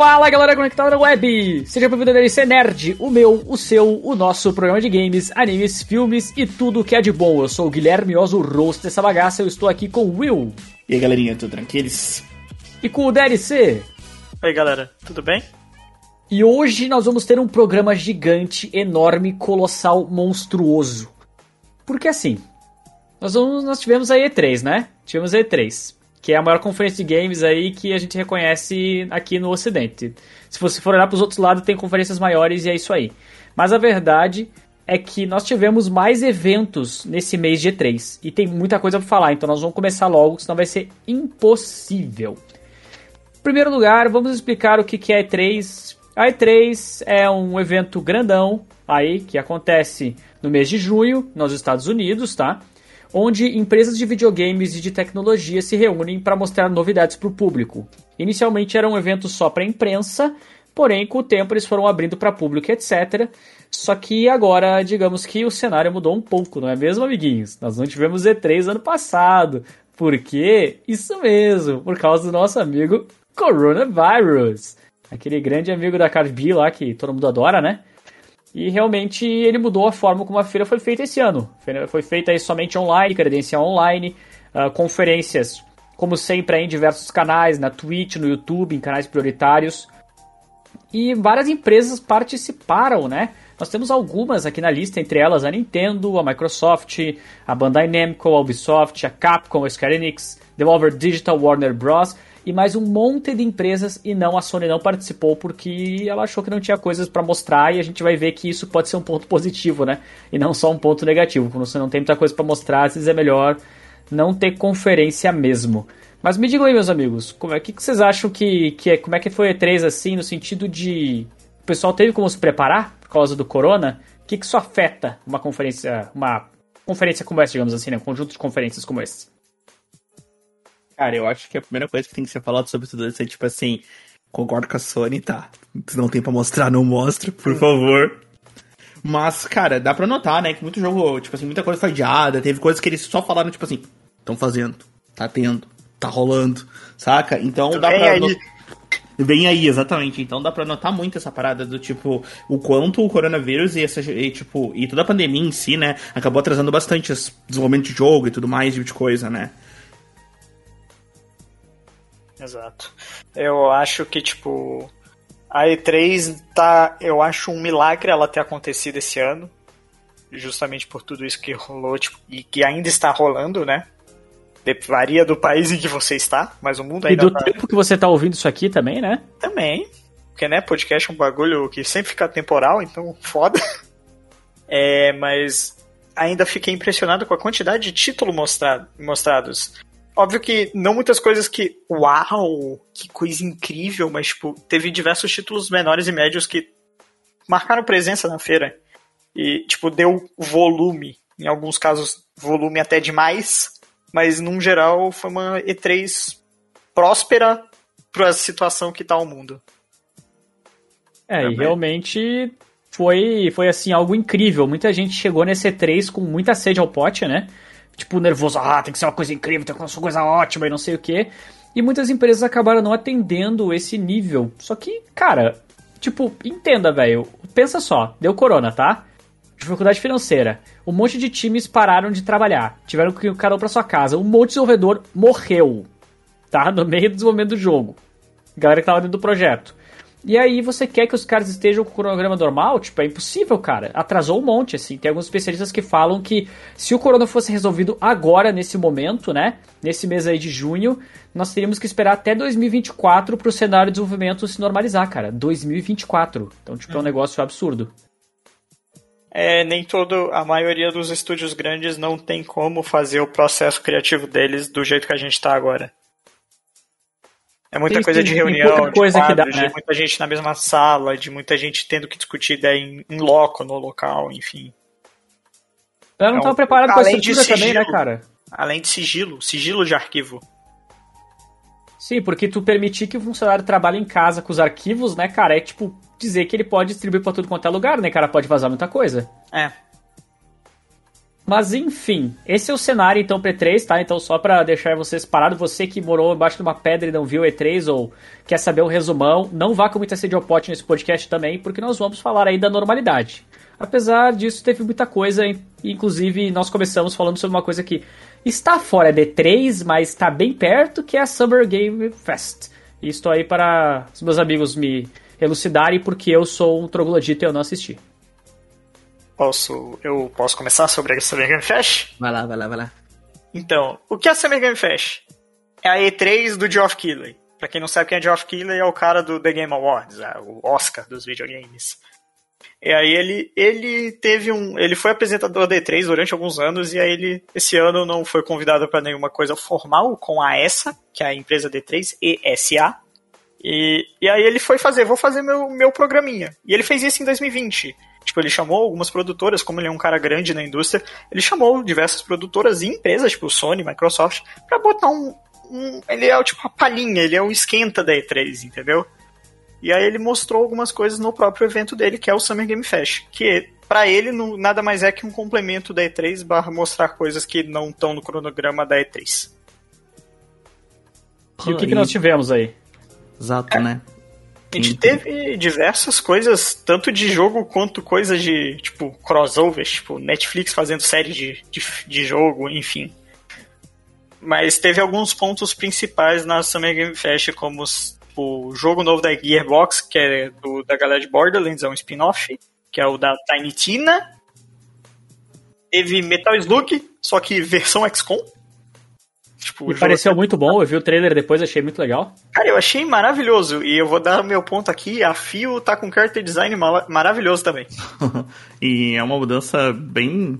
Fala galera conectada na web! Seja bem-vindo ao DLC Nerd, o meu, o seu, o nosso programa de games, animes, filmes e tudo que é de bom. Eu sou o Guilherme Oso, o rosto dessa bagaça, eu estou aqui com o Will. E aí galerinha, tudo tranquilos? E com o DLC. Oi galera, tudo bem? E hoje nós vamos ter um programa gigante, enorme, colossal, monstruoso. Porque assim, nós, vamos, nós tivemos a E3, né? Tivemos a E3 que é a maior conferência de games aí que a gente reconhece aqui no Ocidente. Se você for olhar para os outros lados, tem conferências maiores e é isso aí. Mas a verdade é que nós tivemos mais eventos nesse mês de E3 e tem muita coisa para falar, então nós vamos começar logo, senão vai ser impossível. Em primeiro lugar, vamos explicar o que é E3. A E3 é um evento grandão aí que acontece no mês de junho nos Estados Unidos, tá? Onde empresas de videogames e de tecnologia se reúnem para mostrar novidades para o público. Inicialmente era um evento só para a imprensa, porém com o tempo eles foram abrindo para público, etc. Só que agora, digamos que o cenário mudou um pouco, não é mesmo, amiguinhos? Nós não tivemos E3 ano passado. Por quê? Isso mesmo, por causa do nosso amigo Coronavirus. Aquele grande amigo da Cardi lá que todo mundo adora, né? E realmente ele mudou a forma como a feira foi feita esse ano. Foi feita somente online, credencial online, uh, conferências, como sempre, em diversos canais, na Twitch, no YouTube, em canais prioritários. E várias empresas participaram, né? Nós temos algumas aqui na lista, entre elas a Nintendo, a Microsoft, a Bandai Namco, a Ubisoft, a Capcom, a Square Enix, Devolver Digital, Warner Bros e mais um monte de empresas e não a Sony não participou porque ela achou que não tinha coisas para mostrar e a gente vai ver que isso pode ser um ponto positivo, né? E não só um ponto negativo. Quando você não tem muita coisa para mostrar, às vezes é melhor não ter conferência mesmo. Mas me digam aí, meus amigos, como é que, que vocês acham que, que é, como é que foi a E3 assim, no sentido de o pessoal teve como se preparar por causa do corona? O que, que isso afeta uma conferência, uma conferência como essa, digamos assim, né? Um conjunto de conferências como esse? Cara, eu acho que a primeira coisa que tem que ser falado sobre tudo isso é tipo assim, concordo com a Sony, tá? Se não tem pra mostrar, não mostra, por favor. Mas, cara, dá pra notar, né, que muito jogo, tipo assim, muita coisa foi adiada, teve coisas que eles só falaram, tipo assim, estão fazendo, tá tendo, tá rolando, saca? Então dá pra. Aí. Vem aí, exatamente. Então dá pra notar muito essa parada do tipo, o quanto o coronavírus e essa, e, tipo, e toda a pandemia em si, né, acabou atrasando bastante esse desenvolvimento de jogo e tudo mais, tipo de coisa, né? Exato. Eu acho que, tipo, a E3 tá. Eu acho um milagre ela ter acontecido esse ano. Justamente por tudo isso que rolou, tipo, e que ainda está rolando, né? Varia do país em que você está, mas o mundo ainda. E do tá... tempo que você está ouvindo isso aqui também, né? Também. Porque, né, podcast é um bagulho que sempre fica temporal, então foda. É, mas ainda fiquei impressionado com a quantidade de títulos mostrado, mostrados. Óbvio que não muitas coisas que, uau, que coisa incrível, mas, tipo, teve diversos títulos menores e médios que marcaram presença na feira. E, tipo, deu volume. Em alguns casos, volume até demais. Mas, num geral, foi uma E3 próspera para a situação que tá o mundo. É, e realmente foi, foi assim, algo incrível. Muita gente chegou nesse E3 com muita sede ao pote, né? Tipo, nervoso, ah, tem que ser uma coisa incrível, tem que ser uma coisa ótima e não sei o que. E muitas empresas acabaram não atendendo esse nível. Só que, cara, tipo, entenda, velho. Pensa só, deu corona, tá? Dificuldade financeira. Um monte de times pararam de trabalhar. Tiveram que ir cada pra sua casa. Um monte de desenvolvedor morreu. Tá? No meio do desenvolvimento do jogo. Galera que tava dentro do projeto. E aí você quer que os caras estejam com o cronograma normal? Tipo, é impossível, cara. Atrasou um monte, assim. Tem alguns especialistas que falam que se o corona fosse resolvido agora, nesse momento, né? Nesse mês aí de junho, nós teríamos que esperar até 2024 pro cenário de desenvolvimento se normalizar, cara. 2024. Então, tipo, é um uhum. negócio absurdo. É, nem todo, a maioria dos estúdios grandes não tem como fazer o processo criativo deles do jeito que a gente tá agora. É muita tem, coisa de reunião, de, coisa dá, né? de muita gente na mesma sala, de muita gente tendo que discutir ideia em, em loco, no local, enfim. Ela não estava é preparado para essa também, né, cara? Além de sigilo, sigilo de arquivo. Sim, porque tu permitir que o funcionário trabalhe em casa com os arquivos, né, cara, é tipo dizer que ele pode distribuir para tudo quanto é lugar, né, cara, pode vazar muita coisa. É. Mas enfim, esse é o cenário então para E3, tá? Então só para deixar vocês parados, você que morou embaixo de uma pedra e não viu E3 ou quer saber o resumão, não vá com muita sede ao pote nesse podcast também, porque nós vamos falar aí da normalidade. Apesar disso, teve muita coisa, inclusive nós começamos falando sobre uma coisa que está fora de E3, mas está bem perto, que é a Summer Game Fest. E estou aí para os meus amigos me elucidarem, porque eu sou um troglodita e eu não assisti. Posso, eu posso começar sobre a Summer Game Fest? Vai lá, vai lá, vai lá. Então, o que é a Summer Game Fest? É a E3 do Geoff Keighley. Pra quem não sabe quem é Geoff Keighley, é o cara do The Game Awards, é o Oscar dos videogames. E aí ele, ele teve um. Ele foi apresentador da E3 durante alguns anos, e aí ele, esse ano, não foi convidado para nenhuma coisa formal com a ESA, que é a empresa D3, ESA. E, e aí ele foi fazer, vou fazer meu, meu programinha. E ele fez isso em 2020. Tipo, ele chamou algumas produtoras, como ele é um cara grande na indústria, ele chamou diversas produtoras e empresas, tipo Sony, Microsoft, para botar um, um, Ele é tipo a palhinha, ele é o esquenta da E3, entendeu? E aí ele mostrou algumas coisas no próprio evento dele, que é o Summer Game Fest, que para ele não, nada mais é que um complemento da E3 barra mostrar coisas que não estão no cronograma da E3. E o que, que nós tivemos aí? Exato, é. né? A gente teve diversas coisas, tanto de jogo quanto coisas de, tipo, crossovers, tipo, Netflix fazendo série de, de, de jogo, enfim. Mas teve alguns pontos principais na Summer Game Fest, como o jogo novo da Gearbox, que é do, da galera de Borderlands, é um spin-off, que é o da Tiny Tina. Teve Metal Slug, só que versão XCOM. Tipo, Me pareceu muito bom, eu vi o trailer depois, achei muito legal. Cara, eu achei maravilhoso. E eu vou dar meu ponto aqui, a Fio tá com character design maravilhoso também. e é uma mudança bem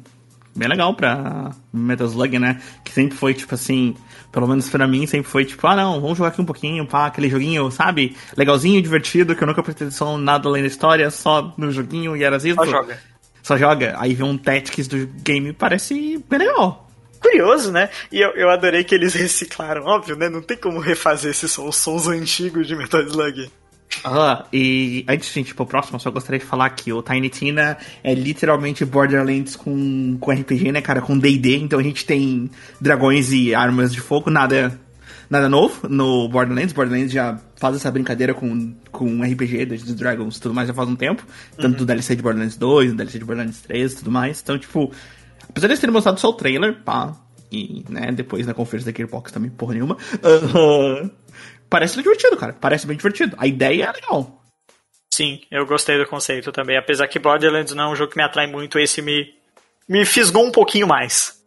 bem legal pra Metal Slug, né? Que sempre foi, tipo assim, pelo menos pra mim, sempre foi tipo, ah não, vamos jogar aqui um pouquinho, pá, aquele joguinho, sabe? Legalzinho, divertido, que eu nunca prestei atenção nada além da história, só no joguinho e era assim. Só joga. Só joga. Aí vem um Tactics do game, parece bem legal curioso, né? E eu, eu adorei que eles reciclaram, óbvio, né? Não tem como refazer esses sons, sons antigos de Metal Slug. Ah, e antes de ir pro próximo, eu só gostaria de falar que o Tiny Tina é literalmente Borderlands com, com RPG, né, cara? Com DD, então a gente tem dragões e armas de fogo, nada nada novo no Borderlands. Borderlands já faz essa brincadeira com, com RPG dos Dragons tudo mais já faz um tempo. Tanto uhum. do DLC de Borderlands 2, do DLC de Borderlands 3 tudo mais. Então, tipo, apesar de eles terem mostrado só o trailer, pá, e, né, depois na conferência da Gearbox também porra nenhuma. Uh, parece divertido, cara. Parece bem divertido. A ideia é legal. Sim, eu gostei do conceito também. Apesar que Borderlands não é um jogo que me atrai muito, esse me, me fisgou um pouquinho mais.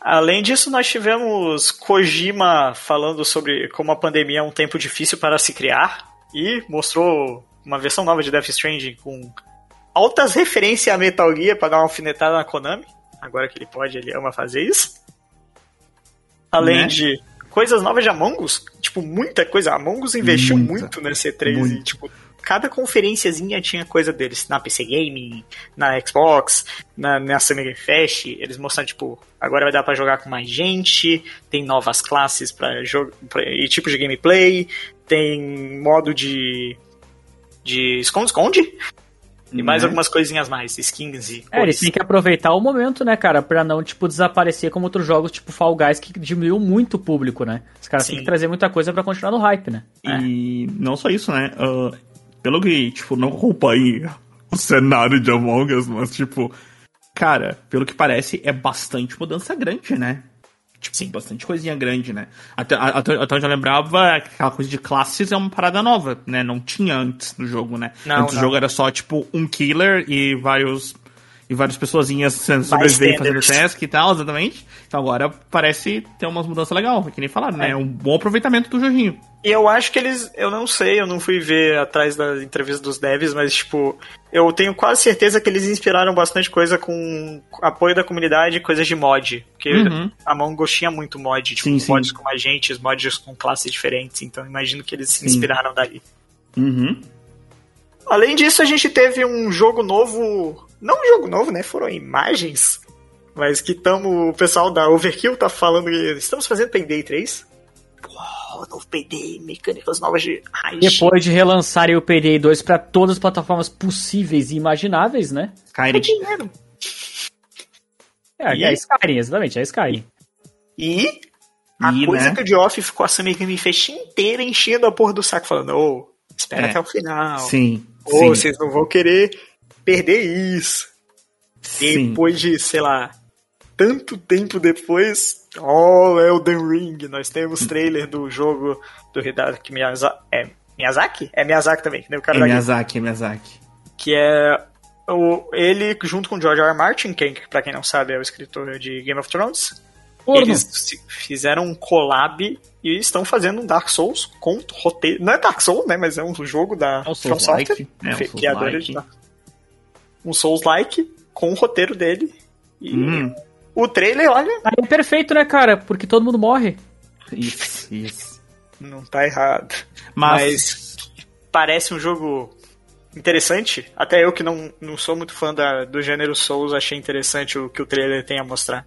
Além disso, nós tivemos Kojima falando sobre como a pandemia é um tempo difícil para se criar e mostrou uma versão nova de Death Stranding com altas referências a Metal Gear para dar uma alfinetada na Konami. Agora que ele pode, ele ama fazer isso. Além né? de coisas novas de Among Us, tipo, muita coisa. Among Us investiu muita, muito nesse E3 muito. e, tipo, cada conferenciazinha tinha coisa deles. Na PC Gaming, na Xbox, na, na Summer Game Fest. Eles mostraram, tipo, agora vai dar para jogar com mais gente, tem novas classes para jogo e tipos de gameplay, tem modo de. de esconde-esconde. E mais né? algumas coisinhas mais, skins e. É, eles têm que aproveitar o momento, né, cara, pra não, tipo, desaparecer como outros jogos, tipo Fall Guys, que diminuiu muito o público, né? Os caras têm que trazer muita coisa para continuar no hype, né? E é. não só isso, né? Uh, pelo que, tipo, não acompanhei o cenário de Among Us, mas, tipo, cara, pelo que parece, é bastante mudança grande, né? Tipo, Sim. bastante coisinha grande, né? Até, até, até onde eu lembrava, aquela coisa de classes é uma parada nova, né? Não tinha antes no jogo, né? Não, antes não. do jogo era só, tipo, um killer e vários e várias pessoazinhas sobrevivendo fazendo task e tal, exatamente. Então agora parece ter umas mudanças legais, que nem falaram, né? é. né? Um bom aproveitamento do joguinho. E eu acho que eles, eu não sei, eu não fui ver atrás da entrevista dos devs, mas tipo, eu tenho quase certeza que eles inspiraram bastante coisa com apoio da comunidade, coisas de mod. Porque uhum. a Mongo tinha muito mod, tipo, sim, sim. mods com agentes, mods com classes diferentes, então imagino que eles se inspiraram daí. Uhum. Além disso, a gente teve um jogo novo não um jogo novo, né? Foram imagens. Mas que tamo. O pessoal da Overkill tá falando que estamos fazendo Payday 3. Pô, novo Payday, mecânicas novas de. Ai, Depois de relançarem o Payday 2 para todas as plataformas possíveis e imagináveis, né? Skyrim. É dinheiro. É, E- é Skyrim, exatamente, é Skyrim. E a E, coisa né? que o Geoff ficou a Summer Game Fest inteira enchendo a porra do saco, falando, ô, espera É. até o final. Sim. Ô, sim, vocês não vão querer perder isso. sim. Depois de, sei lá, tanto tempo depois, oh, Elden Ring, nós temos trailer do jogo do Hideaki Miyazaki. É Miyazaki? É Miyazaki também, que nem o cara É Miyazaki, é Miyazaki. que é o, ele junto com George R. R. Martin, quem, pra quem não sabe é o escritor de Game of Thrones. Porno. Eles se- fizeram um collab e estão fazendo um Dark Souls com roteiro. Não é Dark Souls, né? Mas é um jogo da É o From. Software, É, o Souls-like. criadores de Dark- Um Souls-like com o roteiro dele. E Hum, o trailer, olha, Aí é perfeito, né, cara? Porque todo mundo morre. isso, isso. não tá errado. Mas, Parece um jogo interessante. Até eu que não, não sou muito fã da, do gênero Souls, achei interessante o que o trailer tem a mostrar.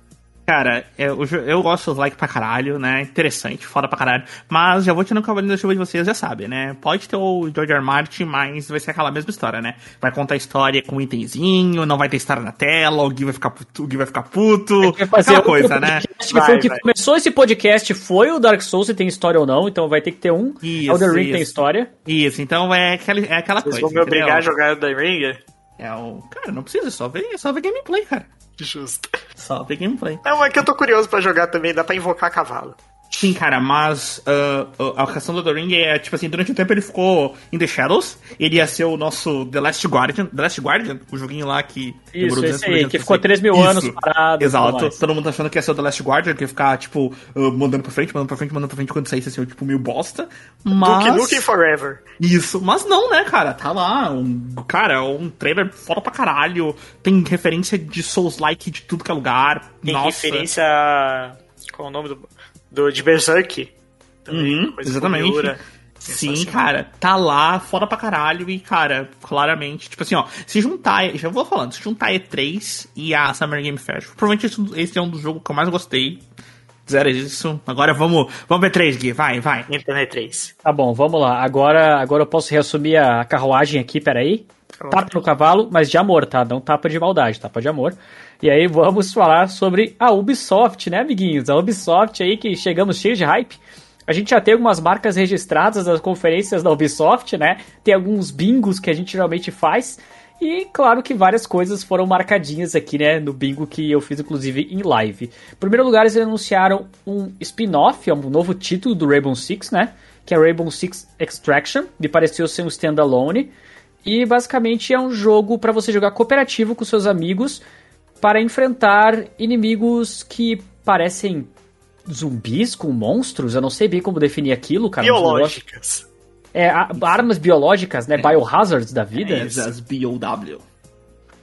Cara, é, o jo- eu gosto dos like pra caralho, né? Interessante, foda pra caralho. Mas já vou tirando o cavalinho da chuva de vocês, já sabem, né? Pode ter o George R. Martin, mas vai ser aquela mesma história, né? Vai contar a história com um itemzinho, não vai ter história na tela, o Gui vai ficar puto, o Gui vai ficar puto. Vai fazer aquela coisa, né? podcast, que Vai, foi o que vai. começou esse podcast foi o Dark Souls, se tem história ou não, então vai ter que ter um. Isso, Elden Ring isso. tem história. Isso, então é aquela, é aquela Vocês coisa. vão me obrigar a entendeu? jogar Elden Ring? É o. Cara, não precisa, é só ver, é só ver gameplay, cara. Justo. Só ver gameplay. Não, é que eu tô curioso pra jogar também, dá pra invocar cavalo. Sim, cara, mas ah, a questão do The Ring é, tipo assim, durante o tempo ele ficou in The Shadows, ele ia ser o nosso The Last Guardian, The Last Guardian, o joguinho lá que... Isso, esse 200 aí, que ficou sair. 3 mil Isso. anos parado. Exato, todo mundo tá achando que ia ser o The Last Guardian, que ia ficar, tipo, ah, mandando pra frente, mandando pra frente, mandando pra frente, quando saísse assim, tipo, meio bosta, mas... Duke Nukem Forever. Isso, mas não, né, cara? Tá lá, um, cara, um trailer foda pra caralho, tem referência de Souls-like de tudo que é lugar, Tem nossa... referência. Qual é o nome do... do de Berserk. Também, Uhum, exatamente. Sim, cara, tá lá, foda pra caralho, e, cara, claramente, tipo assim, ó, se juntar, já vou falando, se juntar E3 e a Summer Game Fest, provavelmente esse, é um dos jogos que eu mais gostei. Zero isso. Agora vamos, vamos ver 3, Gui, vai, vai. Nintendo 3. Tá bom, vamos lá. Agora, agora eu posso reassumir a carruagem aqui, peraí. Tapa no cavalo, mas de amor, tá? Não tapa de maldade, tapa de amor. E aí vamos falar sobre a Ubisoft, né, amiguinhos? A Ubisoft aí que chegamos cheios de hype. A gente já tem algumas marcas registradas das conferências da Ubisoft, né? Tem alguns bingos que a gente geralmente faz. E claro que várias coisas foram marcadinhas aqui, né, no bingo que eu fiz inclusive em live. Em primeiro lugar, eles anunciaram um spin-off, um novo título do Rainbow Six, né, que é Rainbow Six Extraction, me pareceu ser um standalone. E basicamente é um jogo para você jogar cooperativo com seus amigos para enfrentar inimigos que parecem zumbis com monstros. Eu não sei bem como definir aquilo, cara. Biológicas. É, a- armas biológicas, né? Biohazards da vida. É, as BOW.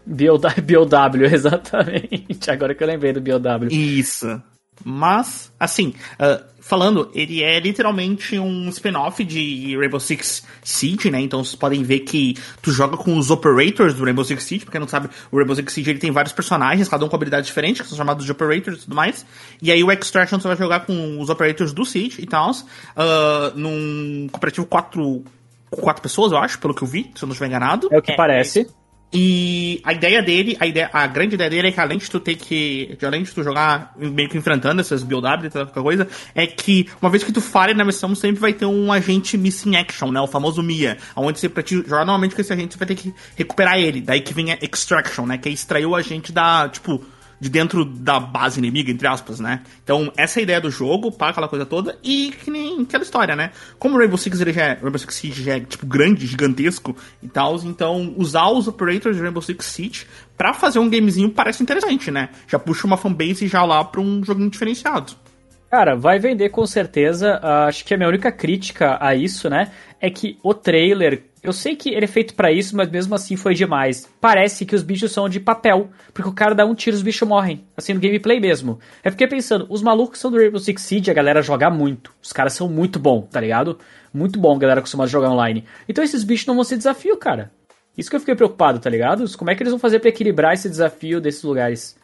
BOW, BOW, exatamente. Agora que eu lembrei do BOW. Isso. Mas, assim, ah, falando, ele é literalmente um spin-off de Rainbow Six Siege, né? Então vocês podem ver que tu joga com os operators do Rainbow Six Siege. Pra quem não sabe, o Rainbow Six Siege ele tem vários personagens, cada um com habilidades diferentes, que são chamados de operators e tudo mais. E aí o Extraction você vai jogar com os operators do Siege e tal, ah, num cooperativo quatro, quatro pessoas, eu acho, pelo que eu vi, se eu não estiver enganado. É o que É, parece. E a ideia dele, a, ideia, a grande ideia dele é que além de tu ter que. de Além de tu jogar meio que enfrentando essas build-up e qualquer coisa, é que uma vez que tu fale na missão, sempre vai ter um agente missing action, né? O famoso MIA. Onde você, pra te jogar normalmente com esse agente, você vai ter que recuperar ele. Daí que vem a extraction, né? Que é extrair o agente da. Tipo, de dentro da base inimiga, entre aspas, né? Então, essa é a ideia do jogo, pá, aquela coisa toda, e que nem aquela história, né? Como o Rainbow Six ele já é, Rainbow Six Siege já é, tipo, grande, gigantesco e tal, então usar os operators de Rainbow Six Siege pra fazer um gamezinho parece interessante, né? Já puxa uma fanbase já lá pra um joguinho diferenciado. Cara, vai vender com certeza. Ah, acho que a minha única crítica a isso, né, é que o trailer, eu sei que ele é feito pra isso, mas mesmo assim foi demais. Parece que os bichos são de papel, porque o cara dá um tiro e os bichos morrem, assim no gameplay mesmo. Eu fiquei pensando, os malucos são do Rainbow Six Siege, a galera joga muito. Os caras são muito bom, tá ligado? Muito bom, a galera costuma jogar online. Então esses bichos não vão ser desafio, cara. Isso que eu fiquei preocupado, tá ligado? Como é que eles vão fazer pra equilibrar esse desafio desses lugares?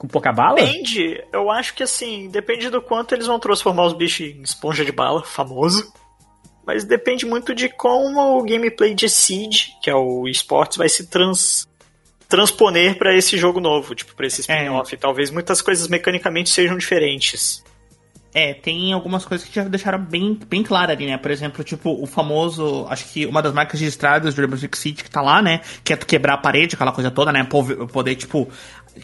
Com pouca bala? Depende, eu acho que assim, depende do quanto eles vão transformar os bichos em esponja de bala, famoso. Mas depende muito de como o gameplay de Siege, que é o esportes, vai se trans, transponer para esse jogo novo, tipo, pra esse spin-off. É. Talvez muitas coisas mecanicamente sejam diferentes. É, tem algumas coisas que já deixaram bem, bem claras ali, né? Por exemplo, tipo, o famoso, acho que uma das marcas registradas do Rainbow Six City que tá lá, né? Que é tu quebrar a parede, aquela coisa toda, né? Poder, tipo,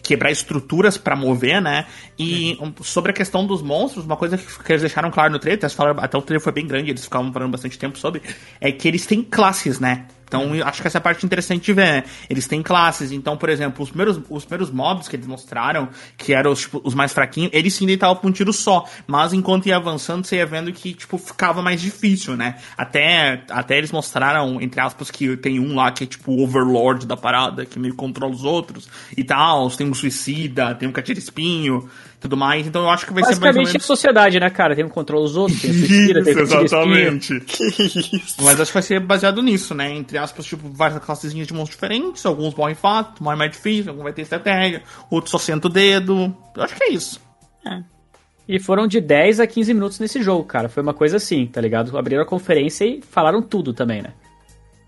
quebrar estruturas para mover, né? E uhum. sobre a questão dos monstros, uma coisa que eles deixaram claro no trailer, até o trailer foi bem grande, eles ficavam falando bastante tempo sobre, é que eles têm classes, né? Então, acho que essa é a parte interessante de ver. Né? Eles têm classes. Então, por exemplo, os primeiros, os primeiros mobs que eles mostraram, que eram os, tipo, os mais fraquinhos, eles sim deitavam com um tiro só. Mas enquanto ia avançando, você ia vendo que, tipo, ficava mais difícil, né? Até, até eles mostraram, entre aspas, que tem um lá que é, tipo, o Overlord da parada, que meio controla os outros e tal. Tem um suicida, tem um catira-espinho tudo mais. Então eu acho que vai ser mais ou menos... a sociedade, né, cara? Tem um controle dos outros, tem suicida, tem exatamente. Mas acho que vai ser baseado nisso, né? Entre aspas, tipo, várias classezinhas de monstros diferentes. Alguns morrem fato, morrem mais difícil, algum vai ter estratégia, outros só senta o dedo. Eu acho que é isso. É. E foram de 10 a 15 minutos nesse jogo, cara. Foi uma coisa assim, tá ligado? Abriram a conferência e falaram tudo também, né?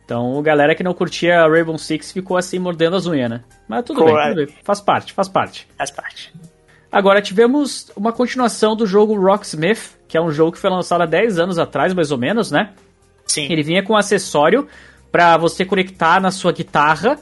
Então, galera que não curtia Rainbow Six ficou assim mordendo as unhas, né? Mas tudo, bem, tudo bem, faz parte, faz parte. Faz parte. Agora, tivemos uma continuação do jogo Rocksmith, que é um jogo que foi lançado há 10 anos atrás, mais ou menos, né? Sim. Ele vinha com um acessório para você conectar na sua guitarra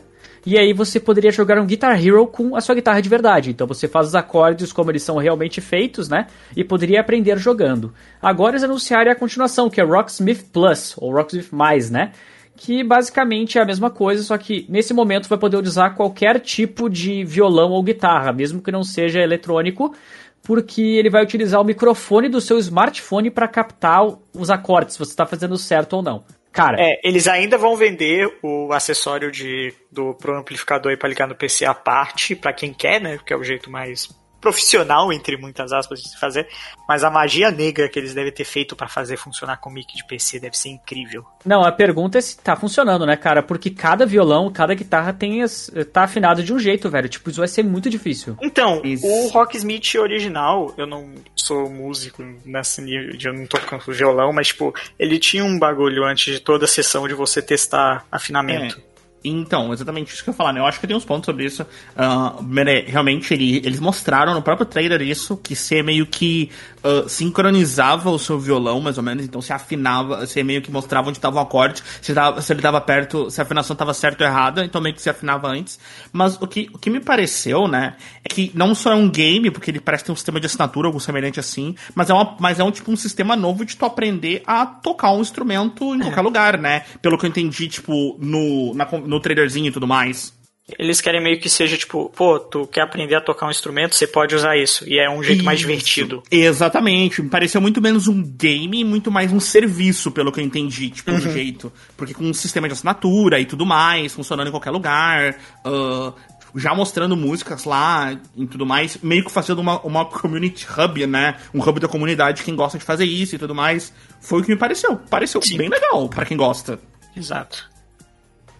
e aí você poderia jogar um Guitar Hero com a sua guitarra de verdade. Então você faz os acordes como eles são realmente feitos, né? E poderia aprender jogando. Agora eles anunciaram a continuação, que é Rocksmith Plus, ou Rocksmith Mais, né? Que basicamente é a mesma coisa, só que nesse momento vai poder usar qualquer tipo de violão ou guitarra, mesmo que não seja eletrônico, porque ele vai utilizar o microfone do seu smartphone para captar os acordes, se você está fazendo certo ou não. Cara. É, eles ainda vão vender o acessório de, do pro amplificador para ligar no PC à parte, para quem quer, né? Que é o jeito mais profissional, entre muitas aspas, de se fazer, mas a magia negra que eles devem ter feito para fazer funcionar com mic de PC deve ser incrível. Não, a pergunta é se tá funcionando, né, cara? Porque cada violão, cada guitarra tem as, tá afinado de um jeito, velho. Tipo, isso vai ser muito difícil. Então, isso. o Rocksmith original, eu não sou músico nesse nível, eu não tô tocando violão, mas, tipo, ele tinha um bagulho antes de toda a sessão de você testar afinamento. É. Então, exatamente isso que eu ia falar, né? Eu acho que tem uns pontos sobre isso. Uh, realmente, ele, eles mostraram no próprio trailer isso, que você meio que uh, sincronizava o seu violão, mais ou menos, então você afinava, você meio que mostrava onde estava o acorde, se, tava, se ele estava perto, se a afinação estava certa ou errada, então meio que se afinava antes. Mas o que, o que me pareceu, né, é que não só é um game, porque ele parece ter um sistema de assinatura, algo semelhante assim, mas é, uma, mas é um tipo um sistema novo de tu aprender a tocar um instrumento em qualquer lugar, né? Pelo que eu entendi, tipo, no, na, no trailerzinho e tudo mais. Eles querem meio que seja tipo, pô, tu quer aprender a tocar um instrumento, você pode usar isso. E é um jeito isso. mais divertido. Exatamente. Me pareceu muito menos um game e muito mais um serviço, pelo que eu entendi, tipo, uhum. jeito. Porque com um sistema de assinatura e tudo mais, funcionando em qualquer lugar, uh, já mostrando músicas lá e tudo mais, meio que fazendo uma, uma community hub, né? Um hub da comunidade, quem gosta de fazer isso e tudo mais. Foi o que me pareceu. Pareceu Sim. bem legal para quem gosta. Exato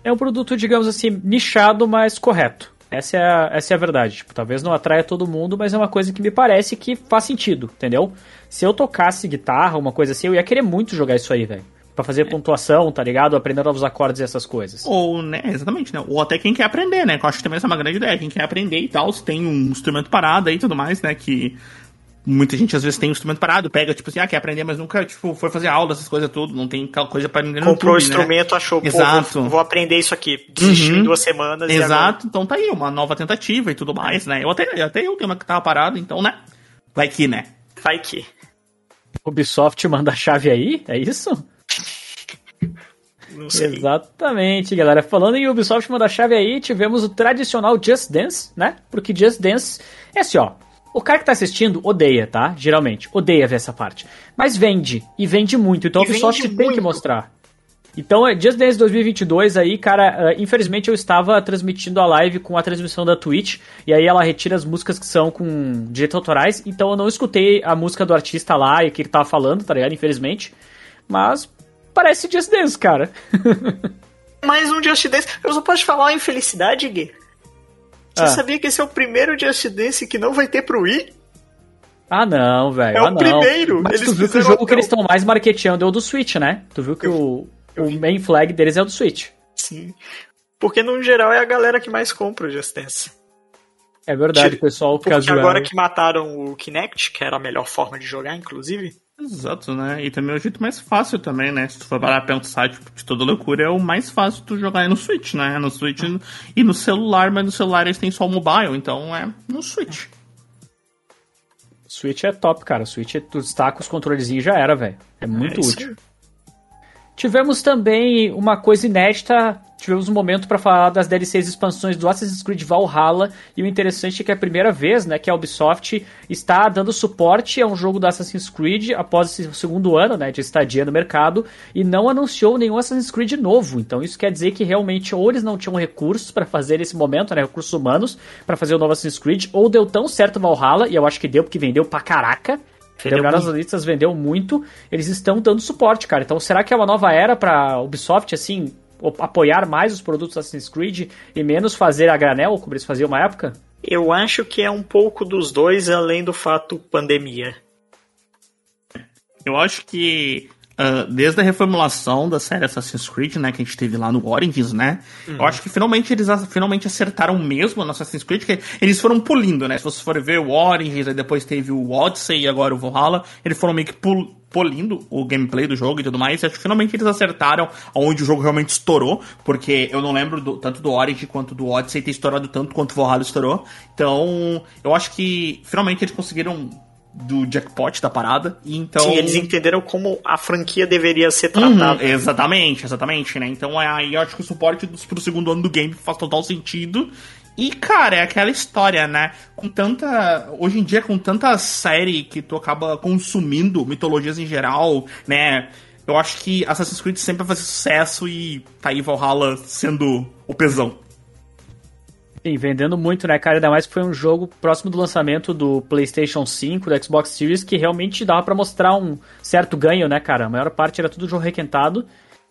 é um produto, digamos assim, nichado, mas correto. Essa é a, essa é a verdade. Tipo, talvez não atraia todo mundo, mas é uma coisa que me parece que faz sentido, entendeu? Se eu tocasse guitarra, uma coisa assim, eu ia querer muito jogar isso aí, velho. Pra fazer é. pontuação, tá ligado? Aprender novos acordes e essas coisas. Ou, né, exatamente, né? Ou até quem quer aprender, né? Que eu acho que também essa é uma grande ideia. Quem quer aprender e tal, se tem um instrumento parado aí e tudo mais, né? Que muita gente às vezes tem um instrumento parado, pega, tipo assim, ah, quer aprender, mas nunca, tipo, foi fazer aula, essas coisas tudo, não tem coisa para aprender no Comprou o instrumento, né? achou, Exato. Vou, vou, aprender isso aqui, desistiu uhum. em duas semanas. Exato, então tá aí, uma nova tentativa e tudo mais, né? Eu até, até eu tenho uma que tava parada, então, né? Vai que, né? Vai que. Ubisoft manda a chave aí? É isso? Não sei. Exatamente, galera. Falando em Ubisoft manda a chave aí, tivemos o tradicional Just Dance, né? Porque Just Dance é assim, ó. O cara que tá assistindo odeia, tá? Geralmente. Odeia ver essa parte. Mas vende. E vende muito. Então e a Ubisoft tem muito. que mostrar. Então, é Just Dance 2022 aí, cara, uh, infelizmente eu estava transmitindo a live com a transmissão da Twitch, e aí ela retira as músicas que são com direitos autorais, então eu não escutei a música do artista lá e o que ele tava falando, tá ligado? Infelizmente. Mas parece Just Dance, cara. Mais um Just Dance. Eu só posso falar uma infelicidade, Gui. Você ah. sabia que esse é o primeiro Just Dance que não vai ter pro Wii? Ah, não, velho. É ah, o primeiro. Mas eles tu viu que o jogo que eles estão mais marketeando é o do Switch, né? Tu viu que eu, o, o main flag deles é o do Switch. Sim. Porque no geral é a galera que mais compra o Just Dance. É verdade, o pessoal Porque casual. agora que mataram o Kinect, que era a melhor forma de jogar, inclusive. Exato, né? E também é o jeito mais fácil também, né? Se tu for parar pra pensar, tipo, de toda loucura, é o mais fácil tu jogar aí no Switch, né? No Switch e no celular, mas no celular eles têm só o mobile, então é no Switch. Switch é top, cara. Switch, tu destaca os controlezinhos e já era, velho. É muito é útil. Tivemos também uma coisa inédita tivemos um momento para falar das DLCs expansões do Assassin's Creed Valhalla, e o interessante é que é a primeira vez né, que a Ubisoft está dando suporte a um jogo do Assassin's Creed após esse segundo ano né, de estadia no mercado, e não anunciou nenhum Assassin's Creed novo. Então isso quer dizer que realmente ou eles não tinham recursos para fazer esse momento, né, recursos humanos, para fazer o novo Assassin's Creed, ou deu tão certo Valhalla, e eu acho que deu porque vendeu pra caraca, Vendeu nas listas, vendeu muito. Eles estão dando suporte, cara. Então, será que é uma nova era pra Ubisoft, assim, apoiar mais os produtos Assassin's Creed e menos fazer a granel, como eles faziam uma época? Eu acho que é um pouco dos dois, além do fato pandemia. Eu acho que uh, desde a reformulação da série Assassin's Creed, né, que a gente teve lá no Origins, né, uhum. eu acho que finalmente eles finalmente acertaram mesmo no Assassin's Creed, que eles foram pulindo, né, se você for ver o Origins, aí depois teve o Odyssey e agora o Valhalla, eles foram meio que pul polindo o gameplay do jogo e tudo mais. Acho que finalmente eles acertaram onde o jogo realmente estourou, porque eu não lembro do, tanto do Origin quanto do Odyssey ter estourado tanto quanto o Valhalla estourou. Então, eu acho que finalmente eles conseguiram do jackpot da parada. E então... Sim, eles entenderam como a franquia deveria ser tratada. Uhum, exatamente, exatamente, né? Então é, aí eu acho que o suporte dos, pro segundo ano do game faz total sentido. E, cara, é aquela história, né? Com tanta. Hoje em dia, com tanta série que tu acaba consumindo, mitologias em geral, né? Eu acho que Assassin's Creed sempre vai fazer sucesso e tá aí Valhalla sendo o pesão. Sim, vendendo muito, né, cara? Ainda mais que foi um jogo próximo do lançamento do PlayStation 5, do Xbox Series, que realmente dava para mostrar um certo ganho, né, cara? A maior parte era tudo jogo requentado.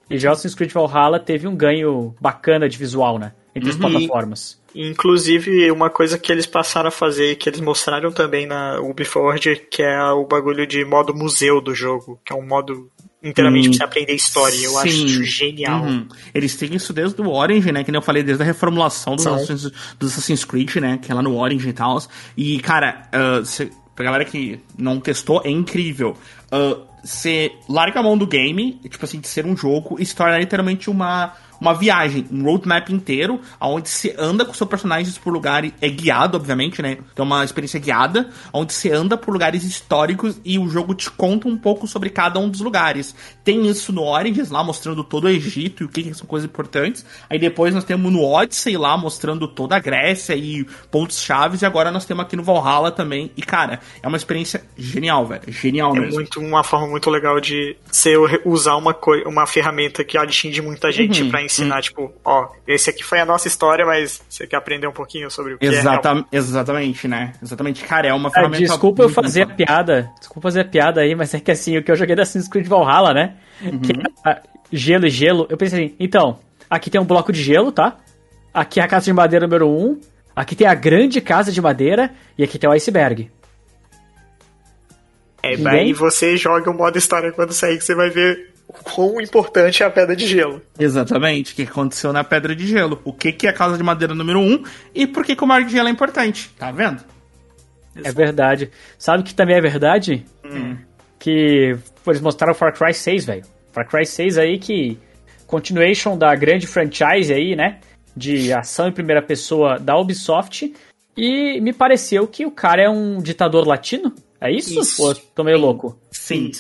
E já Assassin's Creed Valhalla teve um ganho bacana de visual, né? Entre as uhum. plataformas. Inclusive, uma coisa que eles passaram a fazer, que eles mostraram também na Ubisoft, que é o bagulho de modo museu do jogo, que é um modo inteiramente hum, pra você aprender história. Eu sim. acho genial. Uhum. Eles têm isso desde o Orange, né? Que nem eu falei, desde a reformulação dos, Assassin's, dos Assassin's Creed, né? Que é lá no Orange e tal. E, cara, uh, cê, pra galera que não testou, é incrível. Uh, você larga a mão do game, tipo assim, de ser um jogo, e se torna literalmente uma uma viagem, um roadmap inteiro, onde você anda com seus personagens por lugares. É guiado, obviamente, né? Então é uma experiência guiada, onde você anda por lugares históricos e o jogo te conta um pouco sobre cada um dos lugares. Tem isso no Origins, lá mostrando todo o Egito e o que, que são coisas importantes. Aí depois nós temos no Odyssey lá mostrando toda a Grécia e pontos chaves. E agora nós temos aqui no Valhalla também. E cara, é uma experiência genial, velho. Genial é mesmo. É muito uma forma muito legal de você usar uma, uma ferramenta que atinge muita gente uhum. pra ensinar, hum. tipo, ó, esse aqui foi a nossa história, mas você quer aprender um pouquinho sobre o que Exata é. Exatamente, né? Exatamente. Cara, é uma é, ferramenta. É, desculpa eu fazer a piada. Desculpa fazer a piada aí, mas é que assim, o que eu joguei da Assassin's Creed Valhalla, né? Uhum. Que é gelo e gelo. Eu pensei assim, então, aqui tem um bloco de gelo, tá? Aqui é a casa de madeira número 1. Um, aqui tem a grande casa de madeira. E aqui tem o iceberg. É, daí você joga o modo história quando sair que você vai ver quão importante é a pedra de gelo. Exatamente, o que aconteceu na pedra de gelo. O que, que é a casa de madeira número 1 um, e por que, que o mar de gelo é importante. Tá vendo? É verdade. Sabe que também é verdade? Hum. Que eles mostraram Far Cry 6, velho. Far Cry 6 aí que. Continuation da grande franchise aí, né? De ação em primeira pessoa da Ubisoft. E me pareceu que o cara é um ditador latino. É isso? isso. Ou tô meio louco? Sim.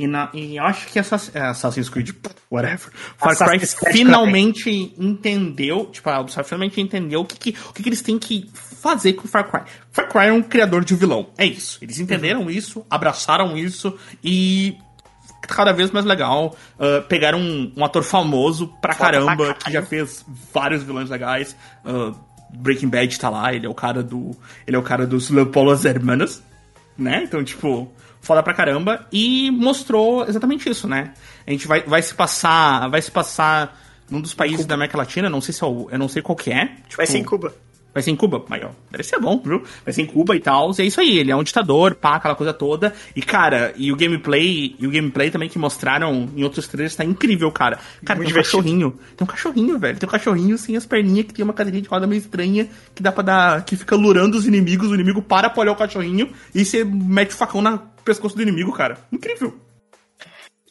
E, na, e eu acho que Assassin's, é, Assassin's Creed, whatever, Far Cry finalmente entendeu, tipo, a Ubisoft finalmente entendeu o que, que o que, que, eles têm que fazer com Far Cry. Far Cry é um criador de vilão, é isso. Eles entenderam uhum. isso, abraçaram isso e cada vez mais legal. Uh, pegaram um, um, ator famoso pra Foda caramba, pra que já fez vários vilões legais. Uh, Breaking Bad tá lá, ele é o cara do. Ele é o cara dos Leopoldo Hermanos, né? Então, tipo, foda pra caramba, e mostrou exatamente isso, né? A gente vai, vai se passar. Vai se passar num dos países Cuba. da América Latina, não sei se é o, eu não sei qual que é. Tipo, vai ser em Cuba. Vai ser em Cuba? Mas, ó, deve ser bom, viu? Vai ser em Cuba e tal. E é isso aí, ele é um ditador, pá, aquela coisa toda. E, cara, e o gameplay, e o gameplay também que mostraram em outros trailers tá incrível, cara. Cara, Muito tem um divertido. cachorrinho. Tem um cachorrinho, velho. Tem um cachorrinho sem as perninhas que tem uma cadeirinha de roda meio estranha que dá pra dar. que fica lurando os inimigos. O inimigo para pra olhar o cachorrinho e você mete o facão no pescoço do inimigo, cara. Incrível.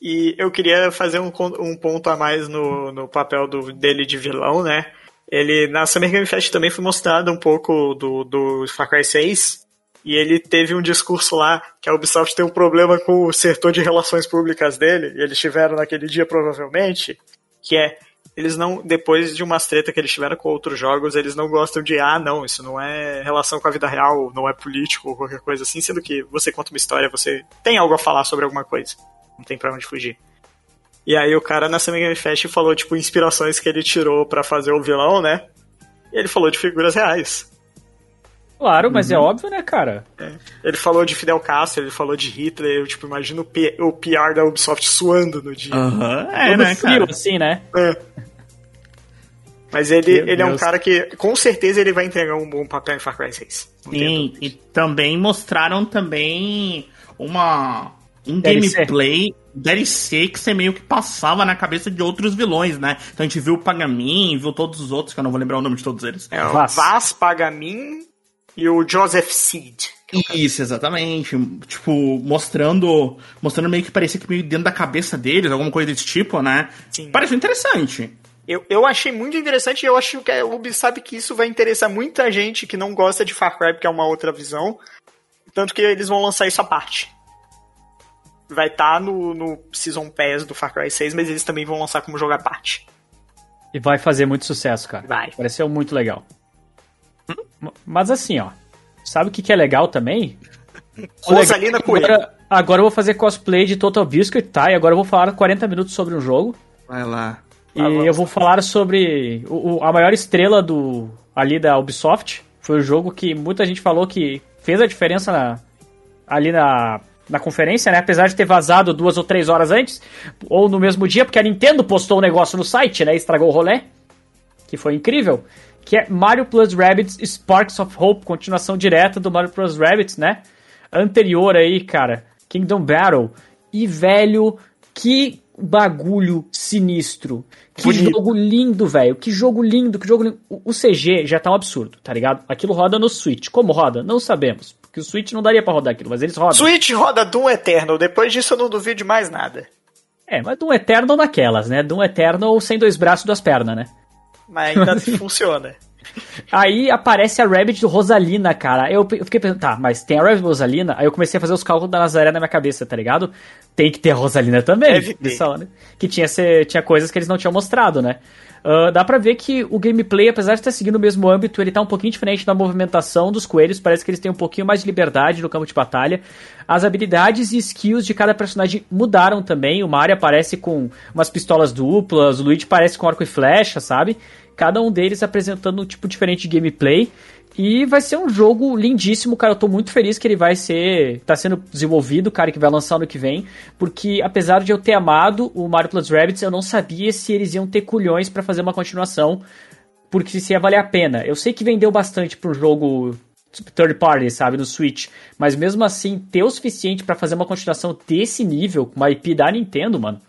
E eu queria fazer um, um ponto a mais no, no papel do, dele de vilão, né? Ele, na Summer Game Fest também foi mostrado um pouco do, do Far Cry 6, e ele teve um discurso lá que a Ubisoft tem um problema com o setor de relações públicas dele, e eles tiveram naquele dia provavelmente, que é, eles não, depois de umas treta que eles tiveram com outros jogos, eles não gostam de, ah, não, isso não é relação com a vida real, não é político ou qualquer coisa assim, sendo que você conta uma história, você tem algo a falar sobre alguma coisa. Não tem pra onde fugir. E aí o cara na Summer Game Fest falou, tipo, inspirações que ele tirou pra fazer o vilão, né? E ele falou de figuras reais. Claro, mas é óbvio, né, cara? Ele falou de Fidel Castro, ele falou de Hitler, eu, tipo, imagino o, P- o PR da Ubisoft suando no dia. Aham, é, Todo né, frio, cara? assim, né? É. Mas ele, Meu ele é um cara que, com certeza, ele vai entregar um bom papel em Far Cry 6. Não tenho Sim, e também mostraram também uma um DLC. gameplay DLC que você meio que passava na cabeça de outros vilões, né? Então a gente viu o Pagamin, viu todos os outros, que eu não vou lembrar o nome de todos eles. É o Vaz. Vaz Pagamin e o Joseph Seed. Isso, exatamente. Tipo, mostrando. Mostrando meio que parecia que meio dentro da cabeça deles, alguma coisa desse tipo, né? Sim. Pareceu interessante. Eu, eu achei muito interessante e eu acho que a Ubi sabe que isso vai interessar muita gente que não gosta de Far Cry, porque é uma outra visão. Tanto que eles vão lançar isso à parte. Vai estar no, no Season Pass do Far Cry 6, mas eles também vão lançar como jogo à parte. E vai fazer muito sucesso, cara. Vai. Pareceu muito legal. M- Mas assim, ó. Sabe o que, que é legal também? Rosalina legal Coelho. agora, agora eu vou fazer cosplay de Total Biscuit, tá? E agora eu vou falar 40 minutos sobre um jogo. Vai lá. E Ah, eu vou falar sobre o, o- a maior estrela do ali da Ubisoft. Foi o jogo que muita gente falou que fez a diferença na- ali na, na conferência, né? Apesar de ter vazado duas ou três horas antes, ou no mesmo dia, porque a Nintendo postou o negócio no site, né? Estragou o rolê. Que foi incrível. Que é Mario Plus Rabbids Sparks of Hope, continuação direta do Mario Plus Rabbids, né? Anterior aí, cara, Kingdom Battle. E, velho, que bagulho sinistro. Que Bonito. jogo lindo, velho. Que jogo lindo, que jogo lindo. O, o CG já tá um absurdo, tá ligado? Aquilo roda no Switch. Como roda? Não sabemos. Porque o Switch não daria pra rodar aquilo, mas eles rodam. Switch roda Doom Eternal, depois disso eu não duvido de mais nada. É, mas Doom Eternal naquelas, né? Doom Eternal sem dois braços e duas pernas, né? Mas ainda funciona. Aí aparece a Rabbit do Rosalina, cara. Eu, fiquei pensando, tá, mas tem a Rabbit do Rosalina? Aí eu comecei a fazer os cálculos da Nazaré na minha cabeça, tá ligado? Tem que ter a Rosalina também. Deve ter. hora. Que tinha, tinha coisas que eles não tinham mostrado, né? Ah, dá pra ver que o gameplay, apesar de estar seguindo o mesmo âmbito, ele tá um pouquinho diferente da movimentação dos coelhos. Parece que eles têm um pouquinho mais de liberdade no campo de batalha. As habilidades e skills de cada personagem mudaram também. O Mario aparece com umas pistolas duplas, o Luigi parece com arco e flecha, sabe? Cada um deles apresentando um tipo diferente de gameplay. E vai ser um jogo lindíssimo, cara. Eu tô muito feliz que ele vai ser. tá sendo desenvolvido, cara, que vai lançar ano que vem. Porque apesar de eu ter amado o Mario Plus Rabbids, eu não sabia se eles iam ter culhões pra fazer uma continuação. Porque se ia valer a pena. Eu sei que vendeu bastante pro jogo third party, sabe, no Switch. Mas mesmo assim, ter o suficiente pra fazer uma continuação desse nível, com uma IP da Nintendo, mano.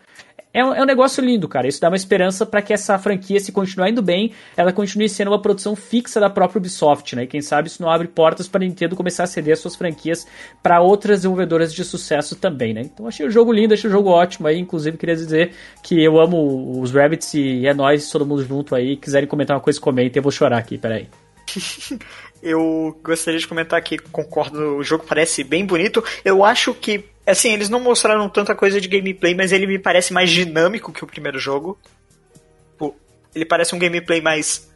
É um, é um negócio lindo, cara. Isso dá uma esperança pra que essa franquia, se continuar indo bem, ela continue sendo uma produção fixa da própria Ubisoft, né? E quem sabe isso não abre portas pra Nintendo começar a ceder as suas franquias pra outras desenvolvedoras de sucesso também, né? Então achei o jogo lindo, achei o jogo ótimo aí. Inclusive queria dizer que eu amo os Rabbits e é nóis, todo mundo junto aí. Quiserem comentar uma coisa, comentem. Eu vou chorar aqui, peraí. Eu gostaria de comentar que concordo, o jogo parece bem bonito. Eu acho que, assim, eles não mostraram tanta coisa de gameplay, mas ele me parece mais dinâmico que o primeiro jogo. Tipo, Ele parece um gameplay mais.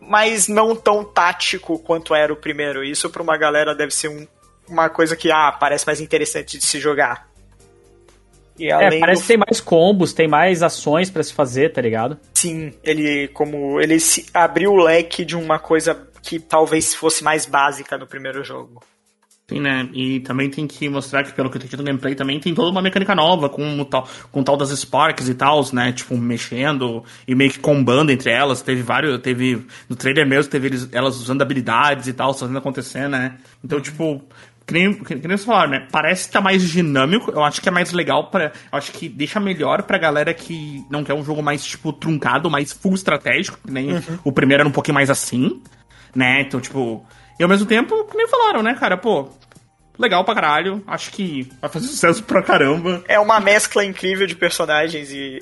mais não tão tático quanto era o primeiro. Isso pra uma galera deve ser um- uma coisa que, ah, parece mais interessante de se jogar. E É, parece do que tem mais combos, tem mais ações pra se fazer, tá ligado? Sim, ele como ele se abriu o leque de uma coisa que talvez fosse mais básica no primeiro jogo. Sim, né? E também tem que mostrar que, pelo que eu entendi no gameplay, também tem toda uma mecânica nova, com o tal, com o tal das Sparks e tal, né? Tipo, mexendo e meio que combando entre elas. Teve vários. Teve. No trailer mesmo, teve eles, elas usando habilidades e tal, fazendo acontecer, né? Então, tipo. Que nem, que, que nem você falaram, né? Parece que tá mais dinâmico. Eu acho que é mais legal para Eu acho que deixa melhor pra galera que não quer um jogo mais, tipo, truncado, mais full estratégico, que nem uhum. o primeiro era um pouquinho mais assim, né? Então, tipo. E ao mesmo tempo, que nem falaram, né, cara? Pô, legal pra caralho. Acho que vai fazer sucesso pra caramba. É uma mescla incrível de personagens e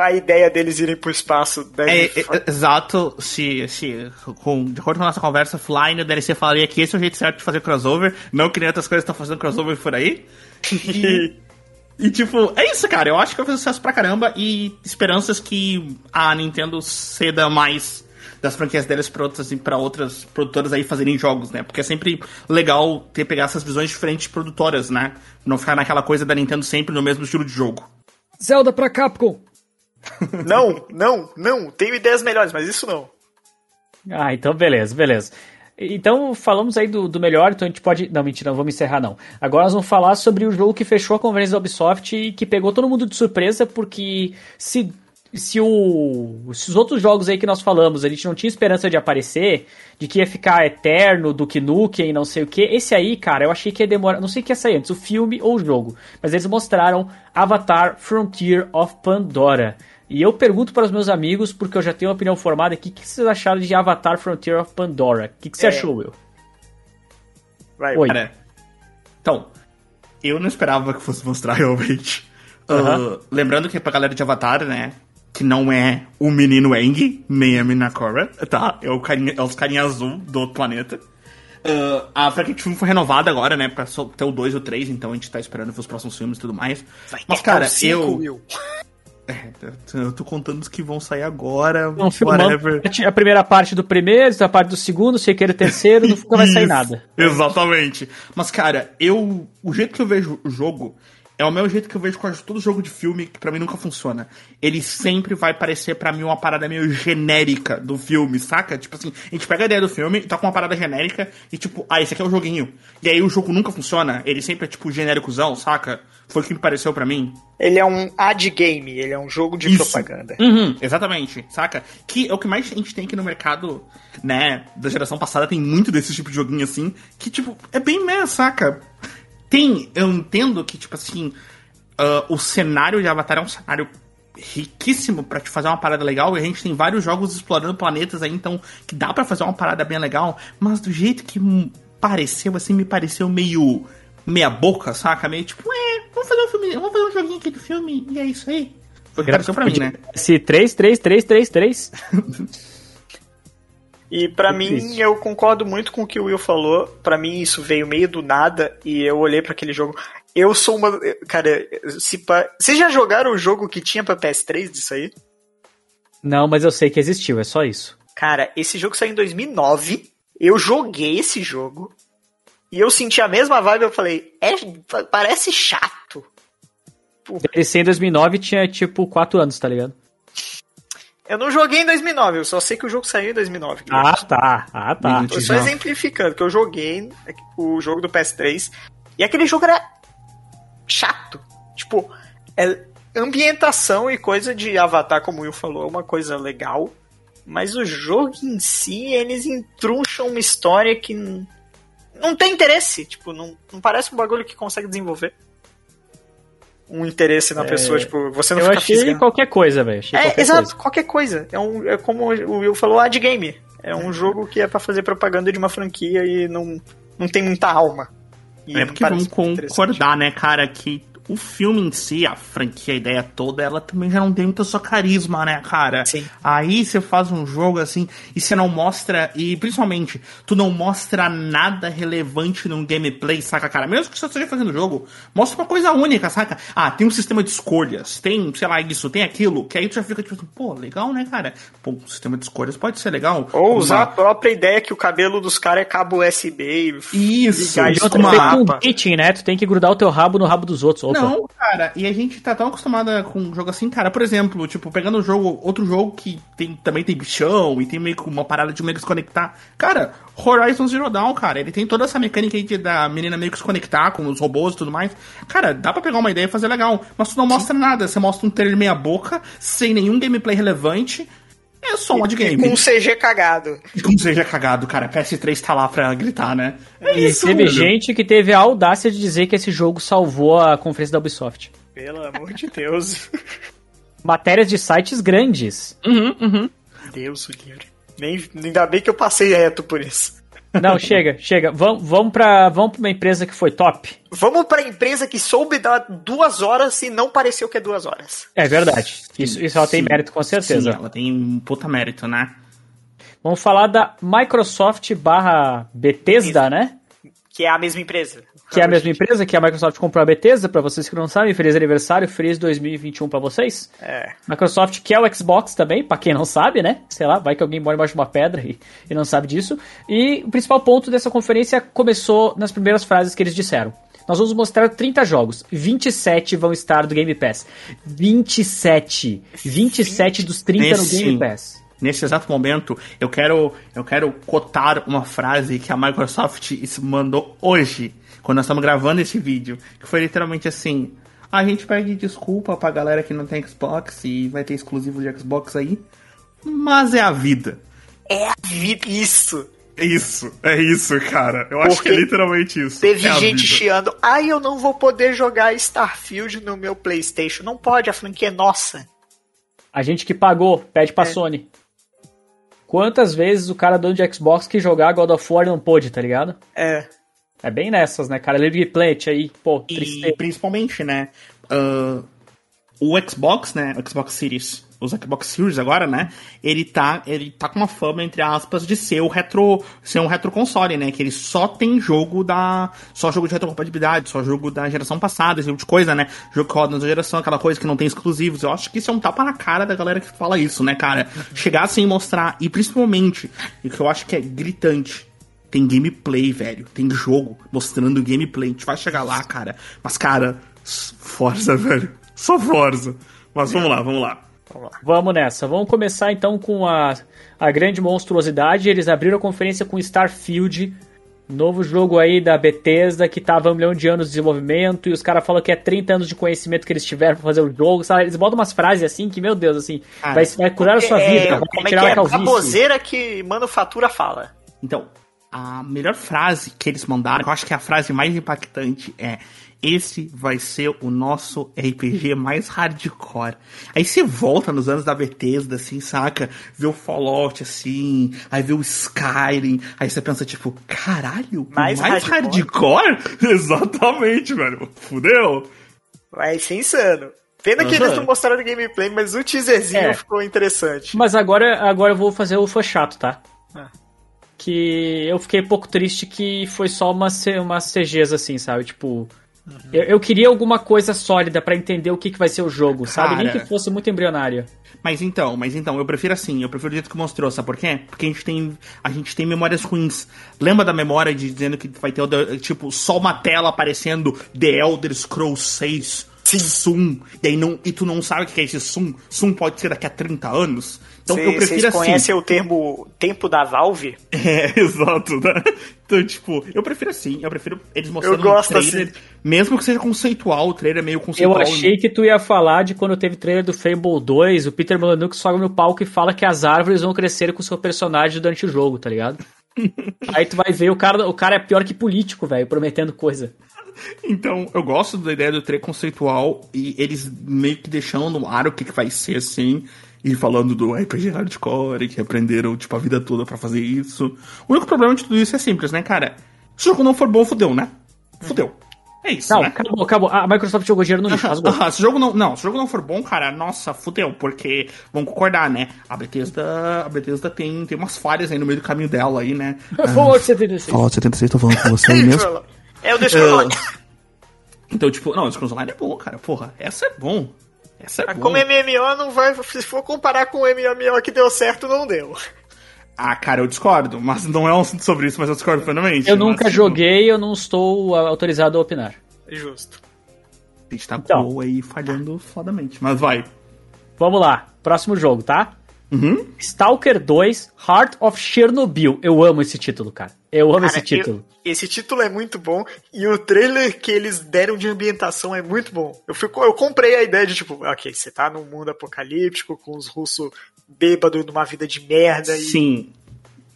a ideia deles irem pro espaço deve... é, é, Exato. Se, se com, de acordo com a nossa conversa offline, o DLC falaria que esse é o jeito certo de fazer crossover, não que nem outras coisas estão fazendo crossover por aí. E, e, tipo, é isso, cara. Eu acho que vai fazer sucesso pra caramba e esperanças que a Nintendo ceda mais das franquias deles para outras para outras produtoras aí fazerem jogos, né? Porque é sempre legal ter pegar essas visões diferentes de produtoras, né? Não ficar naquela coisa da Nintendo sempre no mesmo estilo de jogo. Zelda pra Capcom. não, não, não, tenho ideias melhores, mas isso não. Ah, então beleza, beleza. Então, falamos aí do, do, melhor, então a gente pode. Não, mentira, não vamos encerrar, não. Agora nós vamos falar sobre o jogo que fechou a conferência da Ubisoft e que pegou todo mundo de surpresa, porque se se, o, se os outros jogos aí que nós falamos, a gente não tinha esperança de aparecer, de que ia ficar eterno, do que Nukem e não sei o que, esse aí, cara, eu achei que ia demorar, não sei o que ia sair antes, o filme ou o jogo, mas eles mostraram Avatar Frontier of Pandora. E eu pergunto para os meus amigos, porque eu já tenho uma opinião formada aqui, o que vocês acharam de Avatar Frontier of Pandora? O que, que você é. achou, Will? Vai, Oi. Cara, então, eu não esperava que fosse mostrar realmente. Uh, lembrando que é pra galera de Avatar, né? Que não é o menino Eng, nem a Minakora, tá? É, o carinha, é os carinha azul do outro planeta. Uh, a franquia de filme foi renovada agora, né? Pra ter o 2 ou 3, então a gente tá esperando os próximos filmes e tudo mais. Vai Mas, cara, eu. Will. É, eu tô contando os que vão sair agora. Não, whatever. A primeira parte do primeiro, a parte do segundo, se querer o terceiro, nunca vai sair nada. Exatamente. Mas, cara, eu. O jeito que eu vejo o jogo é o mesmo jeito que eu vejo quase todo jogo de filme que para mim nunca funciona. Ele sempre vai parecer para mim uma parada meio genérica do filme, saca? Tipo assim, a gente pega a ideia do filme, tá com uma parada genérica e tipo, ah, esse aqui é o joguinho. E aí o jogo nunca funciona, ele sempre é tipo genéricozão, saca? Foi o que me pareceu para mim. Ele é um ad game, ele é um jogo de Isso. propaganda. Uhum, exatamente, saca? Que é o que mais a gente tem aqui no mercado, né, da geração passada, tem muito desse tipo de joguinho assim, que tipo, é bem meh, saca? Tem, eu entendo que, tipo assim, uh, o cenário de Avatar é um cenário riquíssimo para te fazer uma parada legal e a gente tem vários jogos explorando planetas aí, então que dá para fazer uma parada bem legal, mas do jeito que pareceu, assim, me pareceu meio meia boca, saca? Meio tipo, é, vamos fazer um filme, vamos fazer um joguinho aqui do filme e é isso aí. Foi o que pareceu pra mim, né? Se 3, 3, 3, 3, 3. E para mim, triste. eu concordo muito com o que o Will falou. para mim, isso veio meio do nada e eu olhei para aquele jogo. Eu sou uma. Cara, se pa... vocês já jogaram o jogo que tinha pra PS3 disso aí? Não, mas eu sei que existiu, é só isso. Cara, esse jogo saiu em 2009. Eu joguei esse jogo. E eu senti a mesma vibe. Eu falei, é, parece chato. Esse em 2009 tinha tipo 4 anos, tá ligado? Eu não joguei em 2009, eu só sei que o jogo saiu em 2009. Ah, tá. Ah, tá. Eu só exemplificando que eu joguei o jogo do PS3 e aquele jogo era chato. Tipo, é ambientação e coisa de Avatar, como o Will falou, é uma coisa legal. Mas o jogo em si, eles entruncham uma história que não tem interesse. Tipo, não, não parece um bagulho que consegue desenvolver um interesse na é... pessoa, tipo, você não eu fica achei fisgando. qualquer coisa, velho. É, exato, coisa. qualquer coisa. É, um, é como o Will falou, ad game. É um jogo que é para fazer propaganda de uma franquia e não, não tem muita alma. E é porque vamos concordar, né, cara, que o filme em si, a franquia, a ideia toda, ela também já não tem muito só carisma, né, cara? Sim. Aí você faz um jogo assim e você não mostra, e principalmente, tu não mostra nada relevante num gameplay, saca, cara? Mesmo que você esteja fazendo o jogo, mostra uma coisa única, saca? Ah, tem um sistema de escolhas, tem, sei lá, isso, tem aquilo, que aí tu já fica tipo, pô, legal, né, cara? Pô, o sistema de escolhas pode ser legal. Ou usar uma... a própria ideia que o cabelo dos caras é cabo USB e. Isso, ligar isso, uma... um né? Tu tem que grudar o teu rabo no rabo dos outros Não, cara, e a gente tá tão acostumada com um jogo assim, cara. Por exemplo, tipo, pegando um jogo, outro jogo que tem, também tem bichão e tem meio que uma parada de meio que se conectar. Cara, Horizon Zero Dawn, cara, ele tem toda essa mecânica aí de, da menina meio que se conectar com os robôs e tudo mais. Cara, dá pra pegar uma ideia e fazer legal, mas tu não mostra nada. Você mostra um trailer meia boca, sem nenhum gameplay relevante. É só um game. Com um CG cagado. E com CG cagado, cara. PS3 tá lá pra gritar, né? É E teve gente que teve a audácia de dizer que esse jogo salvou a conferência da Ubisoft. Pelo amor de Deus. Matérias de sites grandes. Uhum, uhum. Deus o livre. Nem, ainda bem que eu passei reto por isso. Não, chega, chega. Vamos, vamos, pra, vamos pra uma empresa que foi top. Vamos pra empresa que soube dar duas horas e não pareceu que é duas horas. É verdade. Isso, isso ela tem Sim. mérito com certeza. Sim, ela tem um puta mérito, né? Vamos falar da Microsoft barra Bethesda, né? Que é a mesma empresa. Que é a mesma empresa que a Microsoft comprou a Bethesda, pra vocês que não sabem, feliz aniversário, feliz 2021 pra vocês. É. Microsoft quer o Xbox também, pra quem não sabe, né? Sei lá, vai que alguém mora embaixo de uma pedra e, e não sabe disso. E o principal ponto dessa conferência começou nas primeiras frases que eles disseram. Nós vamos mostrar 30 jogos, 27 vão estar do Game Pass. 27! 27 dos 30 Nesse- no Game Pass. Nesse exato momento, eu quero, eu quero cotar uma frase que a Microsoft mandou hoje, quando nós estamos gravando esse vídeo, que foi literalmente assim: a gente pede desculpa pra galera que não tem Xbox e vai ter exclusivo de Xbox aí, mas é a vida. É a vida. Isso. É isso, é isso, cara. Eu acho Porque que é literalmente isso. Teve É a gente vida. chiando. Ai, eu não vou poder jogar Starfield no meu PlayStation. Não pode, a franquia é nossa. A gente que pagou, pede pra É. Sony. Quantas vezes o cara dono de Xbox que jogar God of War não pôde, tá ligado? É. É bem nessas, né, cara? Livre Plant aí, pô, E principalmente, né? ah, o Xbox, né? O Xbox Series, os Xbox Series agora, né? Ele tá, ele tá com uma fama, entre aspas, de ser o retro. ser um retro console, né? Que ele só tem jogo da. Só jogo de retrocompatibilidade, só jogo da geração passada, esse tipo de coisa, né? Jogo que roda na geração, aquela coisa que não tem exclusivos. Eu acho que isso é um tapa na cara da galera que fala isso, né, cara? Chegar assim e mostrar, e principalmente, o que eu acho que é gritante. Tem gameplay, velho. Tem jogo mostrando gameplay. A gente vai chegar lá, cara. Mas, cara, Forza, velho. Só Forza. Mas vamos lá, vamos lá. Vamos nessa. Vamos começar então com a, a grande monstruosidade. Eles abriram a conferência com Starfield, novo jogo aí da Bethesda que tava um milhão de anos de desenvolvimento e os caras falam que é 30 anos de conhecimento que eles tiveram pra fazer o jogo, sabe? Eles botam umas frases assim que, meu Deus, assim, Cara, vai, vai curar a sua É, vida, vai como é que tirar é? a. Baboseira que manufatura fala. Então, a melhor frase que eles mandaram, que eu acho que é a frase mais impactante, é: Esse vai ser o nosso RPG mais hardcore. Aí você volta nos anos da Bethesda, assim, saca? Vê o Fallout, assim, aí vê o Skyrim, aí você pensa, tipo, caralho, Mais mais, hardcore? hardcore? Exatamente, velho. Fudeu. Vai ser insano. Pena que Aham. eles não mostraram gameplay, mas o teaserzinho É. ficou interessante. Mas agora, agora eu vou fazer o fã chato, tá? Ah. Que eu fiquei um pouco triste que foi só umas, umas CGs assim, sabe? Tipo. Eu, eu queria alguma coisa sólida pra entender o que, que vai ser o jogo, sabe? Nem Cara. que fosse muito embrionário. Mas então, mas então, eu prefiro assim, eu prefiro o jeito que mostrou, sabe por quê? Porque a gente tem, a gente tem memórias ruins. Lembra da memória de dizendo que vai ter, o- tipo, só uma tela aparecendo The Elder Scrolls 6, Sum, e, aí não, e tu não sabe o que é esse Sum? Sum pode ser daqui a 30 anos? Então eu prefiro Vocês assim. conhecem o termo tempo da Valve? É, exato, né? Então, tipo, eu prefiro assim, eu prefiro eles mostrando Eu gosto o trailer, assim. mesmo que seja conceitual, o trailer é meio Eu conceitual. achei que tu ia falar de quando teve trailer do Fable 2, o Peter Molyneux sobe no palco e fala que as árvores vão crescer com o seu personagem durante o jogo, tá ligado? Aí tu vai ver, o cara, o cara é pior que político, velho, prometendo coisa. Então, eu gosto da ideia do trailer conceitual e eles meio que deixando no ar o que, que vai ser assim. E falando do RPG hardcore, que aprenderam, tipo, a vida toda pra fazer isso. O único problema de tudo isso é simples, né, cara? Se o jogo não for bom, fudeu, né? Fudeu. É isso, Não, né? acabou, acabou. A Microsoft jogou dinheiro no lixo, rasgou. Se o jogo não, não, se o jogo não for bom, cara, nossa, fudeu, porque vamos concordar, né? A Bethesda, a Bethesda tem, tem umas falhas aí no meio do caminho dela aí, né? Fallout 76. Fallout 76, tô falando com você aí mesmo. É o The Scrolls. Então, tipo, não, o Scrolls Online é bom, cara. Porra, essa é bom. Essa é bom. Como MMO não vai. Se for comparar com o MMO que deu certo, não deu. Ah, cara, eu discordo, mas não é um assunto sobre isso, mas eu discordo plenamente. Eu mas, nunca tipo, joguei, eu não estou ah, autorizado a opinar. Justo. A gente tá Então. WoW aí falhando fodamente. Mas vai. Vamos lá, próximo jogo, tá? Uhum. Stalker 2 Heart of Chernobyl. Eu amo esse título, cara. Eu amo Cara, esse título. Esse título é muito bom e o trailer que eles deram de ambientação é muito bom. Eu, fico, eu comprei a ideia de tipo, ok, você tá num mundo apocalíptico com os russos bêbados numa vida de merda e. Sim.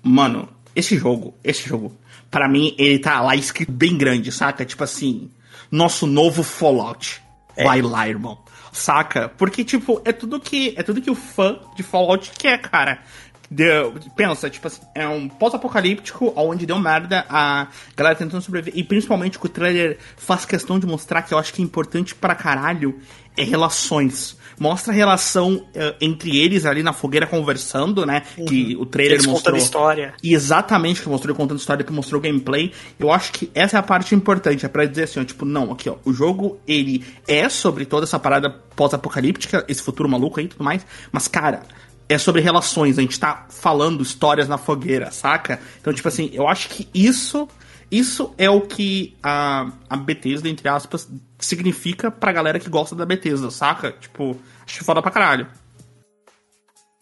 Mano, esse jogo, esse jogo, pra mim, ele tá lá escrito bem grande, saca? Tipo assim, nosso novo Fallout. Vai lá, irmão. Saca? Porque, tipo, é tudo que. É tudo que o fã de Fallout quer, cara. Deu- pensa, tipo assim, é um pós-apocalíptico onde deu merda a galera tentando sobreviver. E principalmente que o trailer faz questão de mostrar que eu acho que é importante pra caralho é relações. Mostra a relação eh, entre eles ali na fogueira conversando, né? Que o trailer Eles mostrou. contando história. E exatamente que mostrou contando história, que mostrou gameplay. Eu acho que essa é a parte importante, é pra dizer assim, ó, tipo, não, aqui, ó, o jogo, ele é sobre toda essa parada pós-apocalíptica, esse futuro maluco aí e tudo mais, mas, cara, é sobre relações, a gente tá falando histórias na fogueira, saca? Então, tipo assim, eu acho que isso, isso é o que a, a Bethesda, entre aspas, significa pra galera que gosta da Bethesda, saca? Tipo, acho foda pra caralho.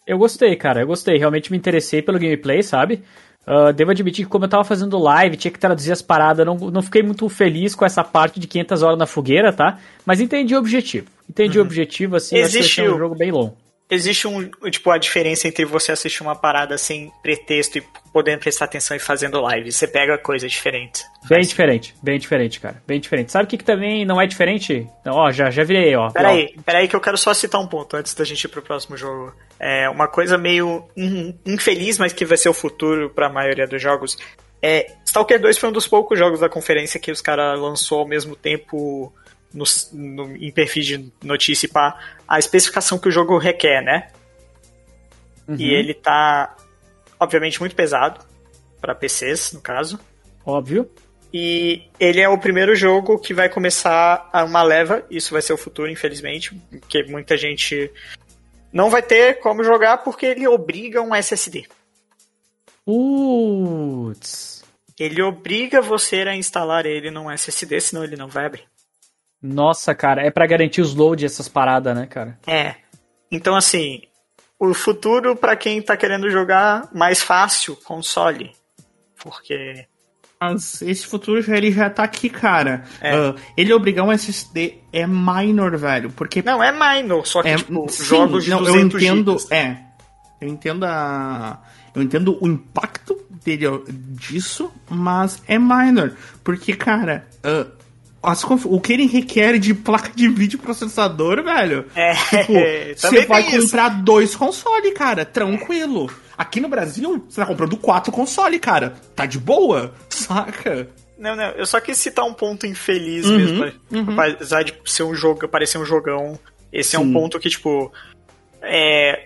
Eu gostei, cara. Eu gostei. Realmente me interessei pelo gameplay, sabe? Ah, devo admitir que como eu tava fazendo live, tinha que traduzir as paradas, não, não fiquei muito feliz com essa parte de 500 horas na fogueira, tá? Mas entendi o objetivo. Entendi o objetivo, assim, acho que é um Existiu. jogo bem longo. Existe um, tipo, a diferença entre você assistir uma parada sem pretexto e podendo prestar atenção e fazendo live. Você pega coisa diferente. Bem diferente, bem diferente, cara. Bem diferente. Sabe o que, que também não é diferente? Não, ó, já, já virei, ó. Peraí, peraí que eu quero só citar um ponto antes da gente ir pro próximo jogo. É uma coisa meio in- infeliz, mas que vai ser o futuro pra maioria dos jogos. É, Stalker 2 foi um dos poucos jogos da conferência que os caras lançou ao mesmo tempo no, no- em perfis de notícia e pá, a especificação que o jogo requer, né? Uhum. E ele tá, obviamente, muito pesado pra PCs, no caso. Óbvio. E ele é o primeiro jogo que vai começar a uma leva, isso vai ser o futuro, infelizmente, porque muita gente não vai ter como jogar porque ele obriga um SSD. Putz. Ele obriga você a instalar ele num SSD, senão ele não vai abrir. Nossa, cara, é pra garantir os loads essas paradas, né, cara? É. Então, assim, o futuro pra quem tá querendo jogar mais fácil, console. Porque. Mas esse futuro já, ele já tá aqui, cara. É. Ah, ele obrigar um SSD é minor, velho. Porque Não, é minor, só que, é, tipo, sim, jogos de não, 200 eu entendo, gigas. é. Eu entendo a eu entendo o impacto dele disso, mas é minor, porque cara, ah, as o que ele requer de placa de vídeo processador, velho. É, Tipo, também você vai tem isso. comprar dois consoles, cara, tranquilo. Aqui no Brasil, você tá comprando quatro consoles, cara. Tá de boa, saca? Não, não, eu só quis citar um ponto infeliz Uhum, mesmo. Apesar de ser um jogo, parecer um jogão, esse é um Sim. ponto que, tipo. É,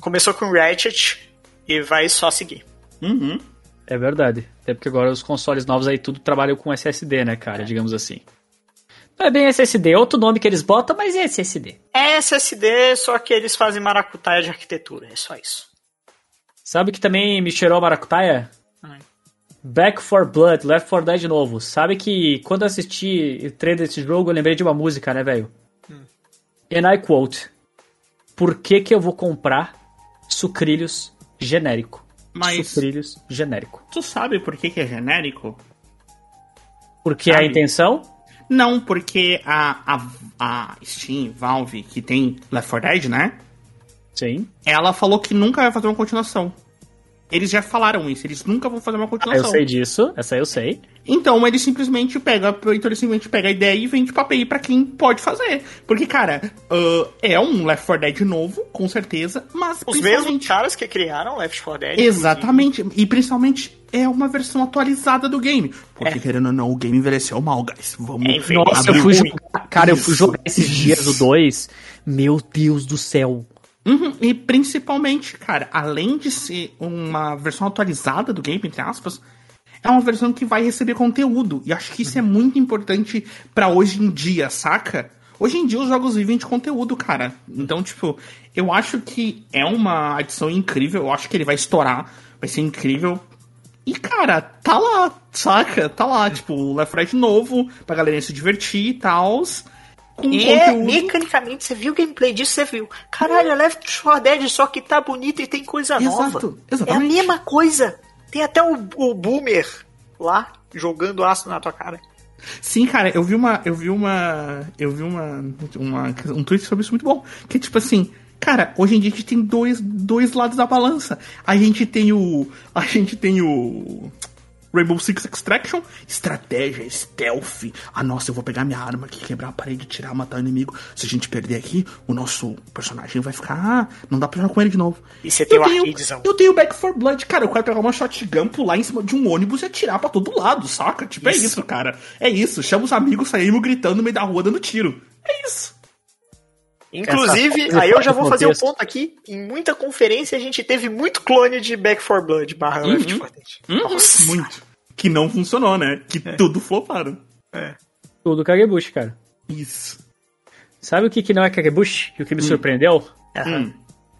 começou com Ratchet e vai só seguir. Uhum. É verdade. Até porque agora os consoles novos aí tudo trabalham com SSD, né, cara? Digamos assim. É bem SSD, é outro nome que eles botam, mas é SSD. É SSD, só que eles fazem maracutaia de arquitetura, é só isso. Sabe que também me cheirou a maracutaia? Ai. Back for Blood, Left 4 Dead de novo. Sabe que quando eu assisti o trailer desse jogo, eu lembrei de uma música, né, velho? And I quote: Por que que eu vou comprar sucrilhos genérico? Mas- Sucrilhos genérico. Tu sabe por que, que é genérico? Porque a Sabe. intenção? Não, porque a, a, a Steam, Valve, que tem Left 4 Dead, né? Sim. Ela falou que nunca vai fazer uma continuação. Eles já falaram isso, eles nunca vão fazer uma Ah, eu continuação. sei disso, essa eu sei. Então ele simplesmente pega, então ele simplesmente pega a ideia e vende pra API pra quem pode fazer. Porque, cara, ah, é um Left 4 Dead novo, com certeza, mas Os mesmos principalmente... caras que criaram Left 4 Dead. Exatamente, e principalmente é uma versão atualizada do game. Porque, É. querendo ou não, o game envelheceu mal, guys. Vamos É. Nossa, eu fui jogar. Cara, eu fui Isso, jogar esses dias o isso. 2. Meu Deus do céu. Uhum, e principalmente, cara, além de ser uma versão atualizada do game, entre aspas, é uma versão que vai receber conteúdo. E acho que isso é muito importante pra hoje em dia, saca? Hoje em dia os jogos vivem de conteúdo, cara. Então, tipo, eu acho que é uma adição incrível. Eu acho que ele vai estourar. Vai ser incrível. E, cara, tá lá, saca? Tá lá, tipo, o Left 4 Dead novo, pra galerinha se divertir e tal. com E é, conteúdo. mecanicamente, você viu o gameplay disso, você viu. Caralho, é Left 4 Dead, só que tá bonito e tem coisa nova. Exato, É a exatamente. mesma coisa. Tem até o, o Boomer lá, jogando aço na tua cara. Sim, cara, eu vi uma. Eu vi uma. Eu vi uma, uma. Um tweet sobre isso muito bom. Que é tipo assim. Cara, hoje em dia a gente tem dois, dois lados da balança. A gente tem o. A gente tem o. Rainbow Six Extraction, estratégia, stealth. Ah, nossa, eu vou pegar minha arma aqui, quebrar a parede, tirar, matar o inimigo. Se a gente perder aqui, o nosso personagem vai ficar. Ah, não dá pra jogar com ele de novo. E você tem o tenho, arcadezão. eu tenho Back for Blood, cara. Eu quero pegar uma shotgun, pular em cima de um ônibus e atirar pra todo lado, saca? Tipo, é Isso. isso, cara. É isso. Chama os amigos, saímos gritando no meio da rua dando tiro. É isso. Inclusive, Essa- aí eu já vou fazer um ponto aqui. Em muita conferência a gente teve muito clone de Back 4 Blood barra Uhum. Left 4 Dead. Nossa. Muito. Que não funcionou, né? Que tudo floparam. Tudo Kagebushi, cara. Isso. Sabe o que, que não é Kagebushi? E o que me surpreendeu? Aham. Hum.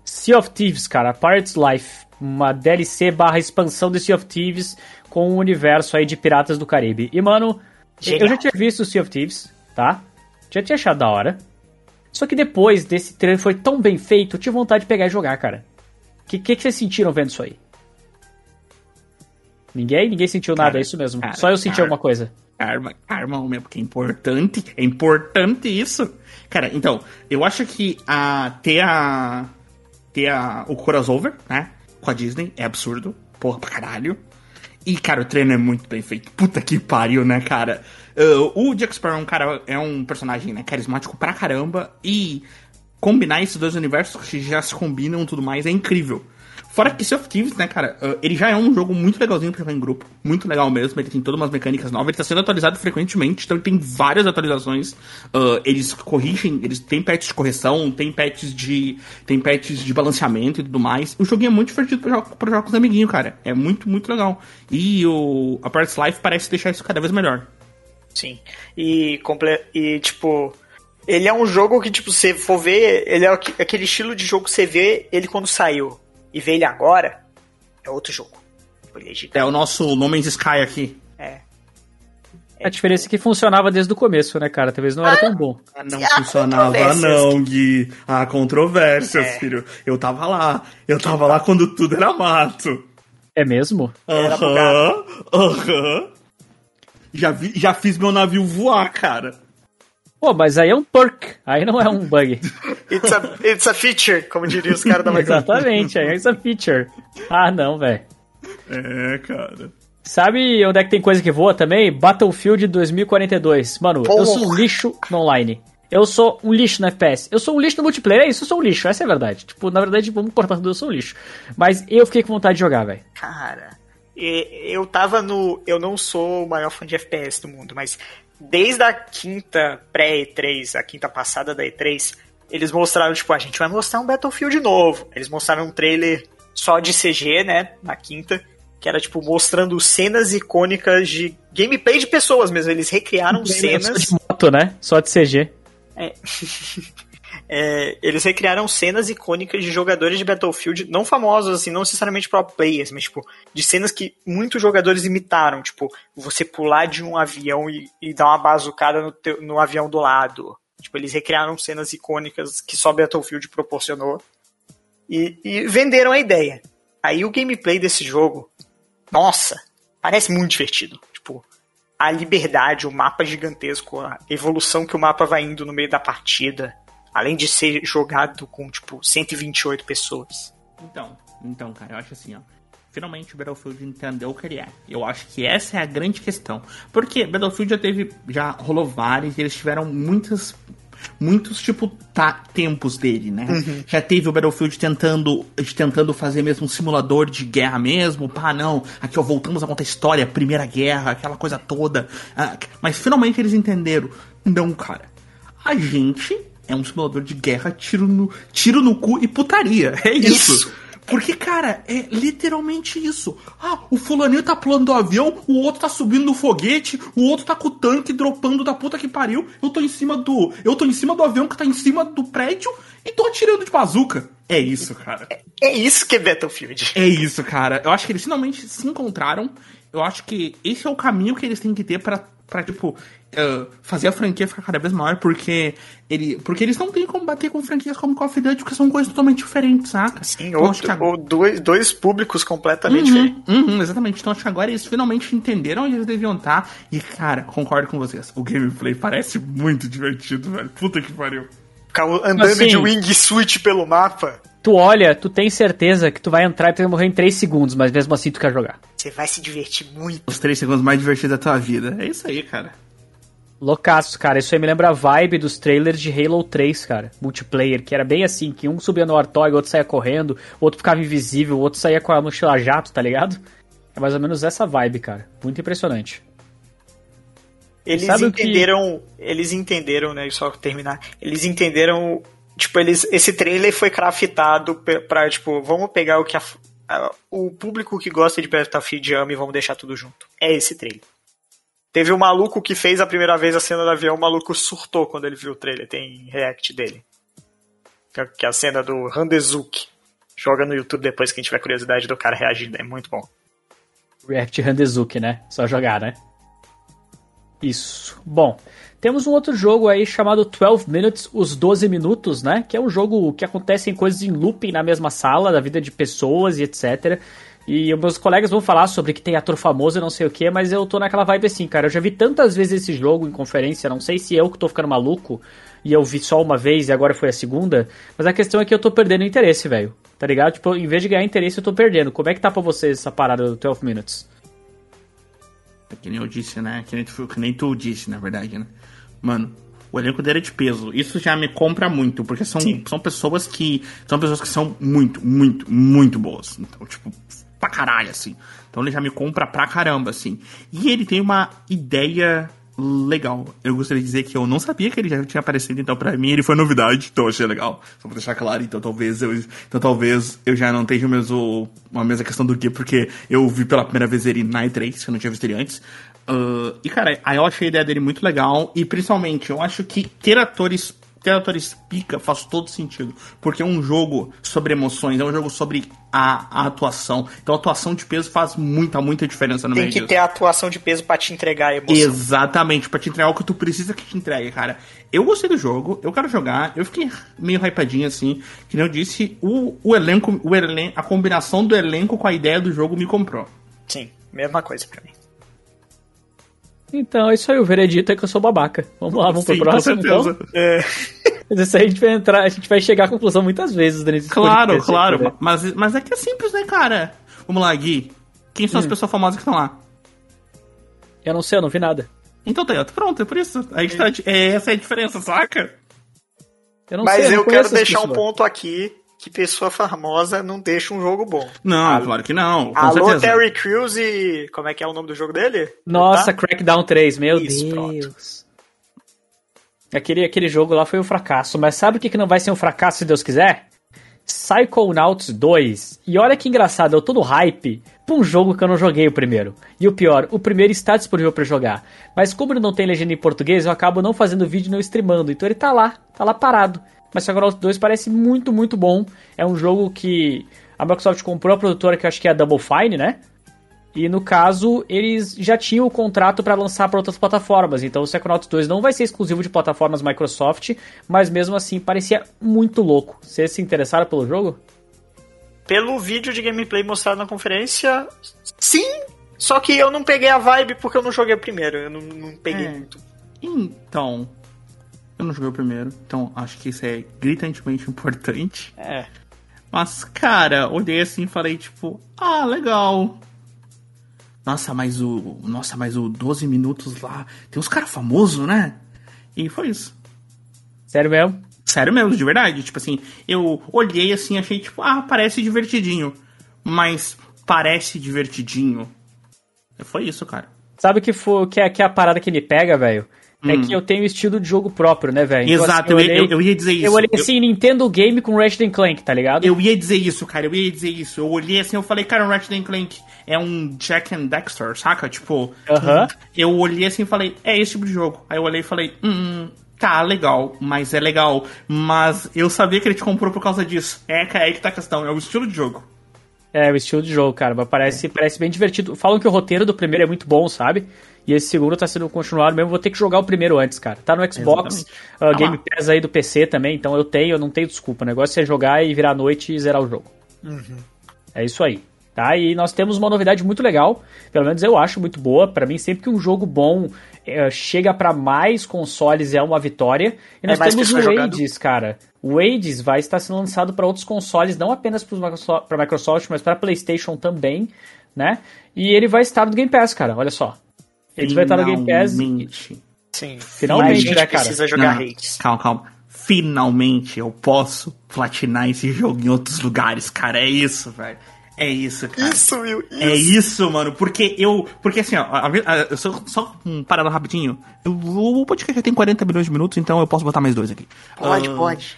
Sea of Thieves, cara. Pirates Life. Uma DLC barra expansão de Sea of Thieves com um universo aí de Piratas do Caribe. E, mano, Genial. eu já tinha visto o Sea of Thieves, tá? Já tinha achado da hora. Só que depois desse trailer foi tão bem feito, eu tive vontade de pegar e jogar, cara. O que, que, que vocês sentiram vendo isso aí? Ninguém? Ninguém sentiu nada, Cara, é isso mesmo. cara, Só eu senti cara. alguma coisa. Arma, arma, homem, porque é importante. É importante isso. Cara, então, eu acho que a, ter a. ter a, o crossover, né? Com a Disney é absurdo. Porra pra caralho. E, cara, o treino é muito bem feito. Puta que pariu, né, cara? Uh, o Jack Sparrow é um, cara, é um personagem né, carismático pra caramba. E combinar esses dois universos que já se combinam e tudo mais é incrível. Fora que Sea of Thieves, né, cara, uh, ele já é um jogo muito legalzinho pra jogar em grupo. Muito legal mesmo, ele tem todas umas mecânicas novas, ele tá sendo atualizado frequentemente, então ele tem várias atualizações. Uh, eles corrigem, eles têm patches de correção, tem patches de. tem patches de balanceamento e tudo mais. O joguinho é muito divertido pra pra jogar com os amiguinhos, cara. É muito, muito legal. E o. A Parts Life parece deixar isso cada vez melhor. Sim. E, comple... e tipo, ele é um jogo que, tipo, você for ver, ele é aqu- aquele estilo de jogo que você vê ele quando saiu e vê ele agora, é outro jogo. Ele é. É o nosso No Man's Sky aqui. É. A diferença é que funcionava desde o começo, né, cara? Talvez não era tão bom. Ah, não funcionava não, Gui. Há controvérsias, É. filho. Eu tava lá. Eu tava lá quando tudo era mato. É mesmo? Aham, aham. Já, vi, já fiz meu navio voar, cara. Pô, mas aí é um perk, aí não é um bug. It's a, it's a feature, como diriam os caras da Microsoft. Exatamente, aí é essa feature. Ah, não, velho. É, cara. Sabe onde é que tem coisa que voa também? Battlefield 2042. Mano, eu sou um Porra. lixo no online. Eu sou um lixo no FPS. Eu sou um lixo no multiplayer, é isso, eu sou um lixo, essa é a verdade. Tipo, na verdade, vamos cortar tudo, eu sou um lixo. Mas eu fiquei com vontade de jogar, velho. Cara, eu tava no. Eu não sou o maior fã de FPS do mundo, mas desde a quinta pré-E3, a quinta passada da E3, eles mostraram, tipo, a gente vai mostrar um Battlefield novo. Eles mostraram um trailer só de CG, né? Na quinta. Que era, tipo, mostrando cenas icônicas de gameplay de pessoas mesmo. Eles recriaram Só cenas. de moto, né? Só de CG. É, eles recriaram cenas icônicas de jogadores de Battlefield, não famosos, assim, não necessariamente pro players, mas, tipo, de cenas que muitos jogadores imitaram. Tipo, você pular de um avião e, e dar uma bazucada no, teu- no avião do lado. Tipo, eles recriaram cenas icônicas que só Battlefield proporcionou. E, e venderam a ideia. Aí o gameplay desse jogo, nossa, parece muito divertido. Tipo, a liberdade, o mapa gigantesco, a evolução que o mapa vai indo no meio da partida. Além de ser jogado com, tipo, 128 pessoas. Então, então, cara, eu acho assim, ó. Finalmente o Battlefield entendeu o que ele é. Eu acho que essa é a grande questão. Porque Battlefield já teve. Já rolou vários e eles tiveram muitas. Muitos, tipo, tá, tempos dele, né? Já teve o Battlefield tentando, tentando fazer mesmo um simulador de guerra mesmo. Pá, não. Aqui, ó, voltamos a contar a história, Primeira Guerra, aquela coisa toda. Ah, mas finalmente eles entenderam. Não, cara. A gente é um simulador de guerra, tiro no, tiro no cu e putaria. É isso. Isso. Porque, cara, é literalmente isso. Ah, o fulaninho tá pulando do avião, o outro tá subindo no foguete, o outro tá com o tanque dropando da puta que pariu. Eu tô em cima do. Eu tô em cima do avião que tá em cima do prédio e tô atirando de bazuca. É isso, cara. É isso que é Battlefield. É isso, cara. Eu acho que eles finalmente se encontraram. Eu acho que esse é o caminho que eles têm que ter pra tipo, uh, fazer a franquia ficar cada vez maior, porque, ele, porque eles não têm como bater com franquias como Call of Duty, porque são coisas totalmente diferentes, saca? Sim, Então, ou, acho que ou dois, dois públicos completamente Uhum, diferentes. uhum, exatamente. Então acho que agora eles finalmente entenderam onde eles deviam estar. E, cara, concordo com vocês. O gameplay parece muito divertido, velho. Puta que pariu. Ficar andando Assim- de wingsuit pelo mapa. Tu olha, tu tem certeza que tu vai entrar e tu vai morrer em 3 segundos, mas mesmo assim tu quer jogar. Você vai se divertir muito. Os três segundos mais divertidos da tua vida. É isso aí, cara. Loucaço, cara. Isso aí me lembra a vibe dos trailers de Halo 3, cara. Multiplayer, que era bem assim, que um subia no Artói, o outro saía correndo, o outro ficava invisível, o outro saía com a mochila jato, tá ligado? É mais ou menos essa vibe, cara. Muito impressionante. Eles Sabe o que- entenderam, eles entenderam, né, só terminar. Eles entenderam, tipo, eles esse trailer foi craftado pra, tipo, vamos pegar o que a, a- o público que gosta de Battlefield ama e vamos deixar tudo junto. É esse trailer. Teve um maluco que fez a primeira vez a cena do avião, o maluco surtou quando ele viu o trailer, tem react dele. Que é- é a cena do Handezuki. Joga no YouTube depois que tiver curiosidade do cara reagindo, é muito bom. React Handezuki, né? Só jogar, né? Isso. Bom, temos um outro jogo aí chamado 12 Minutes, os 12 minutos, né? Que é um jogo que acontecem coisas em looping na mesma sala, da vida de pessoas e etc. E meus colegas vão falar sobre que tem ator famoso e não sei o que, mas eu tô naquela vibe assim, cara. Eu já vi tantas vezes esse jogo em conferência, não sei se eu que tô ficando maluco e eu vi só uma vez e agora foi a segunda, mas a questão é que eu tô perdendo interesse, velho. Tá ligado? Tipo, em vez de ganhar interesse, eu tô perdendo. Como é que tá pra vocês essa parada do 12 Minutes? É que nem eu disse, né? Que nem, tu, que nem tu disse, na verdade, né? Mano, o elenco dele é de peso. Isso já me compra muito, porque são, são pessoas que. São pessoas que são muito, muito, muito boas. Então, tipo, pra caralho, assim. Então ele já me compra pra caramba, assim. E ele tem uma ideia legal. Eu gostaria de dizer que eu não sabia que ele já tinha aparecido, então pra mim ele foi novidade, então eu achei legal. Só pra deixar claro, então talvez eu, então talvez eu já não o mesmo, a mesma questão do que, porque eu vi pela primeira vez ele na E3, que eu não tinha visto ele antes. Ah, e cara, aí eu achei a ideia dele muito legal, e principalmente eu acho que ter atores ter atores pica faz todo sentido. Porque é um jogo sobre emoções, é um jogo sobre a, a atuação. Então a atuação de peso faz muita, muita diferença no Tem meio que disso. ter a atuação de peso pra te entregar a emoção. Exatamente, pra te entregar o que tu precisa que te entregue, cara. Eu gostei do jogo, eu quero jogar, eu fiquei meio hypadinho assim. Que nem eu disse, o, o elenco, o elen a combinação do elenco com a ideia do jogo me comprou. Sim, mesma coisa pra mim. Então, é isso aí, o veredito é que eu sou babaca. Vamos lá, vamos Sim, pro próximo, com certeza. então? É, Mas isso aí a gente vai entrar, a gente vai chegar à conclusão muitas vezes nesse Claro, podcast claro, né? mas, mas é que é simples, né, cara? Vamos lá, Gui. Quem são as Hum. pessoas famosas que estão lá? Eu não sei, eu não vi nada. Então tá, pronto, é por isso. A gente tá, é, essa é a diferença, saca? Eu não Mas sei, eu não quero as deixar um ponto aqui que pessoa famosa não deixa um jogo bom. Não, claro que não. Com Alô, certeza. Terry Crews e. Como é que é o nome do jogo dele? Nossa, Tá? Crackdown 3, meu Isso, Deus. Aquele, aquele jogo lá foi um fracasso, mas sabe o que, que não vai ser um fracasso se Deus quiser? Psychonauts 2. E olha que engraçado, eu tô no hype pra um jogo que eu não joguei o primeiro. E o pior, o primeiro está disponível pra jogar. Mas como ele não tem legenda em português, eu acabo não fazendo vídeo e não streamando. Então ele tá lá, tá lá parado. Mas Psychonauts 2 parece muito, muito bom. É um jogo que a Microsoft comprou a produtora que eu acho que é a Double Fine, né? E no caso, eles já tinham o contrato para lançar para outras plataformas. Então o Psychonauts 2 não vai ser exclusivo de plataformas Microsoft, mas mesmo assim parecia muito louco. Vocês se interessaram pelo jogo? Pelo vídeo de gameplay mostrado na conferência, sim. Só que eu não peguei a vibe porque eu não joguei primeiro. Eu não, não peguei É. muito. Então, eu não joguei o primeiro, então acho que isso é gritantemente importante. É. Mas, cara, olhei assim e falei, tipo, ah, legal. Nossa, mas o. Nossa, mas o 12 minutos lá. Tem uns caras famosos, né? E foi isso. Sério mesmo? Sério mesmo, de verdade. Tipo assim, eu olhei assim, achei, tipo, ah, parece divertidinho. Mas parece divertidinho. Foi isso, cara. Sabe que, foi, que, é, que é a parada que me pega, velho? É que eu tenho estilo de jogo próprio, né, velho? Então, Hum. Exato, assim, eu, ia- olhei- eu, eu ia dizer isso. Eu olhei Eu- assim, Nintendo Game com Ratchet Clank, tá ligado? Eu ia dizer isso, cara, eu ia dizer isso. Eu olhei assim, eu falei, cara, o Ratchet Clank é um Jack and Dexter, saca? Tipo, Aham. eu olhei assim e falei, é esse tipo de jogo. Aí eu olhei e falei, hum, Tá, legal, mas é legal. Mas eu sabia que ele te comprou por causa disso. É, é aí que tá a questão, é o estilo de jogo. É, o estilo de jogo, cara, mas parece, é. parece bem divertido. Falam que o roteiro do primeiro é muito bom, sabe? E esse segundo tá sendo continuado mesmo. Vou ter que jogar o primeiro antes, cara. Tá no Xbox, uh, Game Pass aí do PC também, então eu tenho, eu não tenho desculpa. O negócio é jogar e virar a noite e zerar o jogo. Uhum. É isso aí. Tá? E nós temos uma novidade muito legal, pelo menos eu acho muito boa. Para mim, sempre que um jogo bom é, chega para mais consoles é uma vitória. E nós é temos o Hades, cara. O Hades vai estar sendo lançado para outros consoles, não apenas para Microsoft, mas para PlayStation também, né? E ele vai estar no Game Pass, cara. Olha só. Ele vai estar no Game Pass. E... Sim. Finalmente, né, cara? precisa jogar não, Hades. Calma, calma. Finalmente eu posso platinar esse jogo em outros lugares, cara. É isso, velho. É isso, cara. Isso, Will. Isso. É isso, mano. Porque eu. Porque assim, ó, a, a, eu só, só um parado rapidinho. Eu, o podcast já tem 40 milhões de minutos, então eu posso botar mais dois aqui. Pode, uh, pode.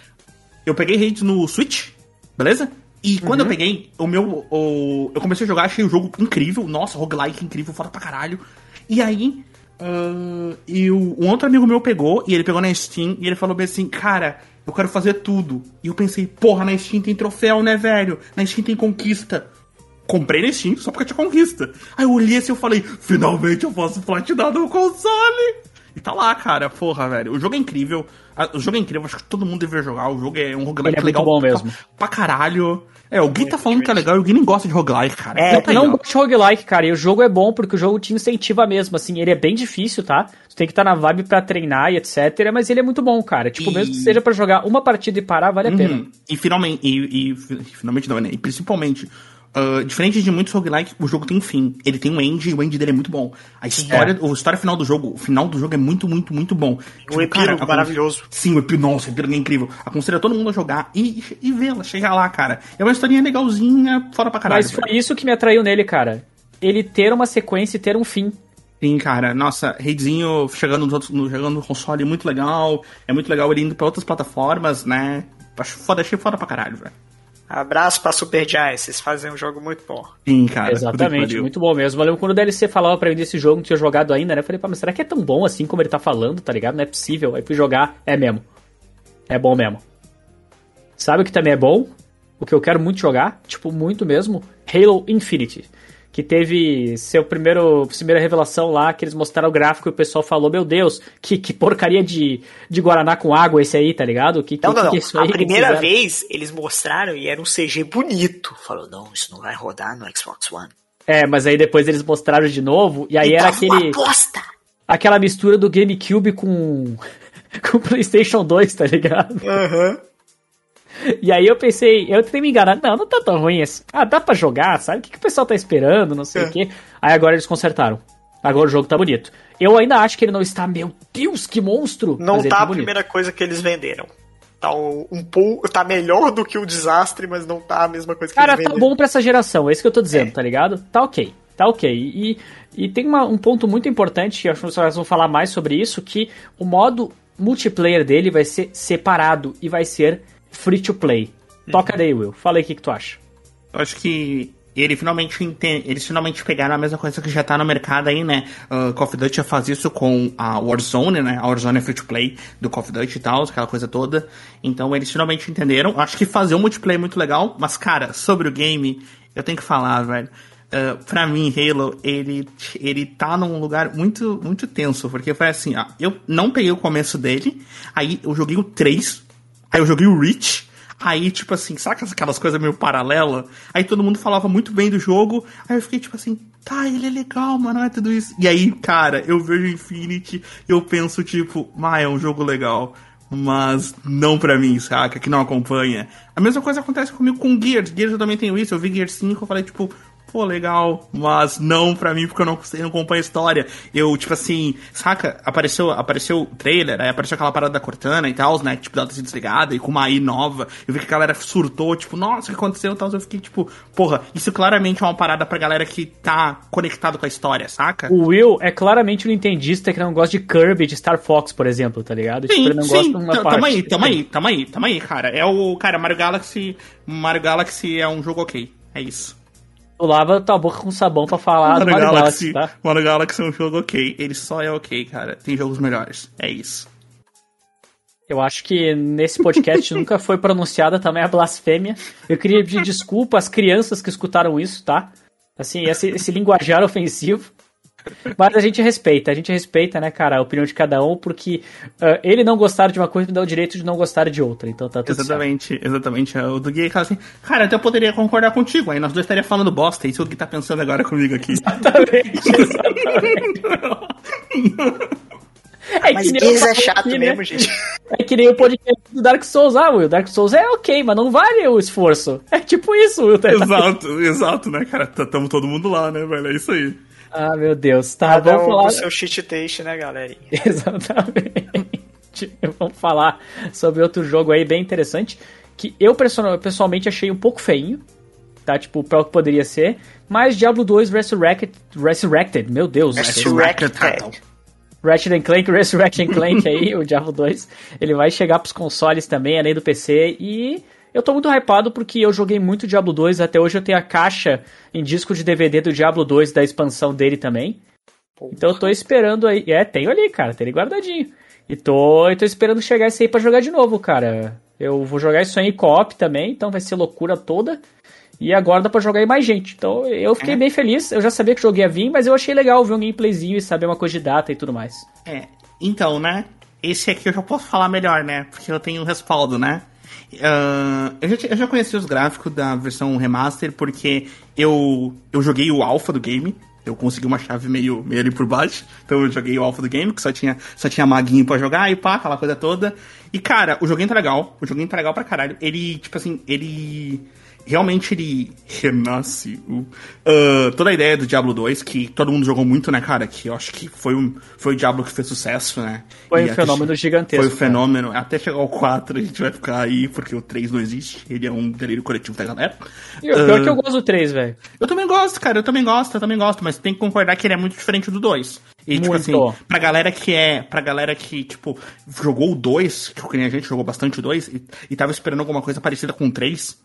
Eu peguei hate no Switch, beleza? E quando uhum. eu peguei, o meu. O, eu comecei a jogar, achei o jogo incrível. Nossa, roguelike incrível, foda pra caralho. E aí. Uh, e o, um outro amigo meu pegou, e ele pegou na Steam, e ele falou bem assim, cara, eu quero fazer tudo. E eu pensei, porra, na Steam tem troféu, né, velho? Na Steam tem conquista. Comprei na Steam só porque tinha conquista. Aí eu olhei assim e falei, finalmente eu posso platinar no console. E tá lá, cara, porra, velho. O jogo é incrível. O jogo é incrível, acho que todo mundo deveria jogar. O jogo é um roguelike é legal bom mesmo. Pra, pra caralho. É, o Gui tá falando que é legal e o Gui nem gosta de roguelike, cara. É, eu não gosto de roguelike, cara. E o jogo é bom porque o jogo te incentiva mesmo, assim. Ele é bem difícil, tá? Tu tem que estar tá na vibe pra treinar e etc. Mas ele é muito bom, cara. Tipo, e... mesmo que seja pra jogar uma partida e parar, vale a uhum. pena. E finalmente, e, e, finalmente não, né? E principalmente, Uh, diferente de muitos roguelike, o jogo tem um fim. Ele tem um end e o end dele é muito bom. A história, é. a história final do jogo, o final do jogo é muito, muito, muito bom. O tipo, epílogo cara, maravilhoso. Sim, o epílogo, nossa, o epílogo é incrível. Aconselho todo mundo a jogar e, e vê-la, chegar lá, cara. É uma historinha legalzinha, fora pra caralho. Mas foi cara. isso que me atraiu nele, cara. Ele ter uma sequência e ter um fim. Sim, cara, nossa, Raidzinho chegando no, no, chegando no console, muito legal. É muito legal ele indo pra outras plataformas, né? Acho foda, achei foda pra caralho, velho. Abraço pra Super Giants, vocês fazem um jogo muito bom. Sim, cara. Exatamente, muito bom mesmo. Valeu quando o DLC falava pra mim desse jogo, não tinha jogado ainda, né? Eu falei, pá, mas será que é tão bom assim como ele tá falando, tá ligado? Não é possível. Aí fui jogar, é mesmo. É bom mesmo. Sabe o que também é bom? O que eu quero muito jogar, tipo, muito mesmo? Halo Infinite que teve seu primeiro primeira revelação lá, que eles mostraram o gráfico e o pessoal falou, meu Deus, que, que porcaria de, de Guaraná com água esse aí, tá ligado? Que, não, que, não, que é isso aí A primeira vez eles mostraram e era um CG bonito. Falou, não, isso não vai rodar no Xbox One. É, mas aí depois eles mostraram de novo e aí e era aquele... Aquela mistura do GameCube com... com o PlayStation 2, tá ligado? Aham. Uhum. E aí eu pensei, eu tentei me enganar, não, não tá tão ruim assim. Ah, dá pra jogar, sabe? O que, que o pessoal tá esperando, não sei é. o quê. Aí agora eles consertaram. Agora o jogo tá bonito. Eu ainda acho que ele não está, meu Deus, que monstro! Não tá, tá a primeira coisa que eles venderam. Tá um pouco. Tá melhor do que o desastre, mas não tá a mesma coisa que Cara, eles venderam. Cara, tá bom pra essa geração, é isso que eu tô dizendo, é. tá ligado? Tá ok. Tá ok. E, e tem uma, um ponto muito importante, que acho que vocês vão falar mais sobre isso, que o modo multiplayer dele vai ser separado e vai ser free to play. Toca daí, Will. Fala aí o que, que tu acha. Eu acho que ele finalmente entende, eles finalmente pegaram a mesma coisa que já tá no mercado aí, né? Uh, Call of Duty já faz isso com a Warzone, né? A Warzone é free to play do Call of Duty e tal, aquela coisa toda. Então eles finalmente entenderam. Acho que fazer um multiplayer é muito legal, mas cara, sobre o game, eu tenho que falar, velho. Uh, pra mim, Halo, ele, ele tá num lugar muito, muito tenso, porque foi assim, ó, eu não peguei o começo dele, aí eu joguei o 3, Aí eu joguei o Reach. Aí, tipo assim, saca aquelas coisas meio paralela? Aí todo mundo falava muito bem do jogo. Aí eu fiquei tipo assim, tá, ele é legal, mas não é tudo isso. E aí, cara, eu vejo Infinity, eu penso, tipo, ah, é um jogo legal. Mas não pra mim, saca? Que não acompanha. A mesma coisa acontece comigo com Gears. Gears eu também tenho isso. Eu vi Gears 5 eu falei, tipo, pô, legal, mas não pra mim porque eu não, não acompanho a história. Eu, tipo assim, saca? Apareceu, apareceu o trailer, aí apareceu aquela parada da Cortana e tal, né? Tipo, ela tá desligada e com uma AI nova. Eu vi que a galera surtou, tipo, nossa, o que aconteceu e tal. Eu fiquei, tipo, porra, isso claramente é uma parada pra galera que tá conectado com a história, saca? O Will é claramente um nintendista que não gosta de Kirby, de Star Fox, por exemplo, tá ligado? Sim, tipo, ele não sim, gosta de uma parte. Tamo aí, tamo aí, tamo aí, tamo aí, cara. É o, cara, Mario Galaxy, Mario Galaxy é um jogo ok. É isso. Tu lava tua boca com sabão pra falar Mario do Mario Galaxy, Galaxy, tá? Mario Galaxy é um jogo ok. Ele só é ok, cara. Tem jogos melhores. É isso. Eu acho que nesse podcast nunca foi pronunciada também a blasfêmia. Eu queria pedir desculpa às crianças que escutaram isso, tá? Assim, esse, esse linguajar ofensivo. Mas a gente respeita, a gente respeita, né, cara, a opinião de cada um, porque uh, ele não gostar de uma coisa me dá o direito de não gostar de outra, então tá tudo Exatamente, certo. exatamente. O do Gui fala assim, cara, até eu poderia concordar contigo, aí nós dois estaríamos falando bosta, é isso que o Gui tá pensando agora comigo aqui. Exatamente, exatamente. É mas Gears é chato aqui, né? mesmo, né? gente. É que nem o podcast do Dark Souls. Ah, Will, Dark Souls é ok, mas não vale o esforço. É tipo isso, Will. Tá exato, exato, né, cara? Tamo todo mundo lá, né, velho? É isso aí. Ah, meu Deus. Tá, Cada vamos um falar... o seu cheat taste, né, galerinha? Exatamente. vamos falar sobre outro jogo aí bem interessante, que eu pessoalmente achei um pouco feinho, tá? Tipo, para o que poderia ser, mas Diablo 2 Resurrected, Resurrected, meu Deus. Resurrected. Resurrected. Ratchet Clank, Resurrection Clank aí, o Diablo 2, ele vai chegar pros consoles também, além do PC, e eu tô muito hypado porque eu joguei muito Diablo 2, até hoje eu tenho a caixa em disco de DVD do Diablo 2, da expansão dele também. Então eu tô esperando aí, é, tenho ali, cara, tem ele guardadinho. E tô, eu tô esperando chegar esse aí pra jogar de novo, cara. Eu vou jogar isso aí em co-op também, então vai ser loucura toda. E agora dá pra jogar aí mais gente. Então eu fiquei é. bem feliz. Eu já sabia que o jogo ia vir, mas eu achei legal ver um gameplayzinho e saber uma coisa de data e tudo mais. É, então, né? Esse aqui eu já posso falar melhor, né? Porque eu tenho um respaldo, né? Uh, eu, já, eu já conheci os gráficos da versão remaster porque eu, eu joguei o alpha do game. Eu consegui uma chave meio, meio ali por baixo. Então eu joguei o alpha do game, que só tinha, só tinha maguinho pra jogar e pá, aquela coisa toda. E cara, o joguinho tá legal. O joguinho tá legal pra caralho. Ele, tipo assim, ele realmente ele renasce. Uh, toda a ideia do Diablo 2, que todo mundo jogou muito, né, cara? Que eu acho que foi, um, foi o Diablo que fez sucesso, né? Foi e um fenômeno gigantesco. Foi um fenômeno. Cara. Até chegar ao 4 a gente vai ficar aí, porque o 3 não existe. Ele é um delírio coletivo da galera. E o pior uh, que eu gosto do 3, velho. Eu também gosto, cara. Eu também gosto, eu também gosto. Mas tem que concordar que ele é muito diferente do 2. E, tipo Muito. tipo assim, pra galera que é. Pra galera que, tipo, jogou o 2, que a gente jogou bastante o 2, e, e tava esperando alguma coisa parecida com o 3,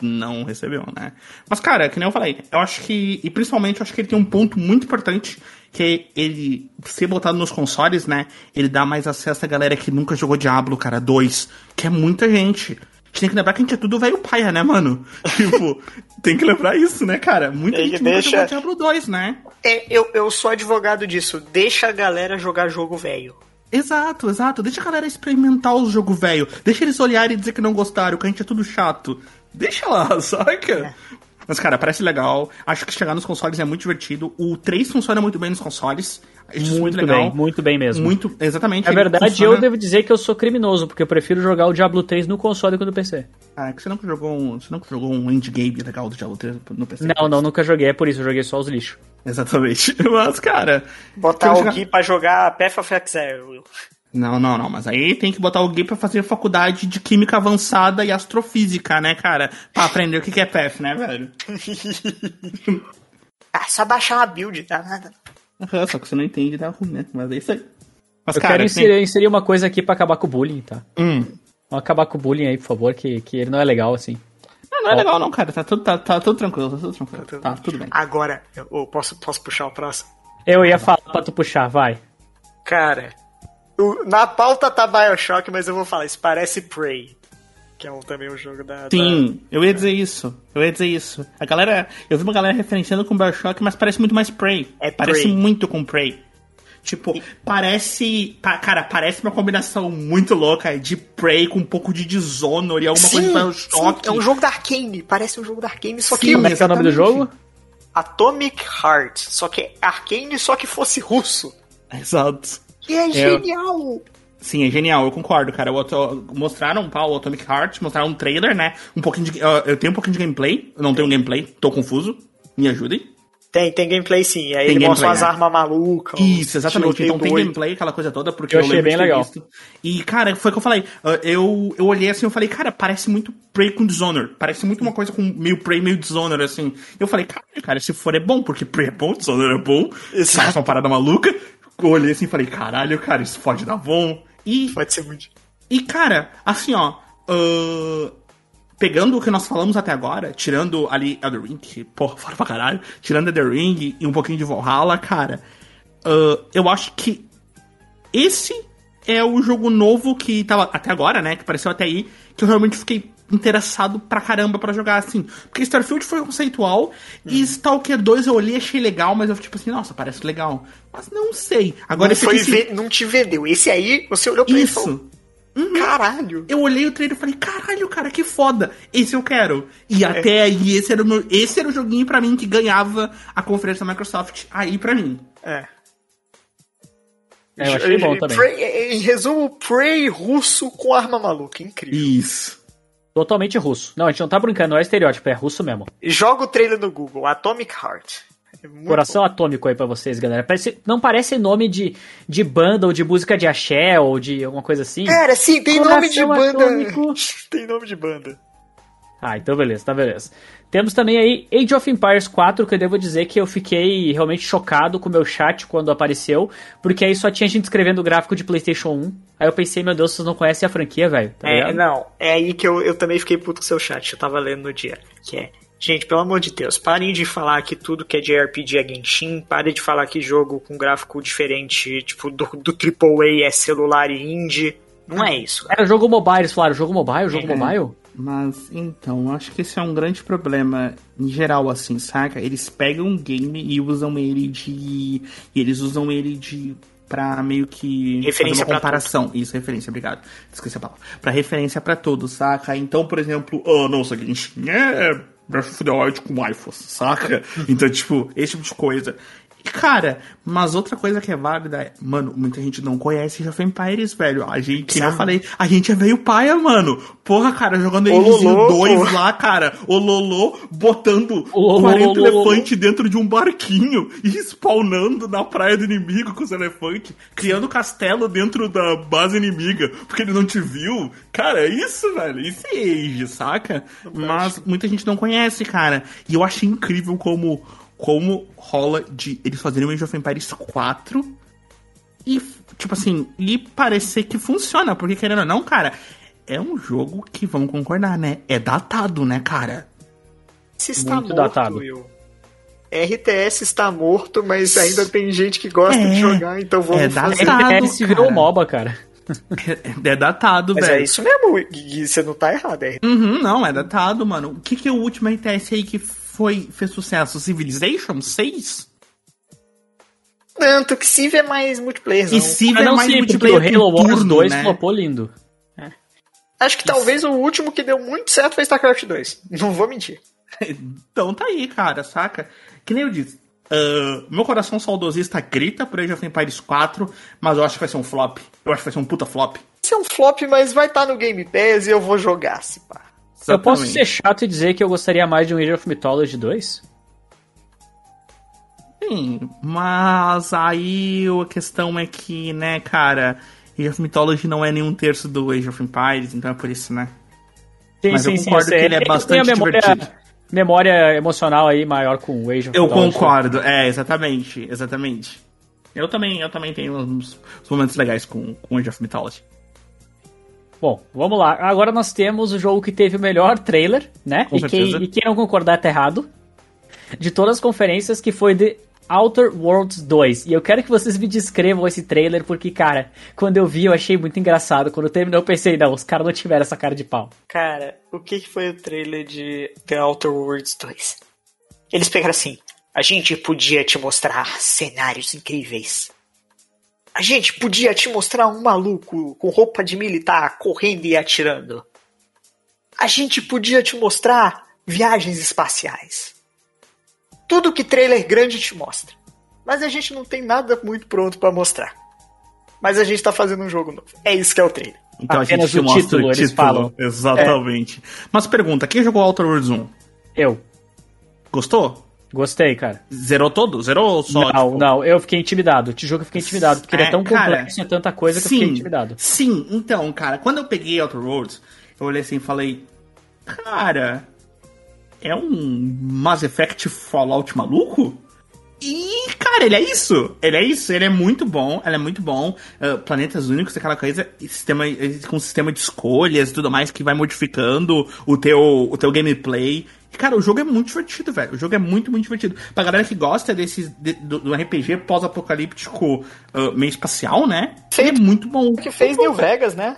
não recebeu, né? Mas, cara, que nem eu falei, eu acho que. E principalmente eu acho que ele tem um ponto muito importante, que é ele ser botado nos consoles, né? Ele dá mais acesso a galera que nunca jogou Diablo, cara, 2, que é muita gente gente tem que lembrar que a gente é tudo velho paia, né, mano? tipo, tem que lembrar isso, né, cara? Muita gente deixa... jogou Diablo 2, né? É, eu, eu sou advogado disso. Deixa a galera jogar jogo velho. Exato, exato. Deixa a galera experimentar o jogo velho. Deixa eles olharem e dizer que não gostaram, que a gente é tudo chato. Deixa lá, saca? É. Mas, cara, parece legal. Acho que chegar nos consoles é muito divertido. O 3 funciona muito bem nos consoles. Muito, muito legal. bem, muito bem mesmo. Muito, exatamente. Na verdade, funciona... eu devo dizer que eu sou criminoso, porque eu prefiro jogar o Diablo 3 no console que no PC. Ah, é que você nunca jogou um, você nunca jogou um endgame legal do Diablo 3 no PC? Não, não, nunca joguei, é por isso, eu joguei só os lixos. Exatamente. Mas, cara... Botar o jogar... Gui pra jogar Path of Exile. Não, não, não, mas aí tem que botar o Gui pra fazer faculdade de Química Avançada e Astrofísica, né, cara? Pra aprender o que é PF, né, velho? ah, só baixar uma build, tá nada. Uhum, só que você não entende da ruim, né? Mas é isso aí. Mas, Eu cara, quero inserir, tem... inserir, uma coisa aqui pra acabar com o bullying, tá? Hum. Vamos acabar com o bullying aí, por favor, que, que ele não é legal, assim. Não, não é legal não, cara. Tá tudo, tá, tá tudo tranquilo, tá tudo tranquilo. Tá tudo, tá, tudo bem. Agora, eu, posso, posso puxar o próximo? Eu ia falar pra tu puxar, vai. Cara, na pauta tá Bioshock, mas eu vou falar, isso parece Prey. Que é um, também um jogo da. Sim, da... eu ia dizer isso. Eu ia dizer isso. A galera. Eu vi uma galera referenciando com Bioshock, mas parece muito mais Prey. É Parece Prey. muito com Prey. Tipo, e... parece. Cara, parece uma combinação muito louca de Prey com um pouco de Dishonored e alguma sim, coisa de Bioshock. Sim, é um jogo da Arkane. Parece um jogo da Arkane, só sim, que. Como é que é o nome do jogo? Atomic Heart. Só que é Arkane, só que fosse russo. Exato. E é, é genial! Sim, é genial, eu concordo, cara. Eu, mostraram pá, o Atomic Heart, mostraram um trailer, né? Um pouquinho de. eu tenho um pouquinho de gameplay, eu não tenho gameplay, tô confuso. Me ajudem. Tem, tem gameplay sim. Aí tem ele mostra as né? armas malucas. Isso, exatamente. Então tem gameplay, aquela coisa toda, porque eu, eu achei bem legal. Visto. E, cara, foi o que eu falei. Eu, eu olhei assim, eu falei, cara, parece muito Prey com Dishonored. Parece muito uma coisa com meio Prey, meio Dishonored, assim. Eu falei, cara, cara, se for é bom, porque Prey é bom, Dishonored é bom. Exato. Parece uma parada maluca eu olhei assim e falei, caralho, cara, isso pode dar bom. E. Pode ser muito. E, cara, assim, ó. Uh, pegando o que nós falamos até agora, tirando ali Elder Ring, que, porra, fora pra caralho, tirando Elder Ring e um pouquinho de Valhalla, cara, uh, eu acho que esse é o jogo novo que tava até agora, né? Que apareceu até aí, que eu realmente fiquei interessado pra caramba pra jogar assim. Porque Starfield foi conceitual e Stalker 2 eu olhei achei legal, mas eu fiquei tipo assim, nossa, parece legal. Mas não sei. Agora não, esse foi aqui, ver- não te vendeu. Esse aí, você olhou pra ele e falou: Isso. Uhum. caralho. Eu olhei o trailer e falei, caralho, cara, que foda. Esse eu quero. E até aí, esse era, o meu, esse era o joguinho pra mim que ganhava a conferência da Microsoft aí pra mim. É. É, eu achei bom também. Prey- em resumo, Prey russo com arma maluca. Incrível. Isso. Totalmente russo. Não, a gente não tá brincando, não é estereótipo, é russo mesmo. Joga o trailer no Google, Atomic Heart. É muito Coração atômico aí pra vocês, galera. Parece- não parece nome de, de banda ou de música de axé ou de alguma coisa assim? bom. Cara, sim, tem nome de Coração banda. atômico. tem nome de banda. Ah, então beleza, tá beleza. Temos também aí Age of Empires 4, que eu devo dizer que eu fiquei realmente chocado com o meu chat quando apareceu, porque aí só tinha gente escrevendo o gráfico de PlayStation 1. Aí eu pensei, meu Deus, vocês não conhecem a franquia, velho. Tá É, ligado? não, é aí que eu, eu também fiquei puto com o seu chat, eu tava lendo no dia. Que é, gente, pelo amor de Deus, parem de falar que tudo que é de RPG é Genshin, parem de falar que jogo com gráfico diferente, tipo, do, do AAA é celular e indie. Não é isso. Era jogo mobile, eles falaram, jogo mobile, jogo É. mobile? Mas, então, acho que esse é um grande problema em geral, assim, saca? Eles pegam um game e usam ele de. E eles usam ele de. Pra meio que. Referência fazer uma pra comparação. Isso, referência, obrigado. Esqueci a palavra. Pra referência pra todos, saca? Então, por exemplo, oh, nossa, Genshin é Breath of the Wild com iPhone, saca? Então, tipo, esse tipo de coisa. Cara, mas outra coisa que é válida é, mano, muita gente não conhece Age of Empires, velho. A gente, que nem eu Sabe? falei, a gente é veio paia, mano. Porra, cara, jogando Lolo, 2 pô. lá, cara. O Lolo botando O Lolo, 40 Lolo, Lolo. elefantes dentro de um barquinho e spawnando na praia do inimigo com os elefantes, criando castelo dentro da base inimiga, porque ele não te viu. Cara, é isso, velho. Isso é Age, saca? Mas muita gente não conhece, cara. E eu achei incrível como como rola de eles fazerem o Age of Empires 4 e, tipo assim, e parecer que funciona, porque querendo ou não, cara, é um jogo que, vamos concordar, né? É datado, né, cara? Se está Muito morto, datado. Will. RTS está morto, mas ainda tem gente que gosta É, de jogar, então vamos é fazer. datado. FPS virou cara. MOBA, cara. É, é datado, Mas velho. é isso mesmo, Gui, você não tá errado. É Uhum, não, é datado, mano. O que, que é o último RTS aí que foi, fez sucesso? Civilization 6? tanto que Civ é mais multiplayer, não. E Civ Mas é não mais sei, porque o multiplayer Halo por Wars turno, 2 né? flopou lindo. Acho que talvez o último que deu muito certo foi StarCraft 2. Não vou mentir. Então tá aí, cara, saca? Que nem eu disse. ah, meu coração saudosista grita por Age of Empires 4, mas eu acho que vai ser um flop. Eu acho que vai ser um puta flop. Isso é um flop, mas vai estar no Game Pass e eu vou jogar, se pá. Eu posso Exatamente. ser chato e dizer que eu gostaria mais de um Age of Mythology 2? Sim, mas aí a questão é que, né, cara, Age of Mythology não é nenhum terço do Age of Empires, então é por isso, né? Sim, Mas eu concordo sei. que ele é tem bastante memória, divertido. memória emocional aí maior com o Age of Eu Mythology. concordo, é, exatamente, exatamente. Eu também, eu também tenho uns, uns momentos legais com, com Age of Mythology. Bom, vamos lá. Agora nós temos o jogo que teve o melhor trailer, né? Com e, quem, e quem não concordar tá errado. De todas as conferências, que foi The Outer Worlds 2. E eu quero que vocês me descrevam esse trailer, porque, cara, quando eu vi, eu achei muito engraçado. Quando terminou, eu pensei, não, os caras não tiveram essa cara de pau. Cara, o que que foi o trailer de The Outer Worlds 2? Eles pegaram assim: a gente podia te mostrar cenários incríveis. A gente podia te mostrar um maluco com roupa de militar correndo e atirando. A gente podia te mostrar viagens espaciais. Tudo que trailer grande te mostra. Mas a gente não tem nada muito pronto pra mostrar. Mas a gente tá fazendo um jogo novo. É isso que é o trailer. Então Apenas a gente o mostra título, o eles título. falam. Exatamente. Mas pergunta, quem jogou Outer Worlds 1? Eu. Gostou? Gostei, cara. Zerou todo? Zerou só? não, tipo, não, eu fiquei intimidado. Te juro que eu fiquei intimidado, porque ele é É, tão cara, complexo é tanta coisa que eu fiquei intimidado. Sim, então, cara, quando eu peguei Outer Worlds, eu olhei assim e falei, cara, é um Mass Effect Fallout maluco? E, cara, ele é isso. Ele é isso. Ele é muito bom. Ele é muito bom. Ah, planetas únicos, aquela coisa. Sistema, com sistema de escolhas e tudo mais que vai modificando o teu, o teu gameplay. Cara, o jogo é muito divertido, velho. O jogo é muito, muito divertido. Pra galera que gosta desses, de, do, do, RPG pós-apocalíptico uh, meio espacial, né? Ele é muito bom. O que fez New Vegas, né?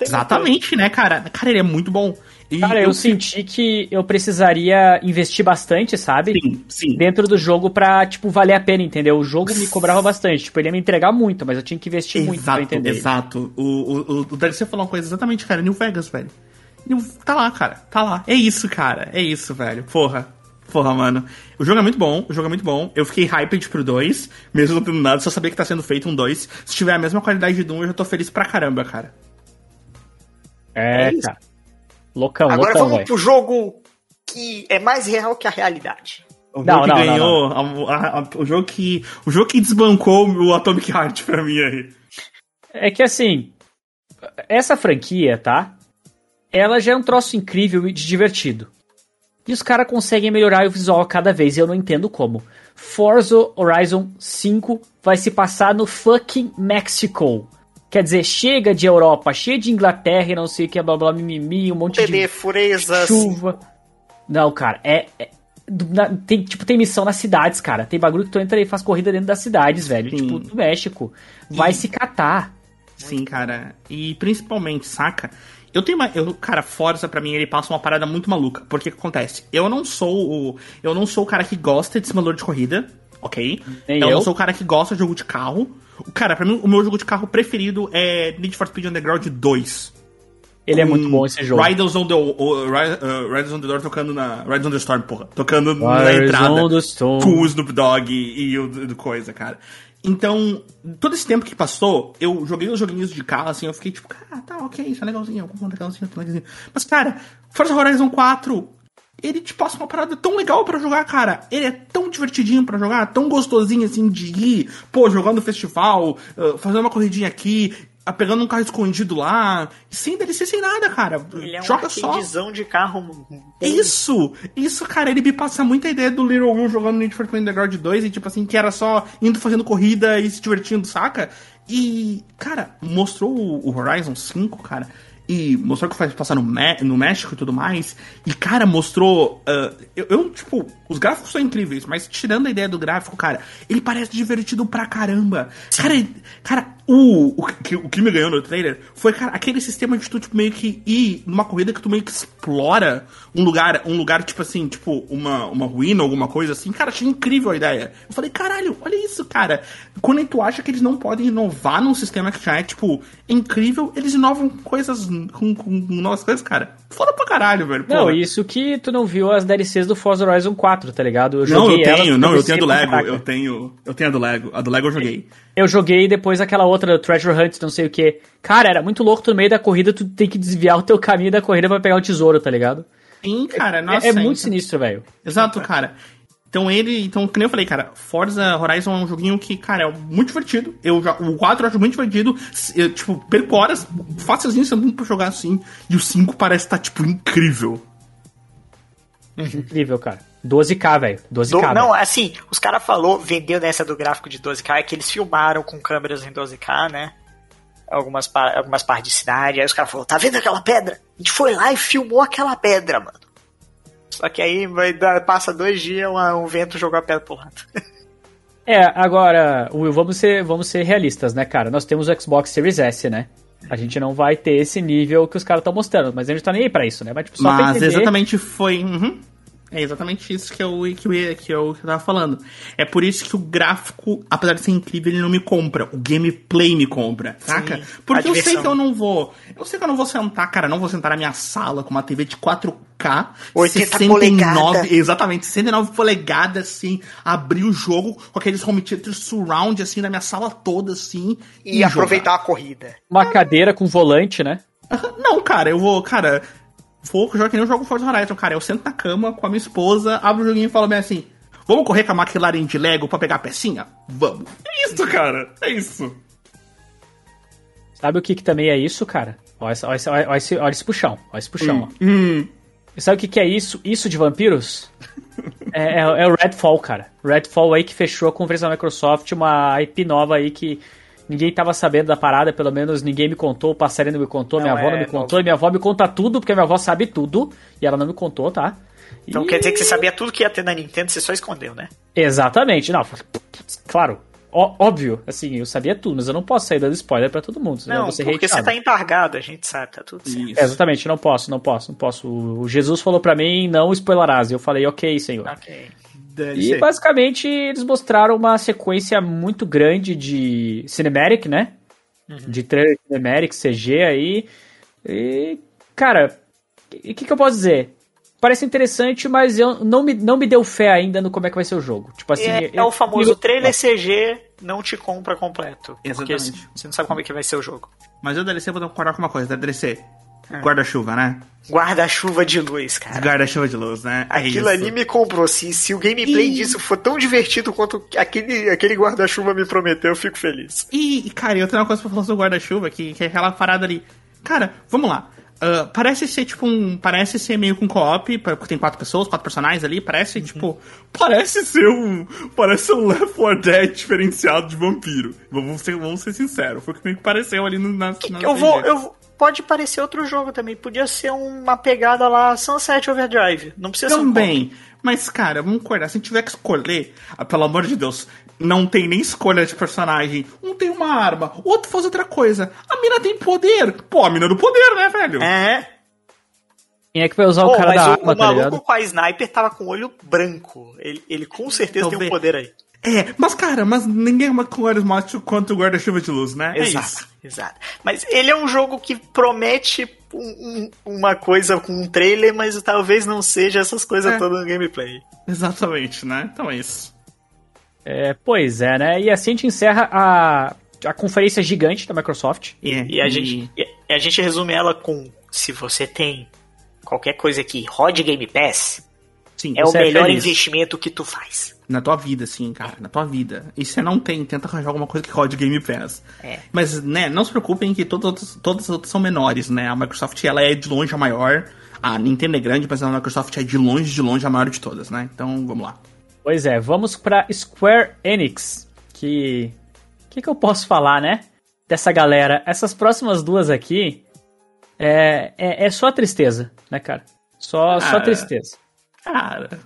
Exatamente, né, cara? Cara, ele é muito bom. E cara, eu, eu senti que eu precisaria investir bastante, sabe? Sim, sim. Dentro do jogo pra, tipo, valer a pena, entendeu? O jogo me cobrava bastante. Tipo, ele ia me entregar muito, mas eu tinha que investir exato, muito pra entender. Exato. O, o, o DLC falou uma coisa exatamente, cara. New Vegas, velho. Tá lá, cara. Tá lá. É isso, cara. É isso, velho. Porra. Porra, mano. O jogo é muito bom, o jogo é muito bom. Eu fiquei hyped pro 2, mesmo não tendo nada, só sabia que tá sendo feito um 2. Se tiver a mesma qualidade de 1, eu já tô feliz pra caramba, cara. É, é cara. Loucão, Agora loucão, vamos véio. pro jogo que é mais real que a realidade. O jogo não, que não, ganhou, não, a, a, a, o jogo que o jogo que desbancou o Atomic Heart pra mim aí. É que assim, essa franquia, tá? Ela já é um troço incrível e divertido. E os caras conseguem melhorar o visual cada vez, e eu não entendo como. Forza Horizon 5 vai se passar no fucking Mexico. Quer dizer, chega de Europa, chega de Inglaterra e não sei o que, blá blá mimimi, um monte de furezas. chuva. Não, cara, é, é tem, tipo, tem missão nas cidades, cara. Tem bagulho que tu entra e faz corrida dentro das cidades, velho. Sim. Tipo, do México. Vai se catar. Sim, cara. E principalmente, saca? Eu tenho uma. Eu, cara, Forza pra mim ele passa uma parada muito maluca. Porque o que acontece? Eu não sou o. Eu não sou o cara que gosta de simulador de corrida, ok? Nem eu, eu não sou o cara que gosta de jogo de carro. Cara, pra mim, o meu jogo de carro preferido é Need for Speed Underground 2. Ele é muito bom esse jogo. Riders on the, uh, Riders on the Door tocando na. Riders on the Storm, porra. Tocando Riders na entrada. On the Storm. Com o Snoop Dogg e, e o do coisa, cara. Então, todo esse tempo que passou, eu joguei os joguinhos de carro, assim, eu fiquei tipo, cara, tá, ok, isso é legalzinho, algum legalzinho, tá legalzinho. Mas, cara, Forza Horizon 4, ele te passa uma parada tão legal para jogar, cara. Ele é tão divertidinho para jogar, tão gostosinho assim de ir, pô, jogando no festival, uh, fazendo uma corridinha aqui, pegando um carro escondido lá, sem DLC, sem nada, cara. Ele é Joga um só. de carro. Isso! Isso, cara, ele me passa muita ideia do Little Will jogando Need for Speed Underground 2 e, tipo assim, que era só indo fazendo corrida e se divertindo, saca? E, cara, mostrou o Horizon 5, cara e mostrou que faz passar no, no México e tudo mais. E, cara, mostrou. Uh, eu, eu, tipo, os gráficos são incríveis, mas tirando a ideia do gráfico, cara, ele parece divertido pra caramba. Cara, cara, o, o, que, o que me ganhou no trailer foi, cara, aquele sistema de tu, tipo, meio que ir numa corrida que tu meio que explora um lugar, um lugar, tipo assim, tipo, uma, uma ruína, alguma coisa assim. Cara, achei incrível a ideia. Eu falei, caralho, olha isso, cara. Quando tu acha que eles não podem inovar num sistema que já é, tipo, incrível, eles inovam coisas com, com novas coisas, cara. Foda pra caralho, velho. Não, isso que tu não viu as DLCs do Forza Horizon 4, tá ligado? Eu não, eu tenho, não, eu tenho a do Lego, eu tenho, eu tenho a do Lego. A do Lego eu joguei. Eu joguei depois aquela outra Treasure Hunt, não sei o que. Cara, era muito louco, tu no meio da corrida, tu tem que desviar o teu caminho da corrida para pegar o tesouro, tá ligado? Sim, cara, nossa. É, é muito sinistro, velho. Exato, cara. Então ele, então, que nem eu falei, cara, Forza Horizon é um joguinho que, cara, é muito divertido. Eu já, o 4 eu acho muito divertido. Eu, tipo, perco horas facilzinho sendo pra jogar assim. E o 5 parece estar, tá, tipo, incrível. Incrível, cara. 12K, velho. 12K. Do, não, assim, os caras falou, vendeu nessa do gráfico de 12K, é que eles filmaram com câmeras em 12K, né? Algumas, algumas partes de cidade. Aí os caras falaram, tá vendo aquela pedra? A gente foi lá e filmou aquela pedra, mano. Só que aí vai dar, passa dois dias, um, um vento jogou a pedra pro lado. É, agora, Will, vamos ser, vamos ser realistas, né, cara? Nós temos o Xbox Series S, né? A gente não vai ter esse nível que os caras estão mostrando, mas a gente tá nem aí pra isso, né? Mas, tipo, só mas exatamente foi. Uhum. É exatamente isso que eu, que, eu, que, eu, que eu tava falando. É por isso que o gráfico, apesar de ser incrível, ele não me compra. O gameplay me compra, saca? Sim, Porque eu sei que eu não vou. Eu sei que eu não vou sentar, cara, não vou sentar na minha sala com uma TV de 4K. 80 69, Exatamente, 69 polegadas, assim, abrir o jogo com aqueles home theater surround, assim, na minha sala toda, assim. E, e aproveitar jogar. a corrida. Uma cadeira com volante, né? Não, cara, eu vou, cara, for jogar que nem eu jogo Forza Horizon, cara. Eu sento na cama com a minha esposa, abro o joguinho e falo bem assim: Vamos correr com a McLaren de Lego pra pegar a pecinha? Vamos. É isso, cara. É isso. Sabe o que, que também é isso, cara? Olha, olha, olha, olha, esse, olha esse puxão. Olha esse puxão, hum, hum. E sabe o que, que é isso? Isso de vampiros? é, é, é, o Redfall, cara. Redfall aí que fechou a conferência da Microsoft, uma IP nova aí que, Ninguém tava sabendo da parada, pelo menos ninguém me contou, o passarinho não me contou, Não, minha avó é não me contou, e minha avó me conta tudo, porque minha avó sabe tudo, e ela não me contou, tá? Então E- quer dizer que você sabia tudo que ia ter na Nintendo, você só escondeu, né? Exatamente, não, claro, ó- óbvio, assim, eu sabia tudo, mas eu não posso sair dando spoiler pra todo mundo, Não, vou ser porque você tá embargado, a gente sabe, tá tudo certo. Isso. É, exatamente, não posso, não posso, não posso. O Jesus falou pra mim, não spoilerás, e eu falei, ok, senhor. Ok. Deve E basicamente eles mostraram uma sequência muito grande de cinematic, né? De trailer cinematic, CG aí. E, cara, o que, que eu posso dizer? Parece interessante, mas eu não me, não me deu fé ainda no como é que vai ser o jogo. Tipo assim, é, é eu- o famoso trailer CG não te compra completo. Porque Exatamente. você não sabe como é que vai ser o jogo. Mas eu DLC vou concordar com uma coisa, da DLC. É. Guarda-chuva, né? Guarda-chuva de luz, cara. Guarda-chuva de luz, né? É Aquilo isso. ali me comprou. Se, se o gameplay Ih. disso for tão divertido quanto aquele, aquele guarda-chuva me prometeu, eu fico feliz. E, cara, eu tenho uma coisa pra falar sobre o guarda-chuva, que, que é aquela parada ali. Cara, vamos lá. Ah, parece ser tipo um. Parece ser meio com co-op, porque tem quatro pessoas, quatro personagens ali. Parece tipo. Parece ser um. Parece ser um Left 4 Dead diferenciado de vampiro. Vamos ser, vamos ser sinceros. Foi o que me pareceu ali no, na, na Eu vou, eu vou- Pode parecer outro jogo também. Podia ser uma pegada lá Sunset Overdrive. Não precisa ser um Também. Mas, cara, vamos acordar. Se tiver que escolher, ah, pelo amor de Deus, não tem nem escolha de personagem. Um tem uma arma, o outro faz outra coisa. A mina tem poder. Pô, a mina do poder, né, velho? É. Quem é que vai usar Pô, o cara mas da o, arma, o tá maluco ligado? com a sniper tava com o olho branco. Ele, ele com certeza tem um Talvez- poder aí. É, mas, cara, mas ninguém é com olhos macho quanto o guarda-chuva de luz, né? É Exato, isso. exato. Mas ele é um jogo que promete um- um- uma coisa com um trailer, mas talvez não seja essas coisas É. todas no gameplay. Exatamente, né? Então é isso. É, pois é, né? E assim a gente encerra a, a conferência gigante da Microsoft. É, E a, gente, e a gente resume ela com: se você tem qualquer coisa que rode Game Pass, Sim, é o Você é melhor feliz. investimento que tu faz. Na tua vida, sim, cara, na tua vida. E se não tem, tenta arranjar alguma coisa que rode Game Pass. É. Mas, né, não se preocupem que todas, as outras- todas as outras são menores, né? A Microsoft, ela é de longe a maior. A Nintendo é grande, mas a Microsoft é de longe, de longe a maior de todas, né? Então, vamos lá. Pois é, vamos pra Square Enix, que... O que, que eu posso falar, né? Dessa galera. Essas próximas duas aqui é, é, é só tristeza, né, cara? Só, só Ah. tristeza. Cara,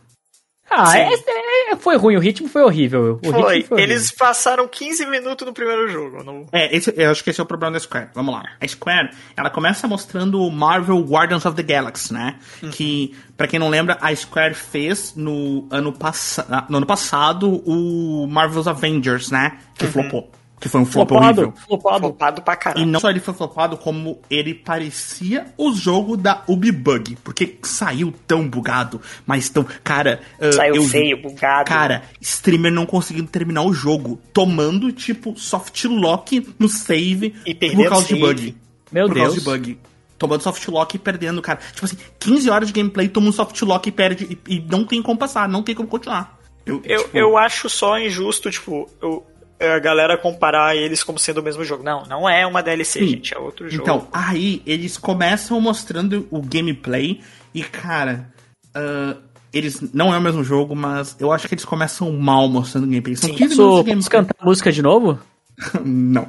Ah, Sim. é- é- foi ruim, o ritmo foi horrível. O Foi. ritmo foi Eles passaram 15 minutos no primeiro jogo. No... É, esse, eu acho que esse é o problema da Square. Vamos lá. A Square, ela começa mostrando o Marvel Guardians of the Galaxy, né? Que, pra quem não lembra, a Square fez no ano, passa no ano passado o Marvel's Avengers, né? Que flopou. Que foi um flop Flopado, horrível. flopado. Flopado pra E caralho. não só ele foi flopado, como ele parecia o jogo da Ubibug. Porque saiu tão bugado, mas tão. Cara. ah, Saiu eu feio, bugado. Cara, streamer não conseguindo terminar o jogo, tomando, tipo, soft lock no save E por causa de save. bug. Meu por Deus. causa de bug. Tomando soft lock e perdendo, cara. Tipo assim, 15 horas de gameplay, toma um soft lock e perde. E, e não tem como passar, não tem como continuar. Eu, Eu, tipo, eu acho só injusto, tipo, eu- a galera comparar eles como sendo o mesmo jogo. Não, não é uma DLC, Sim. gente, é outro jogo. Então, aí eles começam mostrando o gameplay e, cara, ah, eles não é o mesmo jogo, mas eu acho que eles começam mal mostrando o gameplay. São Sim. 15 Posso, minutos de cantar a música de novo? não.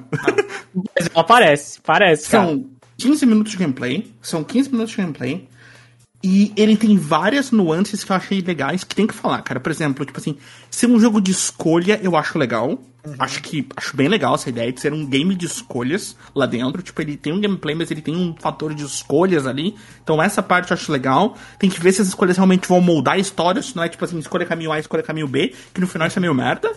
Mas ela parece, parece, cara. São 15 minutos de gameplay. São 15 minutos de gameplay. E ele tem várias nuances que eu achei legais que tem que falar, cara. Por exemplo, tipo assim, ser um jogo de escolha eu acho legal. Acho que acho bem legal essa ideia de ser um game de escolhas lá dentro. Tipo, ele tem um gameplay, mas ele tem um fator de escolhas ali. Então essa parte eu acho legal. Tem que ver se as escolhas realmente vão moldar a história. Se não é tipo assim, escolha caminho A, escolha caminho B, que no final isso é meio merda.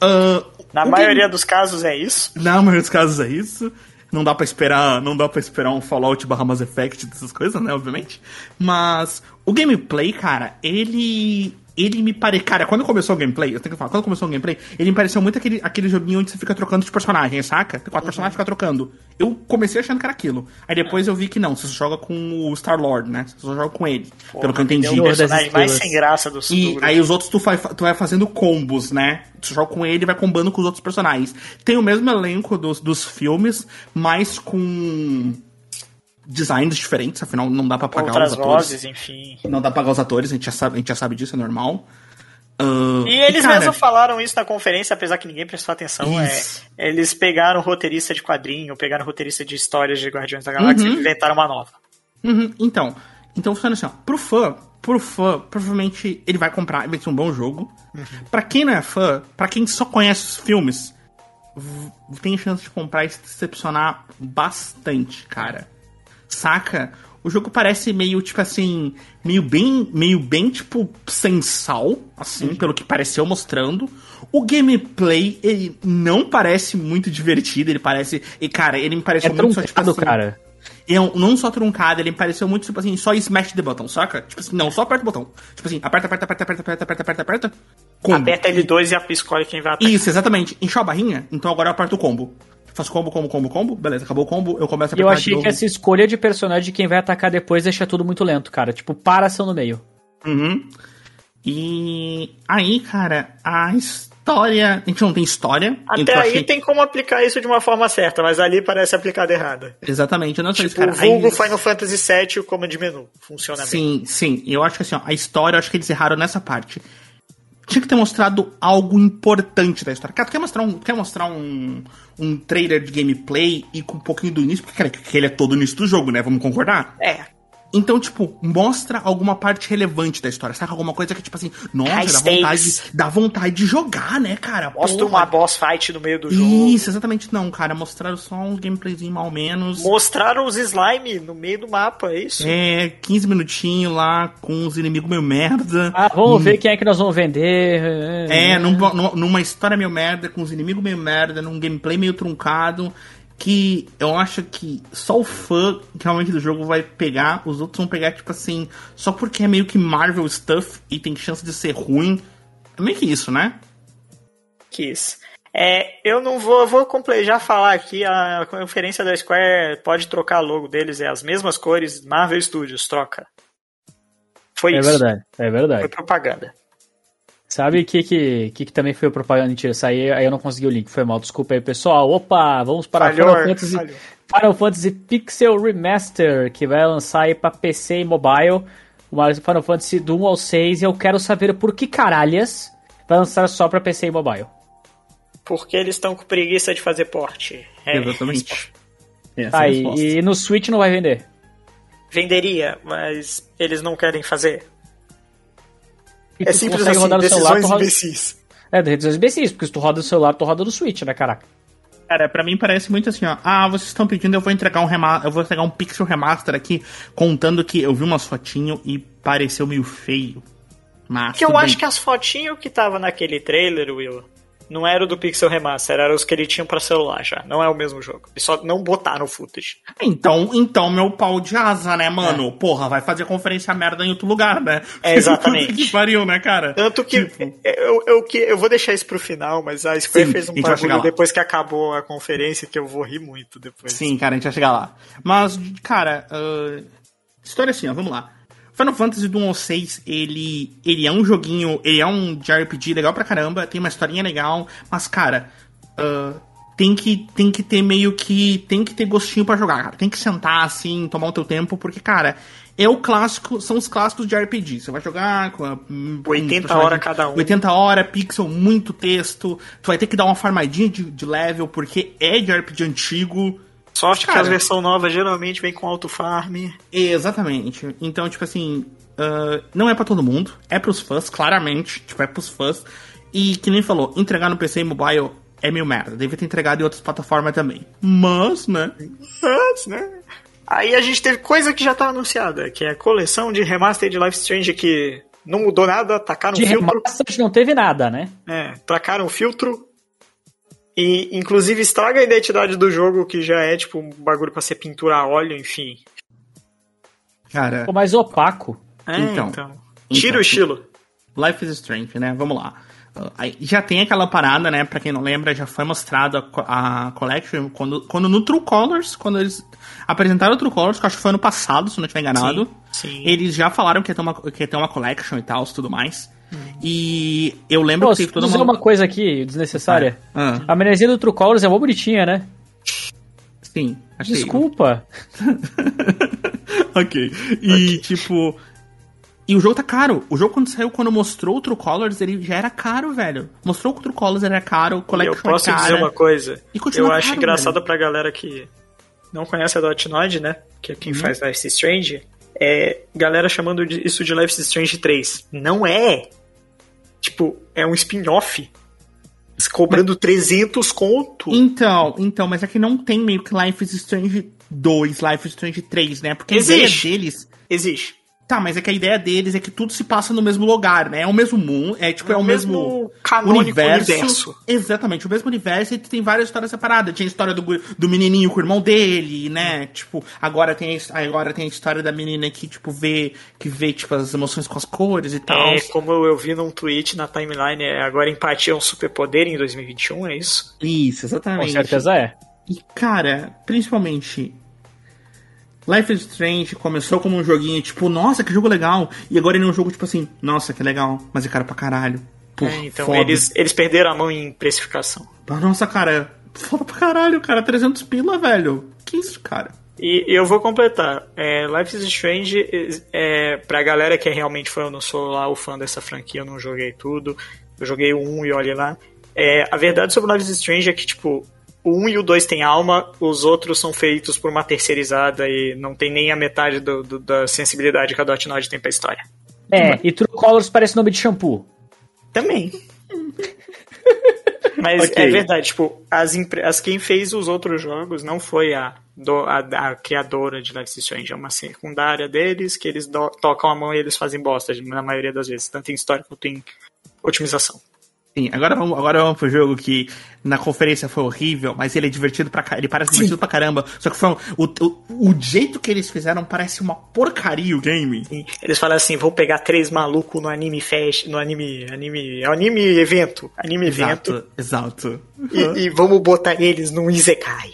Ah, Na maioria game- dos casos é isso. na maioria dos casos é isso. Não dá pra esperar, não dá para esperar um Fallout barra Mass Effect dessas coisas, né, obviamente. Mas o gameplay, cara, ele ele me pareceu, cara, quando começou o gameplay, eu tenho que falar, quando começou o gameplay, ele me pareceu muito aquele, aquele joguinho onde você fica trocando de personagem, saca? Tem quatro personagens fica trocando. Eu comecei achando que era aquilo. Aí depois eu vi que não, você só joga com o Star Lord, né? Você só joga com ele, pelo que eu entendi. É o Senhor das personagem mais Estrelas. sem graça do E aí os outros tu vai, tu vai fazendo combos, né? Tu joga com ele e vai combando com os outros personagens. Tem o mesmo elenco dos, dos filmes, mas com designs diferentes, afinal não dá pra pagar Outras os atores. vozes, enfim. Não dá pra pagar os atores, a gente já sabe, a gente já sabe disso, é normal. Ah, E eles cara, mesmos falaram isso na conferência, apesar que ninguém prestou atenção. É, eles pegaram roteirista de quadrinho, pegaram roteirista de histórias de Guardiões da Galáxia Uhum. e inventaram uma nova. Uhum, então, então funciona assim, ó. Pro fã, pro fã, provavelmente ele vai comprar, vai ser um bom jogo. Pra quem não é fã, pra quem só conhece os filmes, tem chance de comprar e se decepcionar bastante, cara. Saca? O jogo parece meio, tipo assim, meio bem, meio bem, tipo, sem sal, assim, pelo que pareceu mostrando. O gameplay, ele não parece muito divertido, ele parece... E, cara, ele me É pareceu muito só, tipo truncado, assim, cara. é um- não só truncado, ele me pareceu muito, tipo assim, só smash the button, saca? Tipo assim, não, só aperta o botão. Tipo assim, aperta, aperta, aperta, aperta, aperta, aperta, aperta, aperta. Combo. Aperta L2 e a- escolhe quem vai atacar. Isso, exatamente. Encheu a barrinha, então agora eu aperto o combo. Faço combo, combo, combo, combo. Beleza, acabou o combo, eu começo a eu de achei novo. que essa escolha de personagem de quem vai atacar depois deixa tudo muito lento, cara. Tipo, para ação no meio. Uhum. E aí, cara, a história. A gente não tem história. Até então aí achei- tem como aplicar isso de uma forma certa, mas ali parece aplicada errada. Exatamente, eu não sei Tipo, cara. o vulgo aí- Final Fantasy VII e o Command Menu. Funciona bem. Sim, sim. Eu acho que assim, ó, a história, eu acho que eles erraram nessa parte. Tinha que ter mostrado algo importante da história. Cara, tu quer mostrar um, quer mostrar um, um trailer de gameplay e com um pouquinho do início, porque, cara, que ele é todo o início do jogo, né? Vamos concordar? É. Então, tipo, mostra alguma parte relevante da história. Saca alguma coisa que, tipo assim, nossa, High dá vontade, dá vontade de jogar, né, cara? Mostra Porra. uma boss fight no meio do jogo. Isso, exatamente não, cara. Mostraram só uns gameplayzinhos mal menos. Mostraram os slime no meio do mapa, é isso? É, 15 minutinhos lá com os inimigos meio merda. Ah, vamos ver quem é que nós vamos vender. É, num- numa história meio merda, com os inimigos meio merda, num gameplay meio truncado, que eu acho que só o fã realmente do jogo vai pegar, os outros vão pegar, tipo assim, só porque é meio que Marvel stuff e tem chance de ser ruim. É meio que isso, né? Quis. É, eu não vou, vou comple- já falar aqui, a conferência da Square pode trocar logo deles, é as mesmas cores, Marvel Studios, troca. Foi É isso. verdade, é Foi verdade. propaganda. Sabe o que, que, que, que também foi propaganda? Mentira, isso aí, aí eu não consegui o link, foi mal. Desculpa aí, pessoal. Opa, vamos para Falhou, Final Fantasy, falhou. Final Fantasy Pixel Remaster, que vai lançar aí pra PC e mobile. O Final Fantasy do 1 ao 6, e eu quero saber por que caralhas vai lançar só pra PC e mobile. Porque eles estão com preguiça de fazer porte. É, Exatamente. Essa é resposta. e no Switch não vai vender. Venderia, mas eles não querem fazer. E É tu simples consegue assim, rodar no celular, tu roda... imbecis. É, decisões imbecis, porque se tu roda no celular, tu roda no Switch, né, caraca? Cara, pra mim parece muito assim, ó. Ah, vocês estão pedindo, eu vou entregar um remaster, eu vou entregar um pixel remaster aqui, contando que eu vi umas fotinhos e pareceu meio feio. Mas Porque eu tudo acho bem. que as fotinhos que tava naquele trailer, Will, não era o do Pixel Remaster, eram os que ele tinha pra celular já. Não é o mesmo jogo. Eles só não botaram footage. Então, então meu pau de asa, né, mano? Porra, vai fazer conferência merda em outro lugar, né? É, exatamente. Que pariu, né, cara? Tanto que Tipo, eu, eu, que eu vou deixar isso pro final, mas a Square Sim, fez um bagulho depois que acabou a conferência que eu vou rir muito depois. Sim, cara, a gente vai chegar lá. Mas, cara, ah, história assim, ó, vamos lá. Final Fantasy do 1 ao 6, ele, ele é um joguinho, ele é um JRPG legal pra caramba, tem uma historinha legal, mas, cara, ah, tem, que, tem que ter meio que. Tem que ter gostinho pra jogar, cara. Tem que sentar assim, tomar o teu tempo, porque, cara, é o clássico, são os clássicos de RPG. Você vai jogar com. a- com 80 personagem- horas cada um. 80 horas, pixel, muito texto. Tu vai ter que dar uma farmadinha de, de level, porque é de RPG antigo. Sorte que Cara. as versões novas geralmente vem com auto farm. Exatamente. Então, tipo assim, ah, não é pra todo mundo, é pros fãs, claramente, tipo, é pros fãs. E que nem falou, entregar no PC e mobile é meio merda. Devia ter entregado em outras plataformas também. Mas, né? Mas, né? Aí a gente teve coisa que já tá anunciada, que é a coleção de remaster de Life Strange que não mudou nada, tacaram De um filtro. remaster não teve nada, né? É, tacaram um filtro. E inclusive estraga a identidade do jogo, que já é tipo um bagulho pra ser pintura a óleo, enfim. Cara, Ficou mais opaco. É, Então. então. Tira Então. o estilo. Life is Strange, né? Vamos lá. Aí já tem aquela parada, né? Pra quem não lembra, já foi mostrado a, a Collection quando, quando no True Colors, quando eles apresentaram o True Colors, que eu acho que foi ano passado, se não estiver enganado. Sim. Eles já falaram que ia ter uma, que ia ter uma Collection e tal, tudo mais. E eu lembro Pô, que toda dizer uma. uma coisa aqui desnecessária. Ah, A menezinha do True Colors é mó bonitinha, né? sim, achei. Desculpa. ok. E, tipo. E o jogo tá caro. O jogo, quando saiu, quando mostrou o True Colors, ele já era caro, velho. Mostrou o True Colors, era caro, o E Collection eu posso é cara. dizer uma coisa. E continua Eu acho caro, engraçado velho. pra galera que não conhece a Dotnod, né? Que é quem Uhum. faz Life is Strange. É galera chamando isso de Life is Strange 3. Não é. Tipo, é um spin-off. Cobrando 300 conto. Então, então, mas é que não tem meio que Life is Strange 2, Life is Strange 3, né? Porque a Existe. ideia deles. Existe. Tá, mas é que a ideia deles é que tudo se passa no mesmo lugar, né? É o mesmo mundo, é tipo, é, o mesmo, canônico universo. universo. Exatamente, o mesmo universo e tem várias histórias separadas. Tinha a história do, do menininho com o irmão dele, né? Tipo, agora tem, a, agora tem a história da menina que, tipo, vê, que vê, tipo, as emoções com as cores e tal. É, como eu vi num tweet na timeline, é, agora empatia é um superpoder em 2021, é isso? Isso, Com exatamente. certeza é. E, cara, principalmente. Life is Strange começou como um joguinho, tipo, nossa, que jogo legal. E agora ele é um jogo, tipo assim, nossa, que legal, mas é caro pra caralho. Pô, É, então foda. eles, eles perderam a mão em precificação. Nossa, cara, foda pra caralho, cara, 300 pila, velho. Que isso, cara? E eu vou completar. É, Life is Strange, é, pra galera que realmente fã, eu não sou lá o fã dessa franquia, eu não joguei tudo. Eu joguei o 1 e olhe lá. É, a verdade sobre Life is Strange é que, tipo, o 1 e o 2 tem alma, os outros são feitos por uma terceirizada e não tem nem a metade do- do- da sensibilidade que a Dotnod tem pra história. É, e True Colors parece nome de shampoo. Também. Mas Ok. é verdade, tipo, as, as quem fez os outros jogos não foi a, do- a, a criadora de Life is Strange, é uma secundária deles que eles do- tocam a mão e eles fazem bosta, na maioria das vezes, tanto em história quanto em otimização. Sim, agora vamos, agora vamos pro jogo que na conferência foi horrível, mas ele é divertido pra caramba. Ele parece divertido pra caramba. Só que foi um- o, o, o jeito que eles fizeram parece uma porcaria o game. E eles falam assim, vou pegar três malucos no anime fest, no anime, anime, é anime evento, anime evento, Exato, exato. e, e vamos botar eles num Isekai.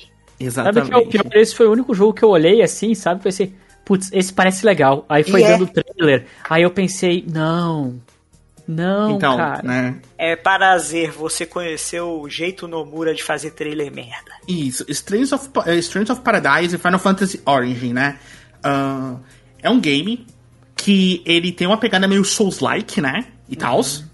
Sabe que é o Exatamente. pior? Esse foi o único jogo que eu olhei assim, sabe? Pensei, putz, esse parece legal. Aí foi E é. dando trailer. Aí eu pensei, não. Não, Então, cara. né? É prazer você conhecer o jeito Nomura de fazer trailer merda. Isso, Strange of, eh, Strange of Paradise e Final Fantasy Origin, né? Ah, é um game que ele tem uma pegada meio Souls-like, né? E tals.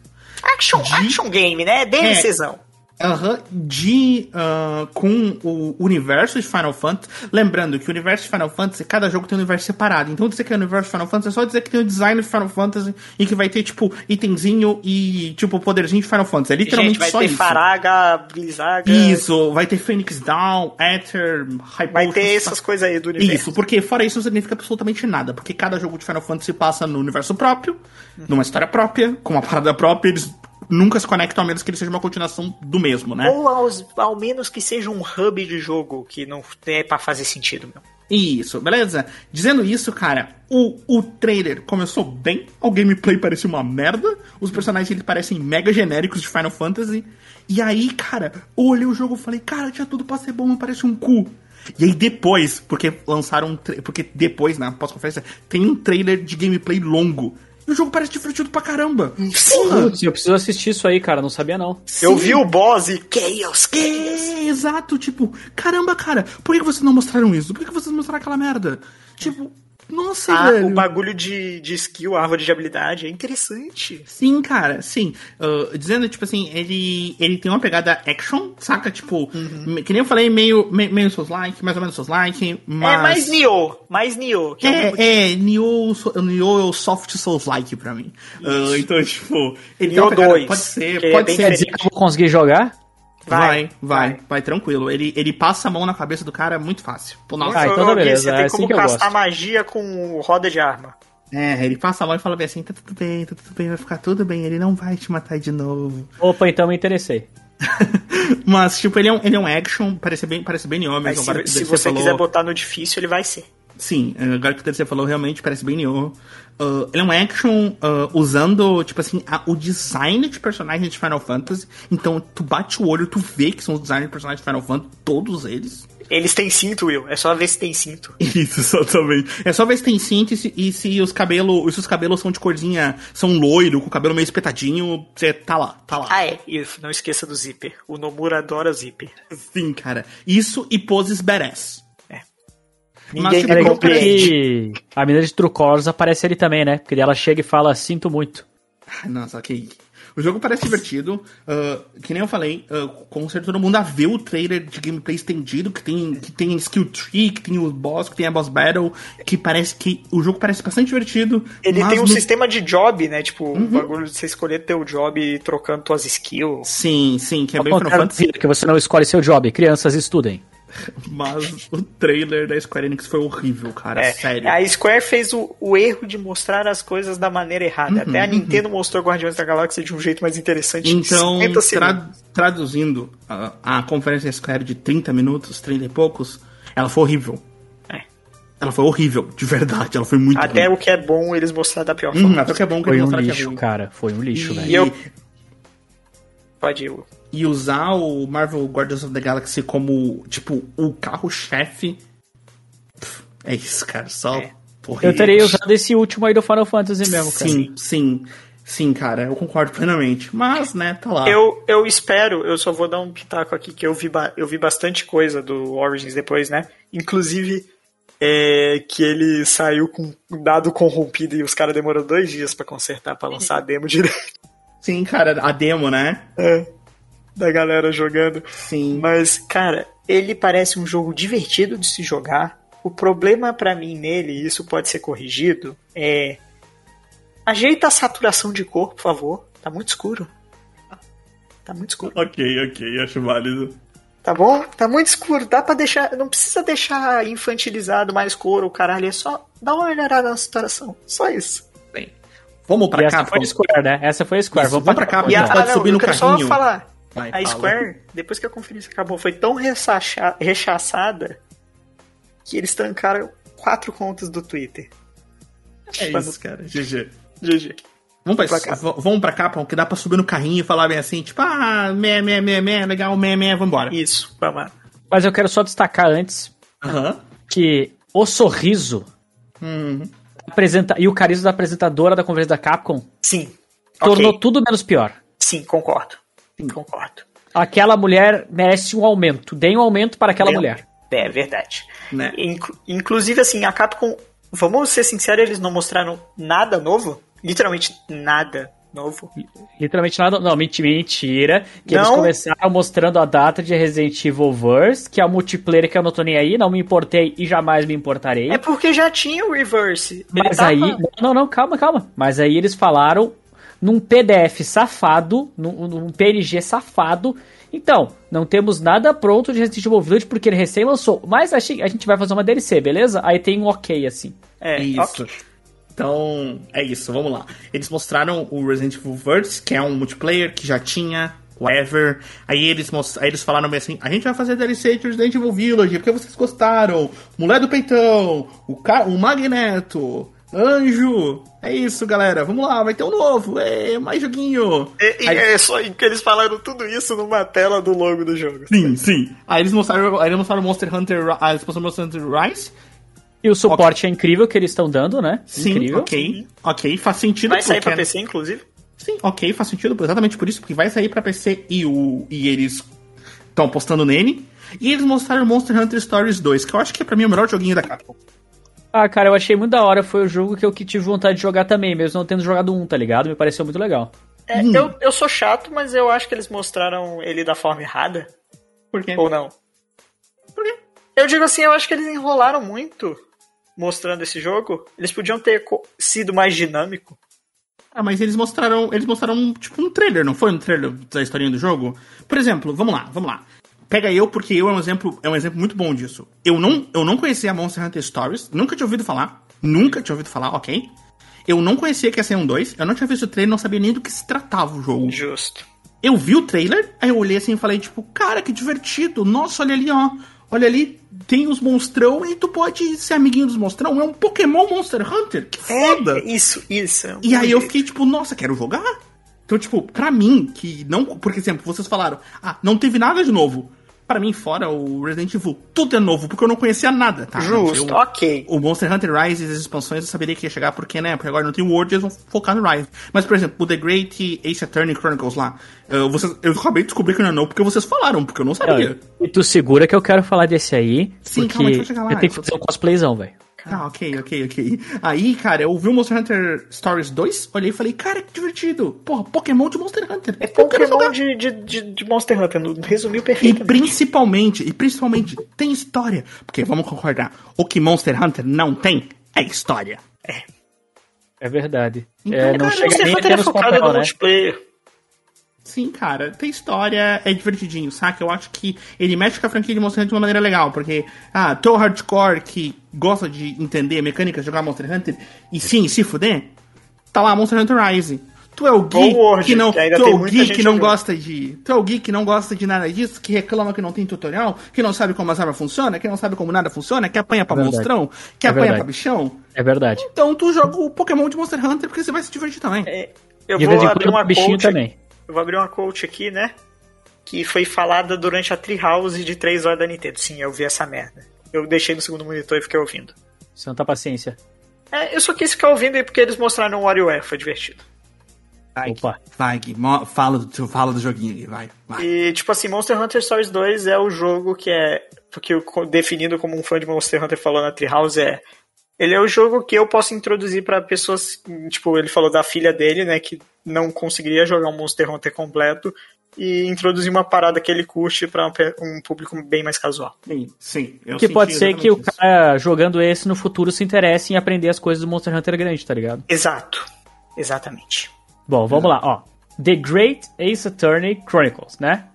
Action, action game, né? DLCzão. Aham, de ah, com o universo de Final Fantasy. Lembrando que o universo de Final Fantasy, cada jogo tem um universo separado. Então dizer que é o universo de Final Fantasy é só dizer que tem o design de Final Fantasy e que vai ter, tipo, itemzinho e, tipo, poderzinho de Final Fantasy. É literalmente Gente, vai só ter isso. Faraga, Blizaga. Isso, vai ter Phoenix Down, Ether, High Vai ter essas coisas aí do universo. Isso, porque fora isso não significa absolutamente nada. Porque cada jogo de Final Fantasy passa no universo próprio, numa história própria, com uma parada própria, eles nunca se conectam a menos que ele seja uma continuação do mesmo, né? Ou aos- ao menos que seja um hub de jogo que não é pra fazer sentido, meu. Isso, beleza? Dizendo isso, cara, o, o trailer começou bem, o gameplay parecia uma merda, os personagens eles parecem mega genéricos de Final Fantasy, e aí, cara, eu olhei o jogo e falei, cara, tinha tudo pra ser bom, mas parece um cu. E aí depois, porque lançaram um porque depois, na pós-conferência, tem um trailer de gameplay longo. E o jogo parece divertido pra caramba. Porra. Putz, eu preciso assistir isso aí, cara. Não sabia não. Eu Sim. vi o boss e Chaos, Chaos. É, exato, tipo, caramba, cara, por que vocês não mostraram isso? Por que vocês não mostraram aquela merda? Tipo, nossa, Ah, velho. o bagulho de, de skill, árvore de habilidade, é interessante. Sim, cara, sim. Uh, dizendo, tipo assim, ele, ele tem uma pegada action, saca? Tipo, me- que nem eu falei, meio, me- meio Souls-like, mais ou menos Souls-like, mas... É mais Nioh, mais Nioh. É, um- É, é, Nioh, so- Nioh é o soft Souls-like pra mim. Uh, então, tipo, ele Nioh tem uma pegada- 2, Pode ser, que é pode bem ser. Quer dizer que eu vou conseguir jogar? Vai, Vai, vai, vai, tranquilo. Ele, ele passa a mão na cabeça do cara muito fácil. Pô, nossa. Ah, então tá beleza, Você é tem assim como castar gosto. magia com roda de arma. É, ele passa a mão e fala bem assim, tá tudo bem, tá tudo bem, vai ficar tudo bem, ele não vai te matar de novo. Opa, então me interessei. Mas, tipo, ele é um, ele é um action, parece bem, parece bem mesmo. se, se você você falou- quiser botar no difícil, ele vai ser. Sim, eh, agora que você falou, realmente parece bem Nioh. Uh, ele é um action uh, usando, tipo assim, a- o design de personagens de Final Fantasy. Então, tu bate o olho, tu vê que são os designs de personagens de Final Fantasy, todos eles. Eles têm cinto, Will. É só ver se tem cinto. Isso, exatamente. É só ver se tem cinto e se, e se os cabelos. Se os cabelos são de corzinha, são loiro, com o cabelo meio espetadinho, você tá lá, tá lá. Ah, é. E não esqueça do zíper. O Nomura adora zíper. Sim, cara. Isso e poses badass. Ninguém me legal compreende. porque a menina de True Colors aparece ali também, né? Porque ela chega e fala, sinto muito. Nossa, ok. O jogo parece divertido. ah, que nem eu falei, uh, conserto todo mundo a ver o trailer de gameplay estendido, que tem, que tem skill tree, que tem os boss, que tem a boss battle, que parece que o jogo parece bastante divertido. Ele mas tem um no- sistema de job, né? Tipo, Uhum. o bagulho de você escolher teu job e trocando tuas skills. Sim, sim, que é Ao bem Final Fantasy. que você não escolhe seu job. Crianças, estudem. Mas o trailer da Square Enix foi horrível, cara. É, sério. A Square fez o, o erro de mostrar as coisas da maneira errada. Até a Nintendo mostrou Guardiões da Galáxia de um jeito mais interessante. Então, 50 segundos. tra- traduzindo a, a conferência Square de 30 minutos, 30 e poucos, ela foi horrível. É. Ela foi horrível, de verdade. Ela foi muito Até ruim. o que é bom eles mostraram da pior Hum, forma. até o que é bom que Foi eles um mostraram que é lixo, ruim. cara. Foi um lixo, E- velho. E eu. Pode ir. E usar o Marvel Guardians of the Galaxy como, tipo, o carro-chefe. É isso, cara. Só. É. porra, Eu teria usado esse último aí do Final Fantasy mesmo, cara. Sim, sim. Sim, cara, eu concordo plenamente. Mas, né, tá lá. Eu, eu espero, eu só vou dar um pitaco aqui, que eu vi, ba- eu vi bastante coisa do Origins depois, né? Inclusive, é, que ele saiu com um dado corrompido e os caras demoraram dois dias pra consertar, pra lançar a demo direito. Sim, cara, a demo, né? É, da galera jogando. Sim. Mas, cara, ele parece um jogo divertido de se jogar. O problema pra mim nele, e isso pode ser corrigido, é. Ajeita a saturação de cor, por favor. Tá muito escuro. Tá muito escuro. Ok, ok, acho válido. Tá bom? Tá muito escuro. Dá pra deixar. Não precisa deixar infantilizado mais cor, o caralho. É só dar uma melhorada na saturação. Só isso. Bem, vamos E pra essa cá, foi a Square, né? Essa foi a Square. Isso, Vamos vamos pra pra cá. E a, ah, pode não, subir eu no quero carrinho. só falar. Vai, a fala. Square, depois que a conferência acabou, foi tão rechaça- rechaçada que eles trancaram quatro contas do Twitter. É isso, cara. GG. GG. Vamos pra, Pra vamos pra cá, que dá pra subir no carrinho e falar bem assim, tipo, ah, meh, meh, meh, meh, legal, meh, meh, vambora. Isso, vamos lá. Mas eu quero só destacar antes Aham. que o sorriso Uhum. apresenta e o carisma da apresentadora da conferência da Capcom Sim. tornou Ok. tudo menos pior. Sim, concordo. Concordo. Aquela mulher merece um aumento. Deem um aumento para aquela Deu. mulher. É verdade. Né? Inclu- inclusive, assim, a Capcom, vamos ser sinceros, eles não mostraram nada novo. Literalmente nada novo. Literalmente nada. Não, menti- mentira. Que eles Não. começaram mostrando a data de Resident Evil Verse, que é o multiplayer que eu não tô nem aí, não me importei e jamais me importarei. É porque já tinha o Reverse. Mas tava- aí. Não, não, não, calma, calma. Mas aí eles falaram num PDF safado, num, num PNG safado. Então, não temos nada pronto de Resident Evil Village porque ele recém lançou. Mas a gente, a gente vai fazer uma DLC, beleza? Aí tem um ok assim. É, isso. ok. Então, é isso, vamos lá. Eles mostraram o Resident Evil Verse, que é um multiplayer que já tinha, whatever. Aí eles, most... Aí eles falaram bem assim: a gente vai fazer DLC de Resident Evil Village, porque vocês gostaram. Mulher do Peitão, o, Ca... o Magneto, Anjo. É isso, galera. Vamos lá, vai ter um novo. É, mais joguinho. E, e Aí- é só que eles falaram tudo isso numa tela do logo do jogo. Sim, sim. Aí eles mostraram, aí eles mostraram Monster Hunter, Ri- ah, eles mostraram Monster Hunter Rise. E o suporte é incrível que eles estão dando, né? Sim, incrível. ok. Ok, faz sentido. Vai sair porque- pra PC, inclusive? Sim, ok, faz sentido exatamente por isso, porque vai sair pra PC e, o, e eles estão apostando nele. E eles mostraram Monster Hunter Stories 2, que eu acho que é pra mim o melhor joguinho da Capcom. Ah, cara, eu achei muito da hora. Foi o jogo que eu que tive vontade de jogar também, mesmo não tendo jogado um, tá ligado? Me pareceu muito legal. É, Hum. eu, eu sou chato, mas eu acho que eles mostraram ele da forma errada. Por quê? Ou não? Por quê? Eu digo assim, eu acho que eles enrolaram muito mostrando esse jogo. Eles podiam ter sido mais dinâmico. Ah, mas eles mostraram, eles mostraram tipo um trailer, não foi um trailer da historinha do jogo? Por exemplo, vamos lá, vamos lá. Pega eu, porque eu é um exemplo, é um exemplo muito bom disso. Eu não, eu não conhecia a Monster Hunter Stories, nunca tinha ouvido falar, nunca tinha ouvido falar, ok? Eu não conhecia que ia ser um 2, eu não tinha visto o trailer, não sabia nem do que se tratava o jogo. Justo. Eu vi o trailer, aí eu olhei assim e falei, tipo, cara, que divertido. Nossa, olha ali, ó. Olha ali, tem os monstrão e tu pode ser amiguinho dos monstrão. É um Pokémon Monster Hunter. Que foda. É, isso, isso. é um E aí eu jeito. fiquei tipo, nossa, quero jogar. Então, tipo, pra mim, que não. Porque, exemplo, vocês falaram, ah, não teve nada de novo. Pra mim, fora o Resident Evil, tudo é novo, porque eu não conhecia nada, tá? Justo, Eu- ok. o Monster Hunter Rise e as expansões eu saberia que ia chegar, porque, né? Porque agora não tem o World, eles vão focar no Rise. Mas, por exemplo, o The Great Ace Attorney Chronicles lá, eu, vocês, eu acabei de descobrir que não é novo porque vocês falaram, porque eu não sabia. E tu segura que eu quero falar desse aí, Sim, porque calma, lá. eu tenho que fazer um cosplayzão, velho. Ah, ok, ok, ok. Aí, cara, eu vi o Monster Hunter Stories 2, olhei e falei, cara, que divertido. Porra, Pokémon de Monster Hunter. É. Pokémon de, de, de, de Monster Hunter, resumiu E perfeitamente. principalmente, e principalmente, tem história. Porque vamos concordar, o que Monster Hunter não tem é história. É verdade. Então, é, não cara, chega Monster nem Hunter ter é focado papel, no né? multiplayer. Sim, cara, tem história, é divertidinho, saca? Eu acho que ele mexe com a franquia de Monster Hunter de uma maneira legal, porque, ah, tô hardcore que gosta de entender mecânicas de jogar Monster Hunter e sim, se fuder, tá lá Monster Hunter Rise. Tu é o geek World, que não, que tu é o geek que não gosta de, tu é o geek que não gosta de nada disso, que reclama que não tem tutorial, que não sabe como as armas funcionam, que não sabe como nada funciona, que apanha pra Verdade. monstrão, que É apanha verdade. pra bichão. É verdade. Então tu joga o Pokémon de Monster Hunter porque você vai se divertir também. É, eu De vou abrir uma bichinho coach, também. Eu vou abrir uma coach aqui, né? Que foi falada durante a Treehouse de 3 horas da Nintendo. Sim, eu vi essa merda. Eu deixei no segundo monitor e fiquei ouvindo. Santa paciência. É, eu só quis ficar ouvindo aí porque eles mostraram o WarioWare, foi divertido. Vai, Opa. vai, fala do, fala do joguinho aí, vai, vai. E, tipo assim, Monster Hunter Stories 2 é o jogo que é. Porque definido como um fã de Monster Hunter falou na Treehouse é. Ele é o jogo que eu posso introduzir pra pessoas. Tipo, ele falou da filha dele, né? Que não conseguiria jogar um Monster Hunter completo. E introduzir uma parada que ele curte pra um público bem mais casual. Sim, sim. Eu Que pode ser que o isso. cara jogando esse no futuro se interesse em aprender as coisas do Monster Hunter grande, tá ligado? Exato. Exatamente. Bom, vamos lá, ó. The Great Ace Attorney Chronicles, né?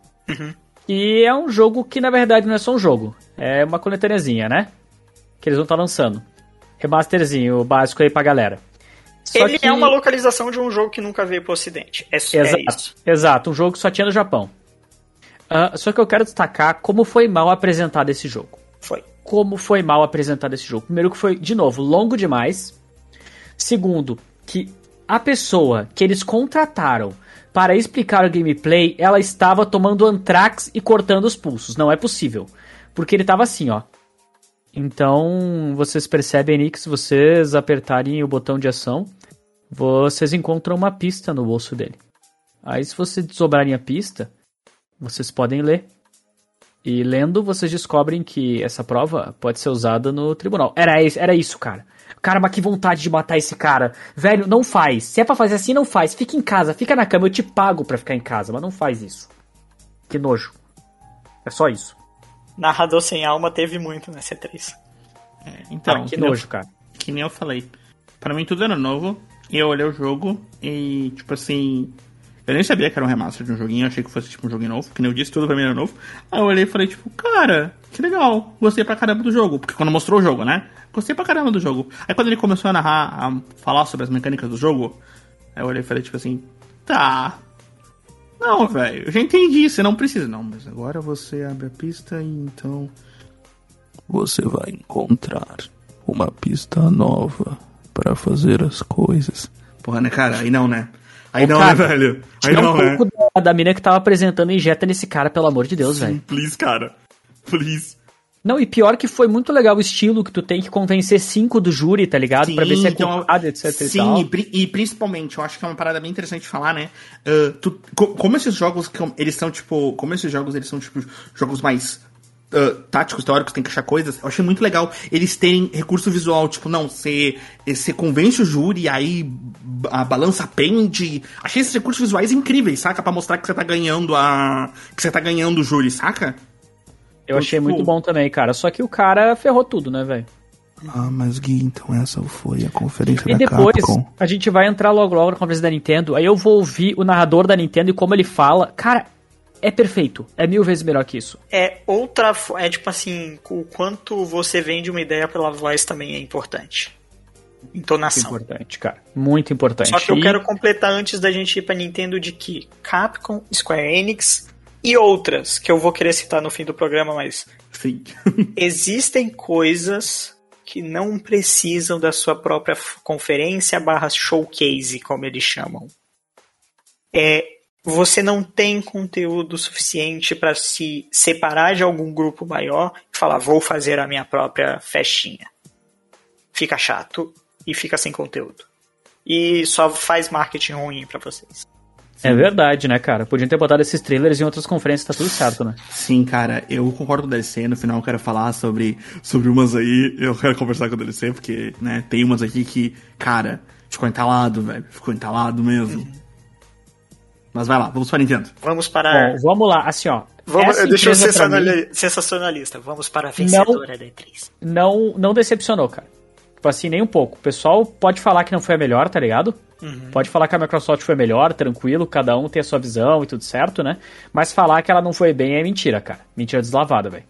E é um jogo que, na verdade, não é só um jogo. É uma coletâneazinha, né? Que eles vão estar lançando. Remasterzinho básico aí pra galera. Só ele que- é uma localização de um jogo que nunca veio pro ocidente. É, é Exato, isso. exato. Um jogo que só tinha no Japão. Ah, só que eu quero destacar como foi mal apresentado esse jogo. Foi. como foi mal apresentado esse jogo. Primeiro que foi, de novo, longo demais. Segundo, que a pessoa que eles contrataram para explicar o gameplay, ela estava tomando Antrax e cortando os pulsos. Não é possível. Porque ele tava assim, ó. Então, vocês percebem aí que se vocês apertarem o botão de ação, vocês encontram uma pista no bolso dele. Aí, se vocês desobrarem a pista, vocês podem ler. E lendo, vocês descobrem que essa prova pode ser usada no tribunal. Era, isso- era isso, cara. Cara, mas que vontade de matar esse cara. Velho, não faz. Se é pra fazer assim, não faz. Fica em casa, fica na cama. Eu te pago pra ficar em casa, mas não faz isso. Que nojo. É só isso. Narrador sem alma teve muito na C3. É, então, Ah, que nem eu- nojo, cara. que nem eu falei. Pra mim tudo era novo. E eu olhei o jogo e, tipo assim. Eu nem sabia que era um remaster de um joguinho, eu achei que fosse tipo um joguinho novo, que nem eu disse, tudo pra mim era novo. Aí eu olhei e falei, tipo, cara, que legal, gostei pra caramba do jogo. Porque quando mostrou o jogo, né? Gostei pra caramba do jogo. Aí quando ele começou a narrar, a falar sobre as mecânicas do jogo, aí eu olhei e falei, tipo assim, tá. Não, velho, eu já entendi, você não precisa. Não, mas agora você abre a pista e então. Você vai encontrar uma pista nova para fazer as coisas. Porra, né, cara? Aí não, né? Aí Ô, não, cara, né, velho? Aí não, um né? pouco da, da mina que tava apresentando e injeta nesse cara, pelo amor de Deus, Sim, velho. please, cara. Please. Não, e pior que foi muito legal o estilo que tu tem que convencer cinco do júri, tá ligado? pra ver se é então, culpado, etc e Sim, e, pri- e principalmente, eu acho que é uma parada bem interessante de falar, né? Ah, tu- co- como esses jogos, eles são, tipo... Como esses jogos, eles são, tipo, jogos mais... ah, táticos, teóricos, tem que achar coisas. Eu achei muito legal eles terem recurso visual, tipo, não, você, convence o júri, aí a balança pende. Achei esses recursos visuais incríveis, saca? Pra mostrar que você tá ganhando a. que você tá ganhando o júri, saca? Eu achei tipo- muito bom também, cara. Só que o cara ferrou tudo, né, velho? Ah, mas Gui, então essa foi a conferência E da depois, Capcom. a gente vai entrar logo logo na conversa da Nintendo. Aí eu vou ouvir o narrador da Nintendo e como ele fala. Cara, é perfeito. É mil vezes melhor que isso. É outra. É tipo assim, o quanto você vende uma ideia pela voz também é importante. Muito Entonação. importante, cara. Muito importante. Só que eu E- quero completar antes da gente ir pra Nintendo de que Capcom, Square Enix e outras que eu vou querer citar no fim do programa, mas Sim. existem coisas que não precisam da sua própria conferência barra showcase, como eles chamam. É você não tem conteúdo suficiente para se separar de algum grupo maior e falar, vou fazer a minha própria festinha. Fica chato e fica sem conteúdo. E só faz marketing ruim para vocês. É verdade, né, cara? Podiam ter botado esses trailers em outras conferências, tá tudo certo, né? Sim, cara, eu concordo com o DLC. No final eu quero falar sobre, sobre umas aí. Eu quero conversar com o DLC, porque, né, tem umas aqui que, cara, ficou entalado, velho. Ficou entalado mesmo. Mas vai lá, vamos para a Nintendo. Vamos para. Bom, vamos lá, assim, ó. Vamos, deixa eu ser mim sensacionalista. Vamos para a vencedora da E3. não, não decepcionou, cara. Tipo assim, nem um pouco. O pessoal pode falar que não foi a melhor, tá ligado? Uhum. Pode falar que a Microsoft foi melhor, tranquilo, cada um tem a sua visão e tudo certo, né? Mas falar que ela não foi bem é mentira, cara. Mentira deslavada, velho.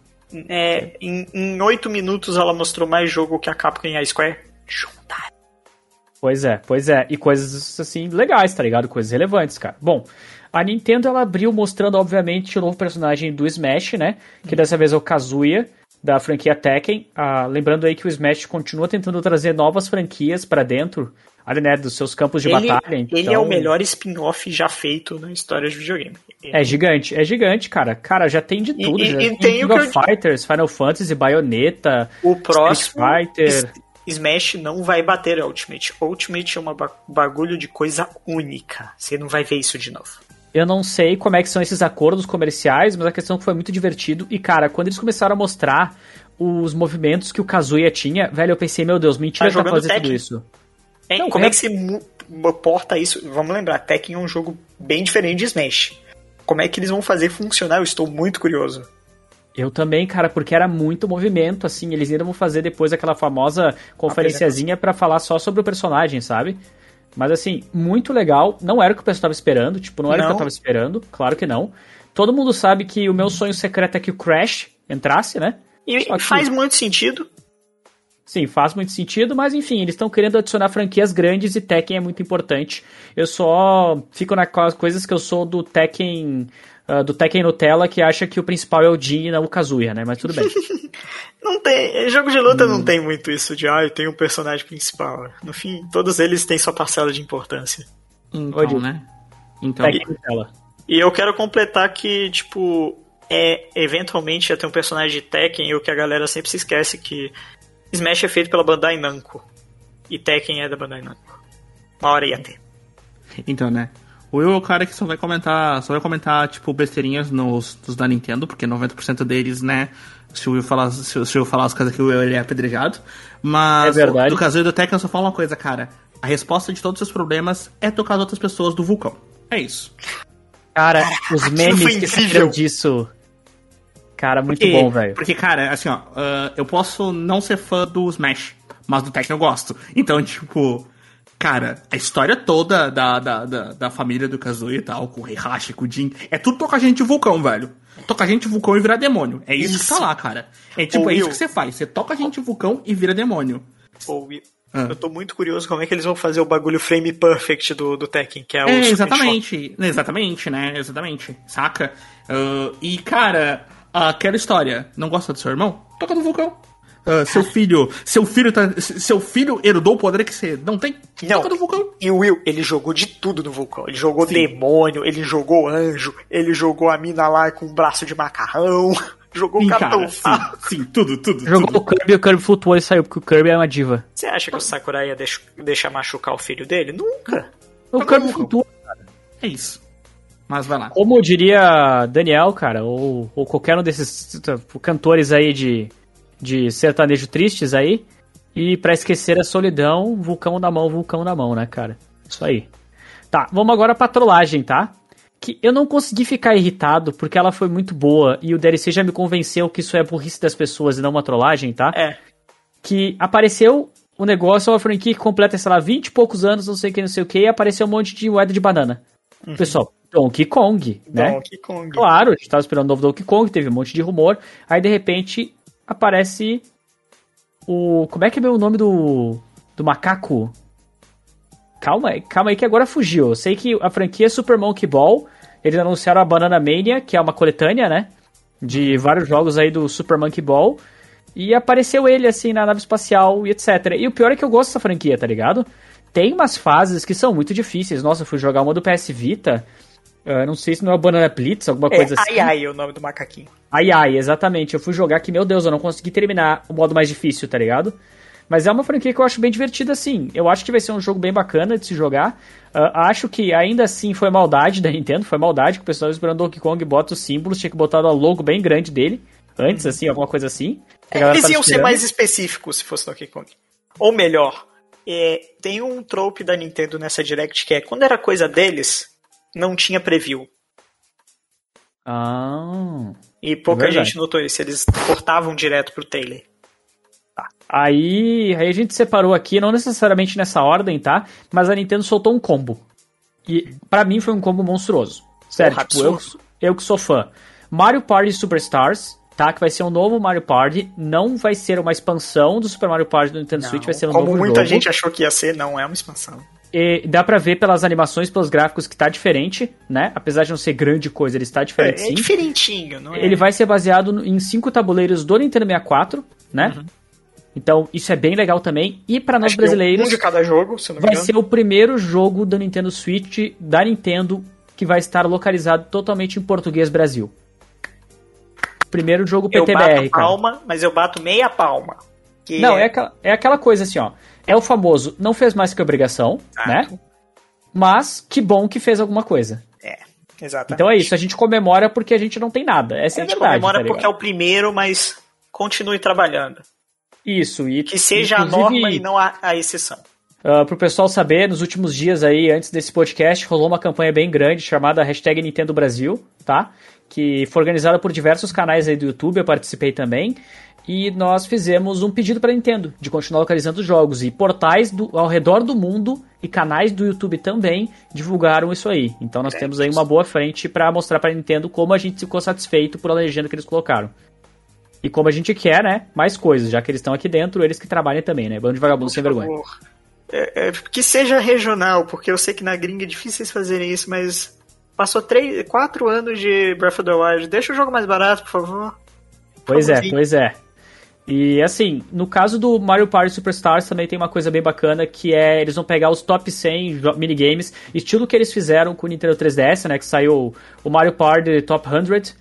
É, em, 8 minutos ela mostrou mais jogo que a Capcom e a Square juntar. Pois é, pois é. E coisas, assim, legais, tá ligado? Coisas relevantes, cara. Bom, a Nintendo, ela abriu mostrando, obviamente, o novo personagem do Smash, né? Que dessa vez é o Kazuya, da franquia Tekken. Ah, lembrando aí que o Smash continua tentando trazer novas franquias pra dentro, ali, né, dos seus campos de Ele, batalha. Então... ele é o melhor spin-off já feito na história de videogame. É gigante, é gigante, cara. Cara, já tem de tudo. e- já e tem King of Fighters, Final Fantasy, Bayonetta, O próximo Street Fighter. Smash não vai bater Ultimate. Ultimate é um ba- bagulho de coisa única. Você não vai ver isso de novo. Eu não sei como é que são esses acordos comerciais, mas a questão é que foi muito divertido. E, cara, quando eles começaram a mostrar os movimentos que o Kazuya tinha, velho, eu pensei, meu Deus, mentira Tá que tá fazendo tudo isso. Hein, Não, como é- é que mu- porta isso? Vamos lembrar, Tekken é um jogo bem diferente de Smash. Como é que eles vão fazer funcionar? Eu estou muito curioso. Eu também, cara, porque era muito movimento, assim. Eles ainda vão fazer depois aquela famosa conferenciazinha pra falar só sobre o personagem, sabe? Mas assim, muito legal. Não era o que o pessoal tava esperando, tipo, não era o que Não. eu tava esperando, claro que não. Todo mundo sabe que o meu sonho secreto é que o Crash entrasse, né? E que- faz muito sentido. Sim, faz muito sentido, mas enfim, eles estão querendo adicionar franquias grandes e Tekken é muito importante. Eu só fico naquelas coisas que eu sou do Tekken. Ah, do Tekken Nutella que acha que o principal é o Jin e não o Kazuya, né? Mas tudo bem. Não tem. Jogo de luta Hum. não tem muito isso de, ah, eu tenho um personagem principal. No fim, todos eles têm sua parcela de importância. Então, Oi, né? Então, Tekken Nutella. E eu quero completar que, tipo, é eventualmente ia ter um personagem de Tekken e o que a galera sempre se esquece que Smash é feito pela Bandai Namco. E Tekken é da Bandai Namco. Uma hora ia ter. então, né? O Will é o cara que só vai comentar, só vai comentar, tipo, besteirinhas nos, dos da Nintendo, porque 90% deles, né? Se o Will falar, se, o- se o Will falar as coisas que o Will ele é apedrejado. Mas É verdade. do caso do Tekken eu só falo uma coisa, cara. A resposta de todos os seus problemas é tocar as outras pessoas do vulcão. É isso. Cara, os memes que saíram disso. Cara, muito Porque- bom, velho. Porque, cara, assim, ó, ah, eu posso não ser fã do Smash, mas do Tekken eu gosto. Então, tipo, cara, a história toda da, da, da, da família do Kazuya e tal, com o Heihachi, com o Jin, é tudo tocar gente vulcão, velho. Tocar gente vulcão e virar demônio. É isso, que Isso. tá lá, cara. É tipo, Ô, é isso Will. que você faz. Você toca gente de vulcão e vira demônio. Pô, Will, Ah. Eu tô muito curioso como é que eles vão fazer o bagulho frame perfect do, do Tekken, que é o É, exatamente. Exatamente, né? Exatamente. Saca? Ah, e, cara, aquela história. Não gosta do seu irmão? Toca no vulcão. Ah, seu filho. Seu filho tá. Seu filho herdou o poder que você não tem? Não. No vulcão. E o Will, ele jogou de tudo no vulcão. Ele jogou demônio, ele jogou anjo, ele jogou a mina lá com um braço de macarrão, jogou o Sim, Capitão cara, sim, sim, tudo, tudo. Jogou tudo. o Kirby e o Kirby flutuou e saiu, porque o Kirby é uma diva. Você acha que o Sakurai ia deix- deixar machucar o filho dele? Nunca. O Jogou Kirby no flutua. É isso. Mas vai lá. Como diria Daniel, cara, ou, ou qualquer um desses tá, cantores aí de, de sertanejo tristes aí, e pra esquecer a solidão, vulcão na mão, vulcão na mão, né, cara? Isso aí. Tá, vamos agora pra trollagem, tá? Que eu não consegui ficar irritado porque ela foi muito boa e o DLC já me convenceu que isso é burrice das pessoas e não uma trollagem, tá? É. que apareceu o negócio, uma franquia que completa, sei lá, 20 e poucos anos, não sei o que, não sei o que, e apareceu um monte de moeda de banana. Pessoal, Donkey Kong, né? Donkey Kong. Claro, a gente tava esperando o novo Donkey Kong, teve um monte de rumor, aí de repente aparece o... como é que é o nome do, do macaco? Calma calma aí que agora fugiu. Eu sei que a franquia é Super Monkey Ball, eles anunciaram a Banana Mania, que é uma coletânea, né? De vários jogos aí do Super Monkey Ball. E apareceu ele, assim, na nave espacial e etc. E o pior é que eu gosto dessa franquia, tá ligado? Tem umas fases que são muito difíceis. Nossa, eu fui jogar uma do PS Vita. Eu não sei se não é o Banana Blitz, alguma É, coisa assim. ai ai é o nome do macaquinho. Ai ai, exatamente. Eu fui jogar que, meu Deus, eu não consegui terminar o modo mais difícil, tá ligado? Mas é uma franquia que eu acho bem divertida, sim. Eu acho que vai ser um jogo bem bacana de se jogar. Ah, acho que ainda assim foi maldade da Nintendo, foi maldade que o pessoal esperando Donkey Kong bota os símbolos, tinha que botar o logo bem grande dele, antes, assim, alguma coisa assim. Galera Eles iam ser mais específicos se fosse Donkey Kong. Ou melhor, é, tem um trope da Nintendo nessa Direct que é quando era coisa deles, não tinha preview. Ah. E pouca Verdade. gente notou isso, eles cortavam direto pro Taylor. Aí, aí a gente separou aqui, não necessariamente nessa ordem, tá? Mas a Nintendo soltou um combo. E pra mim foi um combo monstruoso. Sério, Porra, tipo, eu, eu que sou fã. Mario Party Superstars, tá? Que vai ser um novo Mario Party. Não vai ser uma expansão do Super Mario Party do Nintendo Switch, vai ser um Como novo muita jogo. gente achou que ia ser, não é uma expansão. E dá pra ver pelas animações, pelos gráficos que tá diferente, né? Apesar de não ser grande coisa, ele está É, diferente é sim. diferentinho, não é? Ele vai ser baseado em cinco tabuleiros do Nintendo 64, né? Então, isso é bem legal também. E pra nós Acho brasileiros, Um de cada jogo, se eu não me vai engano. ser o primeiro jogo da Nintendo Switch da Nintendo que vai estar localizado totalmente em português Brasil. Primeiro jogo Eu PTBR, bato cara. palma, mas eu bato meia palma. Que Não, é aquela, é aquela coisa assim, ó. É o famoso, não fez mais que obrigação, né? Exato. Mas que bom que fez alguma coisa. É, exatamente. Então é isso, a gente comemora porque a gente não tem nada. Essa A é a gente verdade. comemora tá porque é o primeiro, mas continue trabalhando. Isso, e Que seja a norma e não a, a exceção. Uh, pro pessoal saber, nos últimos dias aí, antes desse podcast, rolou uma campanha bem grande chamada hashtag Nintendo Brasil, tá? Que foi organizada por diversos canais aí do YouTube, eu participei também. E nós fizemos um pedido pra Nintendo de continuar localizando os jogos. E portais do, ao redor do mundo e canais do YouTube também divulgaram isso aí. Então nós É, temos aí uma boa frente pra mostrar pra Nintendo como a gente ficou satisfeito por a legenda que eles colocaram. E como a gente quer, né? Mais coisas, já que eles estão aqui dentro, eles que trabalhem também, né? Bando de vagabundo sem vergonha. É, é, que seja regional, porque eu sei que na gringa é difícil vocês fazerem isso, mas passou três, quatro anos de Breath of the Wild. Deixa o jogo mais barato, por favor. Pois é, Favorzinho. pois é. E assim, no caso do Mario Party Superstars também tem uma coisa bem bacana que é eles vão pegar os top 100 jo- minigames, estilo que eles fizeram com o Nintendo 3DS, né, que saiu o Mario Party Top 100,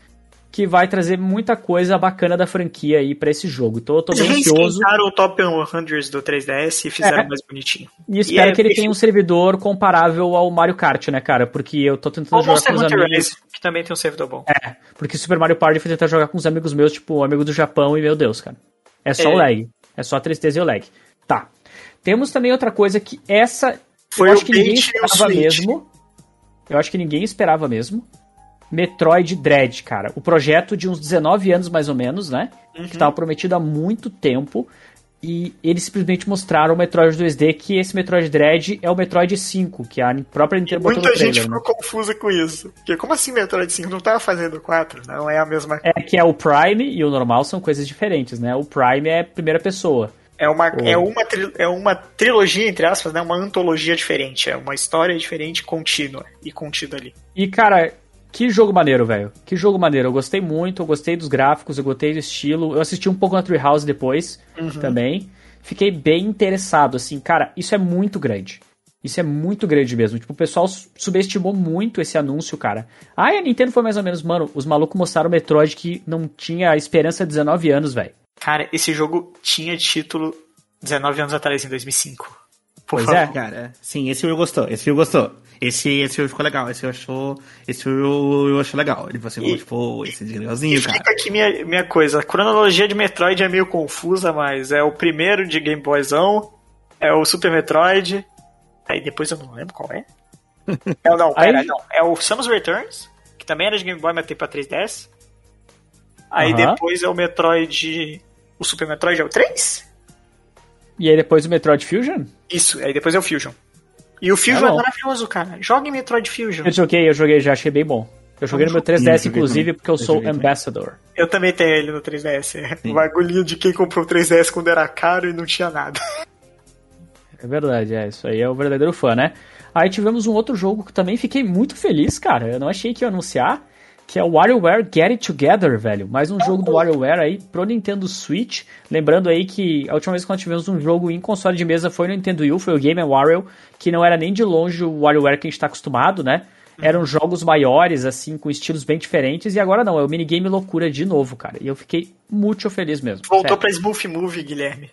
que vai trazer muita coisa bacana da franquia aí pra esse jogo. Então eu tô Eles bem ansioso reesquentaram o Top 100 do 3DS e fizeram É. mais bonitinho. e espero é que ele perfeito. tenha um servidor comparável ao Mario Kart, né, cara? Porque eu tô tentando Ou jogar Monster com os Hunter amigos. Rise, que também tem um servidor bom. É, porque Super Mario Party foi tentar jogar com os amigos meus, tipo, amigo do Japão, e meu Deus, cara. É só É. o lag. É só a tristeza e o lag. Tá. Temos também outra coisa que essa. Foi eu o acho que ninguém esperava mesmo. Eu acho que ninguém esperava mesmo. Metroid Dread, cara. O projeto de uns 19 anos mais ou menos, né? Uhum. Que estava prometido há muito tempo. E eles simplesmente mostraram o Metroid 2D, que esse Metroid Dread é o Metroid 5, que a própria Nintendo botou Muita trailer, gente né? ficou confusa com isso. Porque como assim Metroid 5 não tava fazendo 4? Não é a mesma É que é o Prime e o normal são coisas diferentes, né? O Prime é primeira pessoa. É uma, é, uma é uma trilogia, entre aspas, né? Uma antologia diferente. É uma história diferente, contínua e contida ali. E, cara, que jogo maneiro, velho. Que jogo maneiro. Eu gostei muito, eu gostei dos gráficos, eu gostei do estilo. Eu assisti um pouco na Treehouse depois também. Fiquei bem interessado, assim, cara, isso é muito grande. Isso é muito grande mesmo. Tipo, o pessoal su- subestimou muito esse anúncio, cara. Ah, e a Nintendo foi mais ou menos, mano, os malucos mostraram o Metroid que não tinha esperança de 19 anos, velho. Cara, esse jogo tinha título 19 anos atrás, em 2005. Por Pois favor. é. Cara, sim, esse Will gostou, esse Will gostou. Esse, esse Will ficou legal, esse eu achou. Esse Will eu achei legal. Ele você E- tipo, esse E legalzinho, cara. fica aqui minha, minha coisa. A cronologia de Metroid é meio confusa, mas é o primeiro de Game Boyzão, é o Super Metroid, aí depois eu não lembro qual é. É, o- não, pera, Aí- não. É o Samus Returns, que também era de Game Boy, mas tem pra 3DS. Aí Aham. depois é o Metroid. O Super Metroid é o 3? E aí depois o Metroid Fusion? Isso, aí depois é o Fusion. E o Fusion Tá é bom. maravilhoso, cara. Joga em Metroid Fusion. Eu joguei, eu joguei já, achei bem bom. Eu joguei no meu 3DS, Eu joguei inclusive, porque eu Eu sou joguei também. Ambassador. Eu também tenho ele no 3DS. É o bagulhinho de quem comprou o 3DS quando era caro e não tinha nada. É verdade, é. Isso aí é o verdadeiro fã, né? Aí tivemos um outro jogo que também fiquei muito feliz, cara. Eu não achei que ia anunciar, que é o WarioWare Get It Together, velho. Mais um jogo do WarioWare aí pro Nintendo Switch. Lembrando aí que a última vez que nós tivemos um jogo em console de mesa foi no Nintendo Wii, foi o Game Wario, que não era nem de longe o WarioWare que a gente tá acostumado, né? eram jogos maiores, assim, com estilos bem diferentes, e agora não, é o minigame loucura de novo, cara. E eu fiquei muito feliz mesmo. Voltou sério. pra Smooth Movie, Guilherme.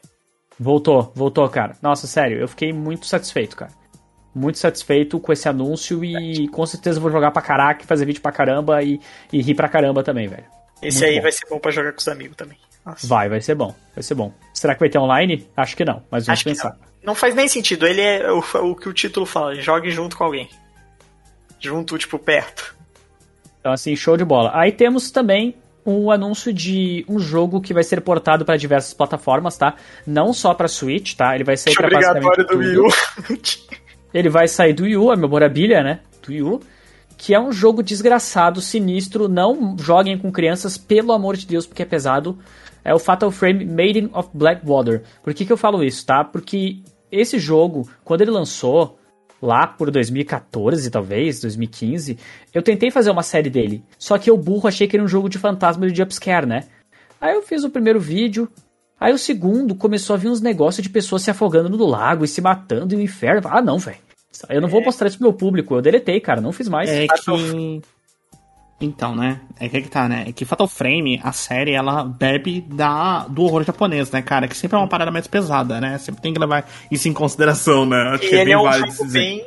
Voltou, voltou, cara. Nossa, sério, eu fiquei muito satisfeito, cara. Muito satisfeito com esse anúncio e com certeza vou jogar pra caraca, fazer vídeo pra caramba e, e rir pra caramba também, velho. Esse Muito aí bom. vai ser bom pra jogar com os amigos também. Nossa. Vai, vai ser bom, vai ser bom. Será que vai ter online? Acho que não, mas vamos Acho pensar. não. Não faz nem sentido. Ele é o, o que o título fala: jogue junto com alguém. Junto, tipo, perto. Então, assim, show de bola. Aí temos também um anúncio de um jogo que vai ser portado para diversas plataformas, tá? Não só para Switch, tá? Ele vai para Obrigatório do Wii. U. Ele vai sair do Wii U, a memorabilia, né? Do Wii U. Que é um jogo desgraçado, sinistro. Não joguem com crianças, pelo amor de Deus, porque é pesado. É o Fatal Frame Maiden of Blackwater. Por que, que eu falo isso, tá? Porque esse jogo, quando ele lançou, lá por 2014, talvez, 2015, eu tentei fazer uma série dele. Só que eu burro achei que era um jogo de fantasma de jumpscare, né? Aí eu fiz o primeiro vídeo. Aí o segundo começou a vir uns negócios de pessoas se afogando no lago e se matando e o inferno. Ah, não, velho. Eu não vou mostrar isso pro meu público. Eu deletei, cara. Não fiz mais. É que. Então, né? É que, é que tá, né? É que Fatal Frame, a série, ela bebe da, do horror japonês, né, cara? Que sempre é uma parada mais pesada, né? Sempre tem que levar isso em consideração, né? Acho E que é bem é um válido jogo dizer. bem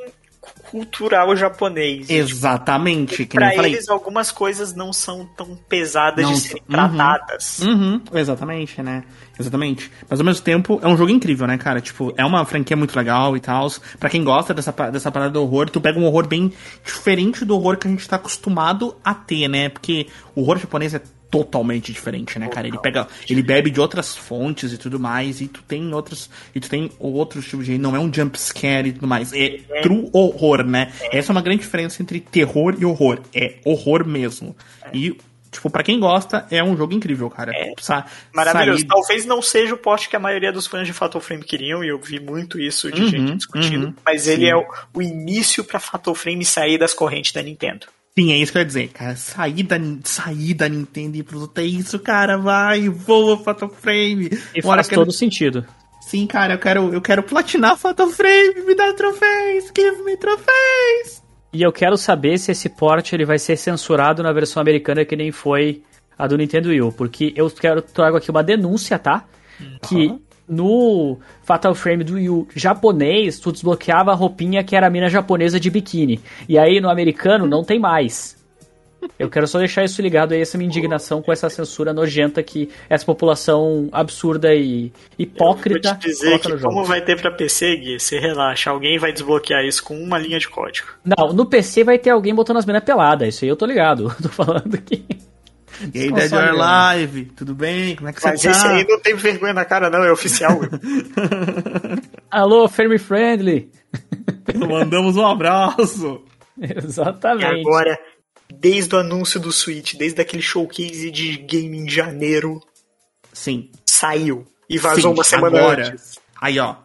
cultural japonês. Exatamente, que nem Pra eu falei. eles, algumas coisas não são tão pesadas Não de serem Uhum. tratadas. Uhum, exatamente, né? Exatamente. Mas ao mesmo tempo, é um jogo incrível, né, cara? Tipo, é uma franquia muito legal e tal. Pra quem gosta dessa, dessa parada do horror, tu pega um horror bem diferente do horror que a gente tá acostumado a ter, né? Porque o horror japonês é totalmente diferente, né, cara? Ele pega, ele bebe de outras fontes e tudo mais, e tu tem outros, e tu tem outros tipos de, não é um jump scare e tudo mais, é true horror, né? Essa é uma grande diferença entre terror e horror, é horror mesmo. E tipo, pra quem gosta, é um jogo incrível, cara. Sa- Maravilhoso. Talvez não seja o poste que a maioria dos fãs de Fatal Frame queriam, e eu vi muito isso de Uhum, gente discutindo, uhum, mas ele sim. é o, o início pra Fatal Frame sair das correntes da Nintendo. Sim, é isso que eu ia dizer, cara. Sair da, sair da Nintendo e ir pro outro, é isso, cara. Vai, voa Fatal Frame. E hora faz quero- todo sentido. Sim, cara, eu quero, eu quero platinar Fatal Frame. Me dá troféus, give me troféus. E eu quero saber se esse port ele vai ser censurado na versão americana que nem foi a do Nintendo Wii U, porque eu quero trago aqui uma denúncia, tá? Que no Fatal Frame do Wii U japonês, tu desbloqueava a roupinha que era a mina japonesa de biquíni. E aí no americano não tem mais. Eu quero só deixar isso ligado aí, essa minha indignação com essa censura nojenta que essa população absurda e hipócrita Vou te dizer que no jogo. como vai ter pra PC, Gui, você relaxa, alguém vai desbloquear isso com uma linha de código. Não, no PC vai ter alguém botando as minas peladas, isso aí eu tô ligado. tô falando aqui. E aí, Console, Dead or? Alive, tudo bem? Como é que Mas você esse tá? aí não tem vergonha na cara, não, é oficial. Alô, Family Friendly. Mandamos um abraço. e Exatamente. agora, desde o anúncio do Switch, desde aquele showcase de game em janeiro, Sim. saiu. E vazou Sim, uma semana agora. antes. Aí, ó.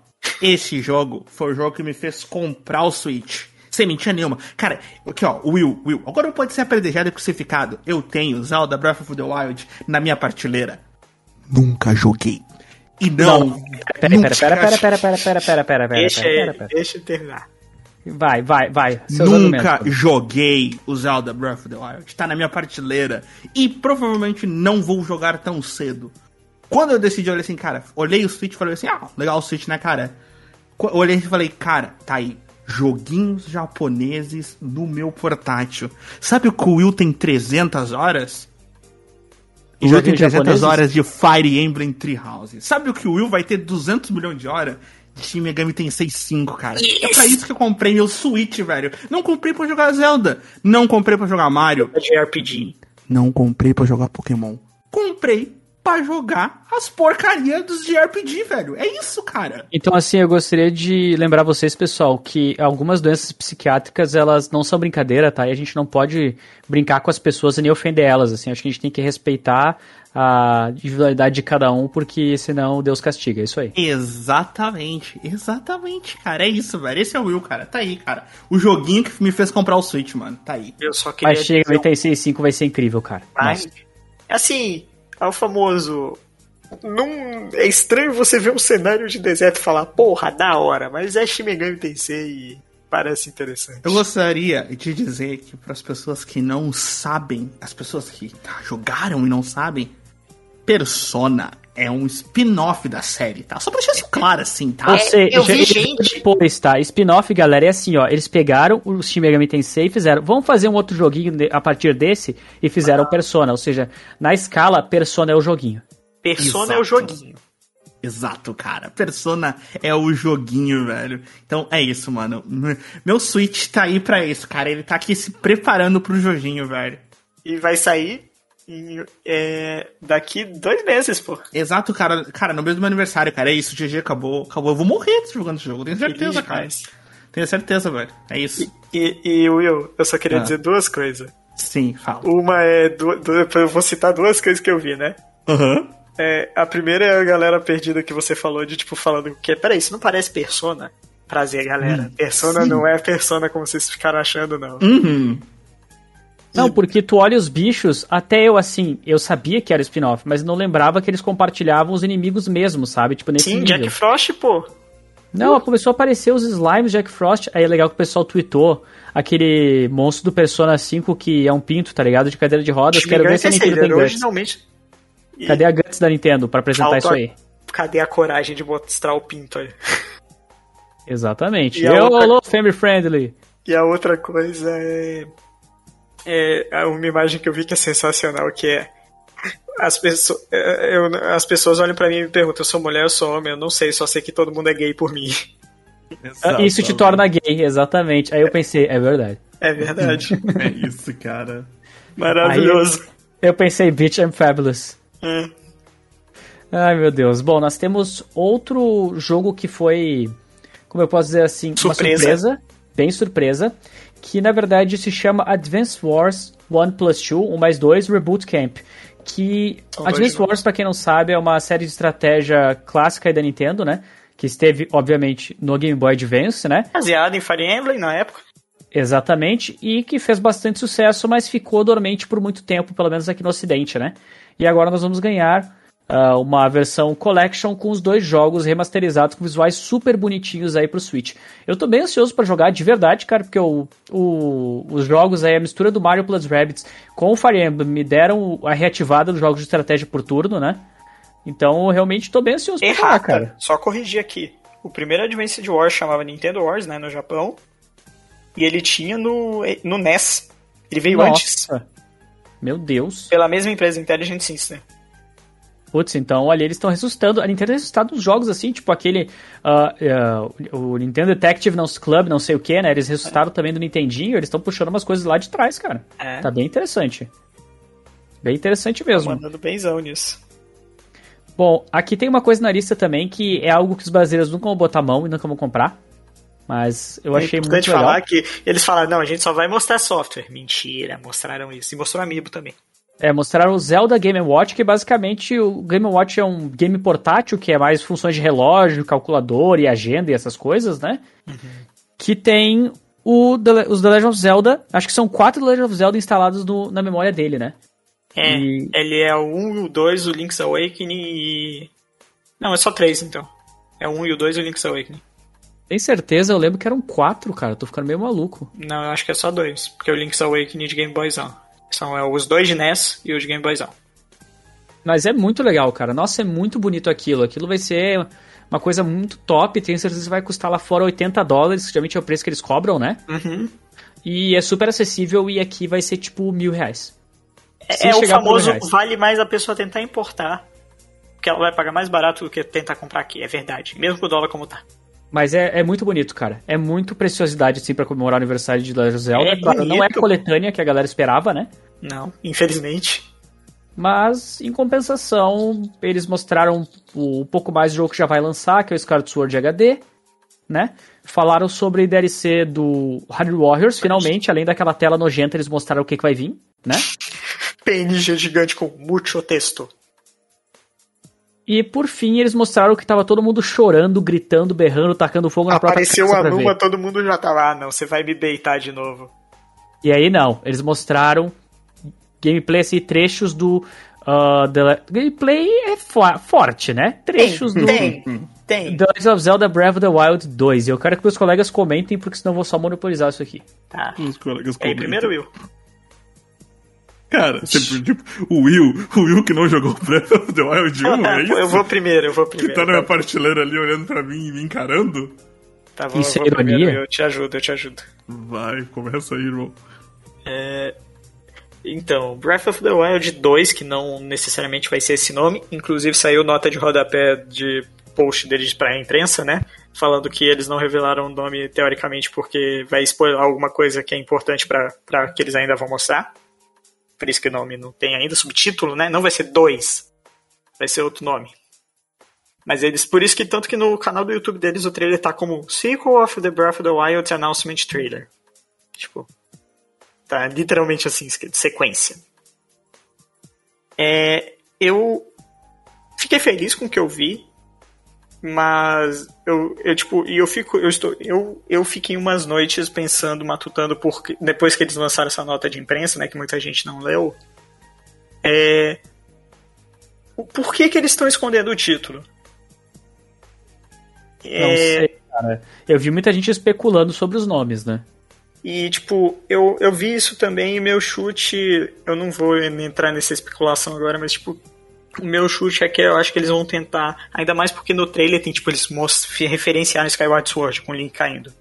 Esse jogo foi o jogo que me fez comprar o Switch. Sem mentira nenhuma. Cara, aqui, ó, Will, Will. Agora pode ser apredejado e crucificado. Eu tenho Zelda Breath of the Wild na minha prateleira. Nunca joguei. E não. Pera, nunca pera, pera, pera, pera, pera, pera, pera, pera, Deixa pera, pera, pera. deixa ele terminar. Vai, vai, vai. Seus Nunca argumentos. joguei o Zelda Breath of the Wild. Tá na minha prateleira. E provavelmente não vou jogar tão cedo. Quando eu decidi, eu olhei assim, cara, olhei o Switch e falei assim, ah, legal o Switch, né, cara? Eu Olhei e falei, cara, tá aí. Joguinhos japoneses no meu portátil. Sabe o que o Will tem 300 horas? E já tem Joguinhos 300 japoneses? horas de Fire Emblem Treehouse. Sabe o que o Will vai ter 200 milhões de horas? De Shin Megami Tensei 5, cara. É pra isso que eu comprei meu Switch, velho. Não comprei pra jogar Zelda. Não comprei pra jogar Mario. É de RPG. Não comprei pra jogar Pokémon. Comprei pra jogar as porcarias dos JRPG, velho. É isso, cara. Então, assim, eu gostaria de lembrar vocês, pessoal, que algumas doenças psiquiátricas, elas não são brincadeira, tá? E a gente não pode brincar com as pessoas e nem ofender elas, assim. Acho que a gente tem que respeitar a individualidade de cada um, porque senão Deus castiga. É isso aí. Exatamente, exatamente, cara. É isso, velho. Esse é o Will, cara. Tá aí, cara. O joguinho que me fez comprar o Switch, mano. Tá aí. Eu só queria Mas chega, dizer um 86 5 vai ser incrível, cara. Mas, Nossa. assim, o famoso. Não, é estranho você ver um cenário de deserto e falar, porra, da hora, mas é Shin Megami Tensei e parece interessante. Eu gostaria de dizer que para as pessoas que não sabem, as pessoas que tá, jogaram e não sabem, Persona é um spin-off da série, tá? Só pra deixar isso claro assim, tá? Ou seja, eu vi gente- depois, tá? Spin-off, galera, é assim, ó. Eles pegaram o Shin Megami Tensei e fizeram, vamos fazer um outro joguinho a partir desse e fizeram Persona. Ou seja, na escala, Persona é o joguinho. Persona é o Exato. joguinho. Exato, cara. Persona é o joguinho, velho. Então é isso, mano. Meu Switch tá aí pra isso, cara. Ele tá aqui se preparando pro joguinho, velho. E vai sair em, é, daqui dois meses, pô. Exato, cara. Cara, no mesmo meu aniversário, cara. É isso, GG acabou. Acabou. Eu vou morrer jogando esse jogo. Tenho certeza, cara. Tenho certeza, velho. É isso. E, e Will, eu só queria Ah. dizer duas coisas. Sim, fala. Uma é. Du, du- eu vou citar duas coisas que eu vi, né? Aham. É, a primeira é a galera perdida que você falou de tipo falando que peraí, isso não parece persona? Prazer, galera. persona sim. não é persona como vocês ficaram achando, não. Uhum. Não, porque tu olha os bichos, até eu assim, eu sabia que era spin-off, mas não lembrava que eles compartilhavam os inimigos mesmo, sabe? Tipo, nesse Sim, nível. Jack Frost, pô. Não, começou a aparecer os slimes Jack Frost. Aí é legal que o pessoal tweetou aquele monstro do Persona 5 que é um pinto, tá ligado? De cadeira de rodas. Quero ver se a Nintendo tem originalmente. E Cadê a Guts da Nintendo pra apresentar Falta- isso aí? cadê a coragem de mostrar o pinto aí? Exatamente. E Eu, outra- alô, family friendly. E a outra coisa é. É uma imagem que eu vi que é sensacional, que é. As, pesso é, eu- as pessoas olham pra mim e me perguntam: eu sou mulher, eu sou homem, eu não sei, só sei que todo mundo é gay por mim. Ah, Isso te torna gay, exatamente. Aí eu pensei, é verdade. É verdade. É isso, cara. Maravilhoso. Eu pensei, bitch, I'm fabulous. É. Ai, meu Deus. Bom, nós temos outro jogo que foi, como eu posso dizer assim, Surpresa. uma surpresa, bem surpresa, que na verdade se chama Advance Wars 1 Plus 2, 1 mais 2 Reboot Camp. Que São dois Advance. Wars, pra quem não sabe, é uma série de estratégia clássica aí da Nintendo, né? Que esteve, obviamente, no Game Boy Advance, né? Baseado em Fire Emblem na época. Exatamente, e que fez bastante sucesso, mas ficou dormente por muito tempo, pelo menos aqui no Ocidente, né? E agora nós vamos ganhar ah, uma versão Collection com os dois jogos remasterizados com visuais super bonitinhos aí pro Switch. Eu tô bem ansioso pra jogar de verdade, cara, porque o, o- os jogos aí, a mistura do Mario Plus Rabbids com o Fire Emblem me deram a reativada dos jogos de estratégia por turno, né? Então eu realmente tô bem ansioso pra jogar, Errata. cara. Só corrigir aqui. O primeiro Advanced Wars chamava Nintendo Wars, né, no Japão. E ele tinha no, no NES. Ele veio antes. Nossa. Meu Deus. Pela mesma empresa, Intelligent System. Putz, então ali eles estão ressuscitando. A Nintendo ressuscitado uns jogos assim, tipo aquele. ah, ah, o Nintendo Detective não, Club, não sei o que, né? Eles ressuscitaram também do Nintendinho, eles estão puxando umas coisas lá de trás, cara. É. Tá bem interessante. Bem interessante mesmo. Mandando benzão nisso. Bom, aqui tem uma coisa na lista também que é algo que os brasileiros nunca vão botar a mão e nunca vão comprar. Mas eu achei é muito legal. falar que eles falaram, não, a gente só vai mostrar software. Mentira, mostraram isso. E mostrou Amiibo também. É, mostraram o Zelda Game Watch, que basicamente o Game Watch é um game portátil, que é mais funções de relógio, calculador e agenda e essas coisas, né? Que tem o The os The Legend of Zelda, acho que são quatro The Legend of Zelda instalados no- na memória dele, né? É, E- ele é o 1 e o 2, o Link's Awakening e... Não, é só três, então. É o 1 e o 2 e o Link's Awakening. Tem certeza? Eu lembro que eram quatro, cara. Eu tô ficando meio maluco. Não, eu acho que é só dois. Porque o Link's Awakening de Game Boyzão. São é, os dois de NES e os Game Boyzão. Mas é muito legal, cara. Nossa, é muito bonito aquilo. Aquilo vai ser uma coisa muito top. Tenho certeza que vai custar lá fora 80 dólares, que geralmente é o preço que eles cobram, né? Uhum. E é super acessível e aqui vai ser tipo mil reais. Se É, é o famoso vale mais a pessoa tentar importar. Porque ela vai pagar mais barato do que tentar comprar aqui, é verdade. Mesmo com o dólar como tá. Mas é, é muito bonito, cara. É muito preciosidade, assim, pra comemorar o aniversário de Legend of Zelda. É claro, não é a coletânea que a galera esperava, né? Não, infelizmente. Mas, em compensação, eles mostraram um pouco mais do jogo que já vai lançar, que é o Skyward Sword HD, né? Falaram sobre DLC do Hard Warriors, finalmente, além daquela tela nojenta, eles mostraram o que, que vai vir, né? PNG gigante com muito texto. E, por fim, eles mostraram que tava todo mundo chorando, gritando, berrando, tacando fogo na Apareceu própria a casa pra Numa, todo mundo já tava, ah não, você vai me beitar de novo. E aí não, eles mostraram gameplay assim, trechos do. ah, da- gameplay é fo- forte, né? Trechos do. tem. Tem. The Legend of Zelda Breath of the Wild 2. E eu quero que meus colegas comentem, porque senão eu vou só monopolizar isso aqui. Tá. Os colegas aí, comentam. primeiro Will. Cara, você, tipo, o Will, o Will que não jogou Breath of the Wild 1, é isso? eu vou primeiro, eu vou Que primeiro. tá na minha prateleira ali olhando pra mim e me encarando? Tá, vou, Isso é vou primeiro, ironia? Eu te ajudo, eu te ajudo. Vai, começa aí, irmão. Então, Breath of the Wild 2, que não necessariamente vai ser esse nome, inclusive saiu nota de rodapé de post deles pra imprensa, né? Falando que eles não revelaram o nome teoricamente porque vai expor alguma coisa que é importante pra que eles ainda vão mostrar. Por isso que o nome não tem ainda subtítulo, né? Não vai ser 2, vai ser outro nome. Mas eles, por isso que tanto que no canal do YouTube deles o trailer tá como Sequel of the Breath of the Wild Announcement Trailer. Tipo, Tá literalmente assim, escrito, sequência. É, eu fiquei feliz com o que eu vi, mas eu, eu tipo, e eu fico, eu estou, eu, eu fiquei umas noites pensando, matutando por depois que eles lançaram essa nota de imprensa, né, que muita gente não leu, é, por que que eles estão escondendo o título? Não É, sei, cara. Eu vi muita gente especulando sobre os nomes, né? E, tipo, eu, eu vi isso também e meu chute. Eu não vou entrar nessa especulação agora, mas, tipo, o meu chute é que eu acho que eles vão tentar. Ainda mais porque no trailer tem, tipo, eles referenciaram Skyward Sword com o Link caindo.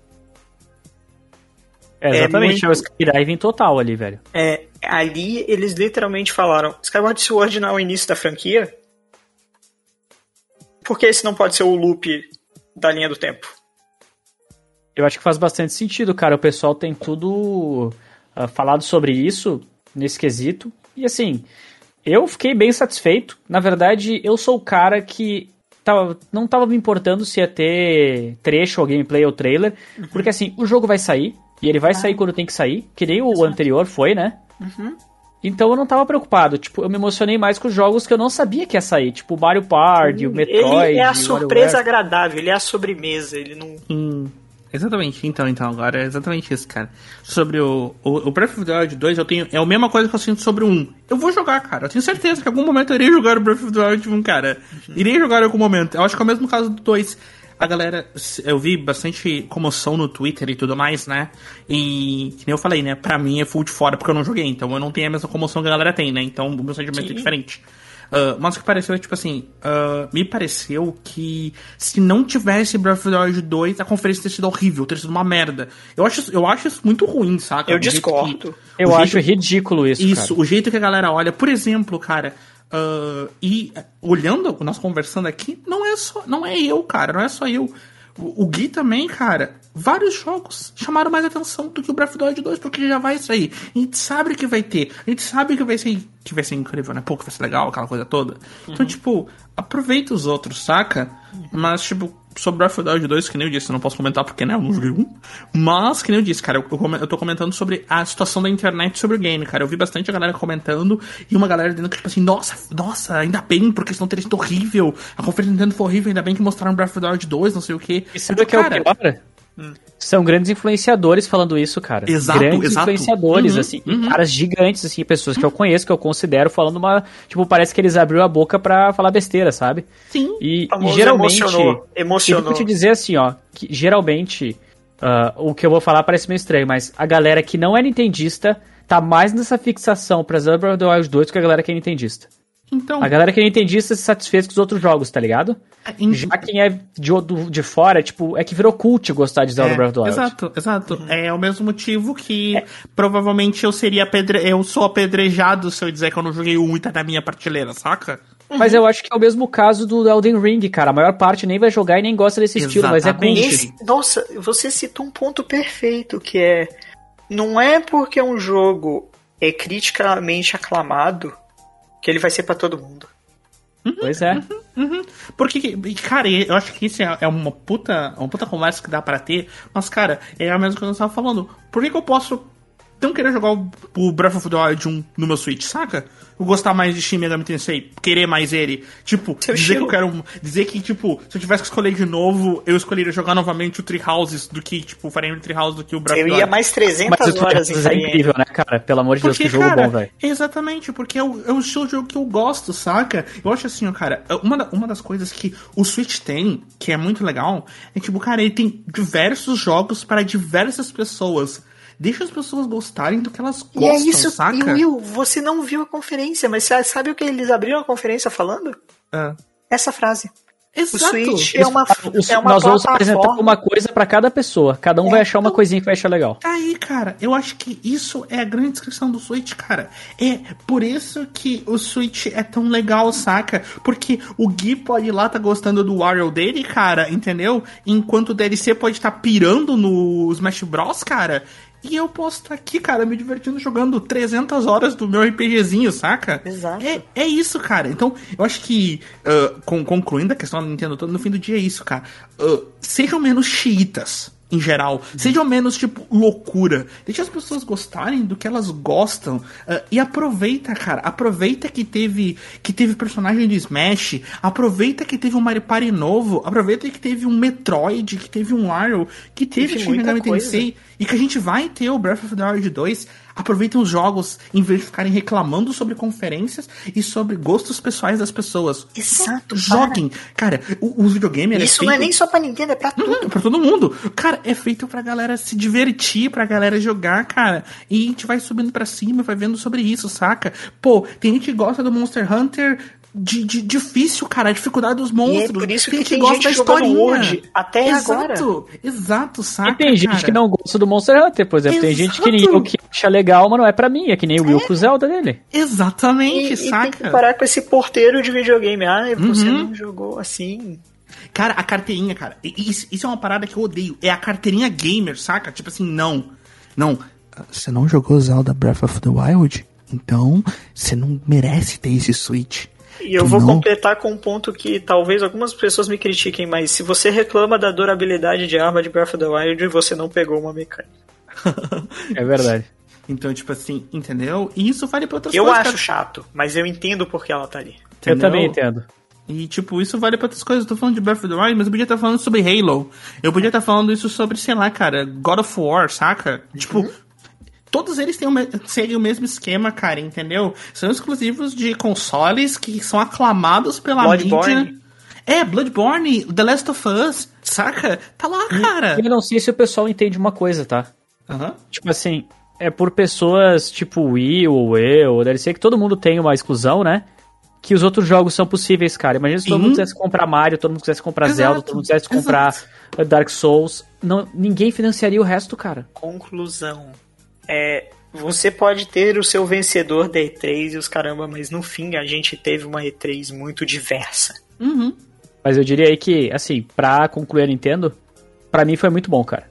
É, É exatamente, é, o muito- Skydiving total ali, velho. É, ali eles literalmente falaram: Skyward Sword não é o início da franquia? Por que esse não pode ser o loop da linha do tempo? Eu acho que faz bastante sentido, cara. O pessoal tem tudo ah, falado sobre isso nesse quesito. E assim, eu fiquei bem satisfeito. Na verdade, eu sou o cara que tava, não tava me importando se ia ter trecho ou gameplay ou trailer. Porque assim, o jogo vai sair. E ele vai sair quando tem que sair. Que nem o anterior foi, né? Então eu não tava preocupado. Tipo, eu me emocionei mais com os jogos que eu não sabia que ia sair. Tipo, o Mario Party, o Metroid. ele é a surpresa agradável, ele é a sobremesa, ele não. Hum, exatamente, então, então, agora é exatamente isso, cara. Sobre o, o, o Breath of the Wild 2, eu tenho. É a mesma coisa que eu sinto sobre o 1. Eu vou jogar, cara. Eu tenho certeza que em algum momento eu irei jogar o Breath of the Wild 1, cara. Irei jogar em algum momento. Eu acho que é o mesmo caso do 2. A galera, eu vi bastante comoção no Twitter e tudo mais, né? E, que nem eu falei, né? Pra mim é full de fora porque eu não joguei, então eu não tenho a mesma comoção que a galera tem, né? Então o meu sentimento Sim. é diferente. Ah, mas o que pareceu é tipo assim: ah, me pareceu que se não tivesse Breath of the Wild 2, a conferência teria sido horrível, teria sido uma merda. Eu acho, eu acho isso muito ruim, saca? Eu O discordo. que- Eu acho jeito- ridículo isso, isso, cara. o jeito que a galera olha, por exemplo, cara, ah, e olhando, nós conversando aqui, não é só, não é eu, cara, não é só eu. O, o Gui também, cara, vários jogos chamaram mais atenção do que o Breath of the Wild 2, porque já vai sair. A gente sabe que vai ter, a gente sabe que vai ser, que vai ser incrível, né? Pô, que vai ser legal, aquela coisa toda. Então, tipo, aproveita os outros, saca? Mas, tipo, sobre Breath of the Wild 2, que nem eu disse, eu não posso comentar porque, né, eu não joguei um. Mas, que nem eu disse, cara, eu, eu, tô comentando sobre a situação da internet sobre o game, cara. Eu vi bastante a galera comentando e uma galera dizendo que, tipo assim, nossa, nossa, ainda bem, porque senão teria sido horrível. A conferência Nintendo foi horrível, ainda bem que mostraram Breath of the Wild 2, não sei o quê. E sabe o que é o Cara, São grandes influenciadores falando isso, cara. Exato, grandes exato. influenciadores, Uhum, assim. uhum. Caras gigantes, assim, pessoas que eu conheço, que eu considero, falando uma. Tipo, parece que eles abriram a boca pra falar besteira, sabe? Sim. E, e geralmente. emocionou, emocionou. Eu vou te dizer assim, ó, que geralmente. ah, o que eu vou falar parece meio estranho, mas a galera que não é nintendista tá mais nessa fixação pra Zelda Breath of the Wild 2 do que a galera que é nintendista. Então, A galera que é nintendista se satisfez com os outros jogos, tá ligado? em- Já quem é de, do- de fora, tipo, é que virou cult gostar de Zelda É, Breath of the Wild. Exato, exato. É o mesmo motivo que provavelmente eu seria apedre... eu sou apedrejado se eu dizer que eu não joguei o 1 e tá na minha prateleira, saca? Mas eu acho que é o mesmo caso do Elden Ring, cara. A maior parte nem vai jogar e nem gosta desse estilo, mas é Exatamente. cult. Esse- nossa, você citou um ponto perfeito que é não é porque um jogo é criticamente aclamado que ele vai ser pra todo mundo. Pois é. Porque, e, cara, eu acho que isso é é uma puta, uma puta conversa que dá pra ter, mas, cara, é a mesma coisa que eu tava falando. Por que, que eu posso não querer jogar o, o Breath of the Wild 1 no meu Switch, saca? Eu gostar mais de Shin Megami Tensei, querer mais ele. Tipo, Seu dizer estilo. que eu quero. Dizer que, tipo, se eu tivesse que escolher de novo, eu escolheria jogar novamente o Tree Houses do que, tipo, o Fire Emblem Tree House do que o Breath Eu of the ia Wild. mais 300 Mas horas em é incrível, né, cara? Pelo amor de Deus, Porque, que jogo cara, bom, velho. exatamente, porque é o, é o estilo de jogo que eu gosto, saca? Eu acho assim, ó, cara, uma, da- uma das coisas que o Switch tem, que é muito legal, é tipo, cara, ele tem diversos jogos para diversas pessoas. Deixa as pessoas gostarem do que elas E gostam, é isso, saca? e Will, você não viu a conferência, mas você sabe o que eles abriram a conferência falando? Ah. Essa frase. O Exato. Switch é uma, Os- é uma nós vamos apresentar uma coisa pra cada pessoa. Cada um vai achar uma coisinha que vai achar legal. Tá aí, cara. Eu acho que isso é a grande descrição do Switch, cara. É por isso que o Switch é tão legal, saca? Porque o Gui pode ir lá tá gostando do Wario dele, cara, entendeu? Enquanto o DLC pode estar pirando no Smash Bros, cara. E eu posso estar aqui, cara, me divertindo jogando 300 horas do meu RPGzinho, saca? Exato. É, é isso, cara. Então, eu acho que, ah, con- concluindo a questão da Nintendo toda, no fim do dia é isso, cara. Ah, sejam menos chiitas, em geral. Sejam menos, tipo, loucura. Deixa as pessoas gostarem do que elas gostam. ah, e aproveita, cara. Aproveita que teve que teve personagem de Smash. Aproveita que teve um Mario Party novo. Aproveita que teve um Metroid, que teve um Mario, que teve Teve Shin Megami. Tensei. E que a gente vai ter o Breath of the Wild 2. Aproveitem os jogos em vez de ficarem reclamando sobre conferências e sobre gostos pessoais das pessoas. Exato, Joguem. Cara, o, o videogame ele Isso é não é feito... nem só pra Nintendo, é pra tudo. Uhum, pra todo mundo. Cara, é feito pra galera se divertir, pra galera jogar, cara. E a gente vai subindo pra cima, vai vendo sobre isso, saca? Pô, tem gente que gosta do Monster Hunter de, de- difícil, cara, a dificuldade dos monstros. por isso tem que gente tem gosta gente da historinha. Word até exato, Exato, saca? E tem gente cara? que não gosta do Monster Hunter, por exemplo. Tem gente que nem Exato. eu que acha legal, mas não é pra mim. É que nem o Will com o Zelda dele. Exatamente, E, e tem que saca? parar com esse porteiro de videogame. Ah, você Uhum. não jogou assim. Cara, a carteirinha, cara, e- isso, isso é uma parada que eu odeio. É a carteirinha gamer, saca? Tipo assim, não. Não. Você não jogou Zelda Breath of the Wild? Então, você não merece ter esse Switch. E eu vou não- completar com um ponto que talvez algumas pessoas me critiquem, mas se você reclama da durabilidade de arma de Breath of the Wild, você não pegou uma mecânica. É verdade. Então, tipo assim, entendeu? E isso vale pra outras Eu coisas. acho cara, chato, mas eu entendo porque ela tá ali. Eu entendeu? também entendo. E, tipo, isso vale pra outras coisas. Eu tô falando de Breath of the Wild, mas eu podia estar falando sobre Halo. Eu podia estar falando isso sobre, sei lá, cara, God of War, saca? Tipo, todos eles têm o seguem o mesmo esquema, cara, entendeu? São exclusivos de consoles que são aclamados pela Bloodborne. mídia. É, Bloodborne, The Last of Us, saca? Tá lá, cara. Eu não sei se o pessoal entende uma coisa, tá? Aham. Tipo assim, é por pessoas tipo Wii ou eu, deve ser que todo mundo tem uma exclusão, né? Que os outros jogos são possíveis, cara. Imagina se todo Sim. mundo quisesse comprar Mario, todo mundo quisesse comprar Exato, Zelda, todo mundo quisesse comprar uh, Dark Souls. Não, ninguém financiaria o resto, cara. Conclusão. É, você pode ter o seu vencedor da E3 e os caramba, mas no fim a gente teve uma E3 muito diversa. Uhum. Mas eu diria aí que, assim, pra concluir a Nintendo, pra mim foi muito bom, cara.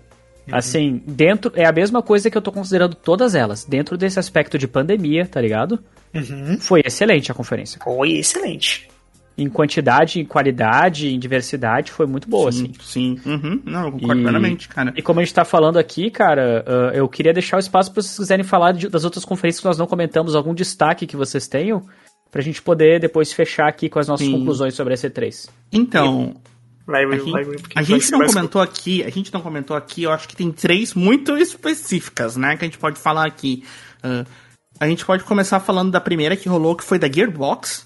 Assim, dentro. É a mesma coisa que eu tô considerando todas elas. Dentro desse aspecto de pandemia, tá ligado? Uhum. Foi excelente a conferência. Foi excelente. Em quantidade, em qualidade, em diversidade, foi muito boa, assim. Sim, sim. Uhum. Não, eu concordo E- plenamente, cara. E como a gente tá falando aqui, cara, ah, eu queria deixar o espaço pra vocês quiserem falar de- das outras conferências que nós não comentamos, algum destaque que vocês tenham, pra gente poder depois fechar aqui com as nossas Sim. conclusões sobre a C3. Então, Vai, A vai, gente, vai, a vai gente não comentou aqui, a gente não comentou aqui, eu acho que tem três muito específicas, né, que a gente pode falar aqui. Ah, a gente pode começar falando da primeira que rolou, que foi da Gearbox,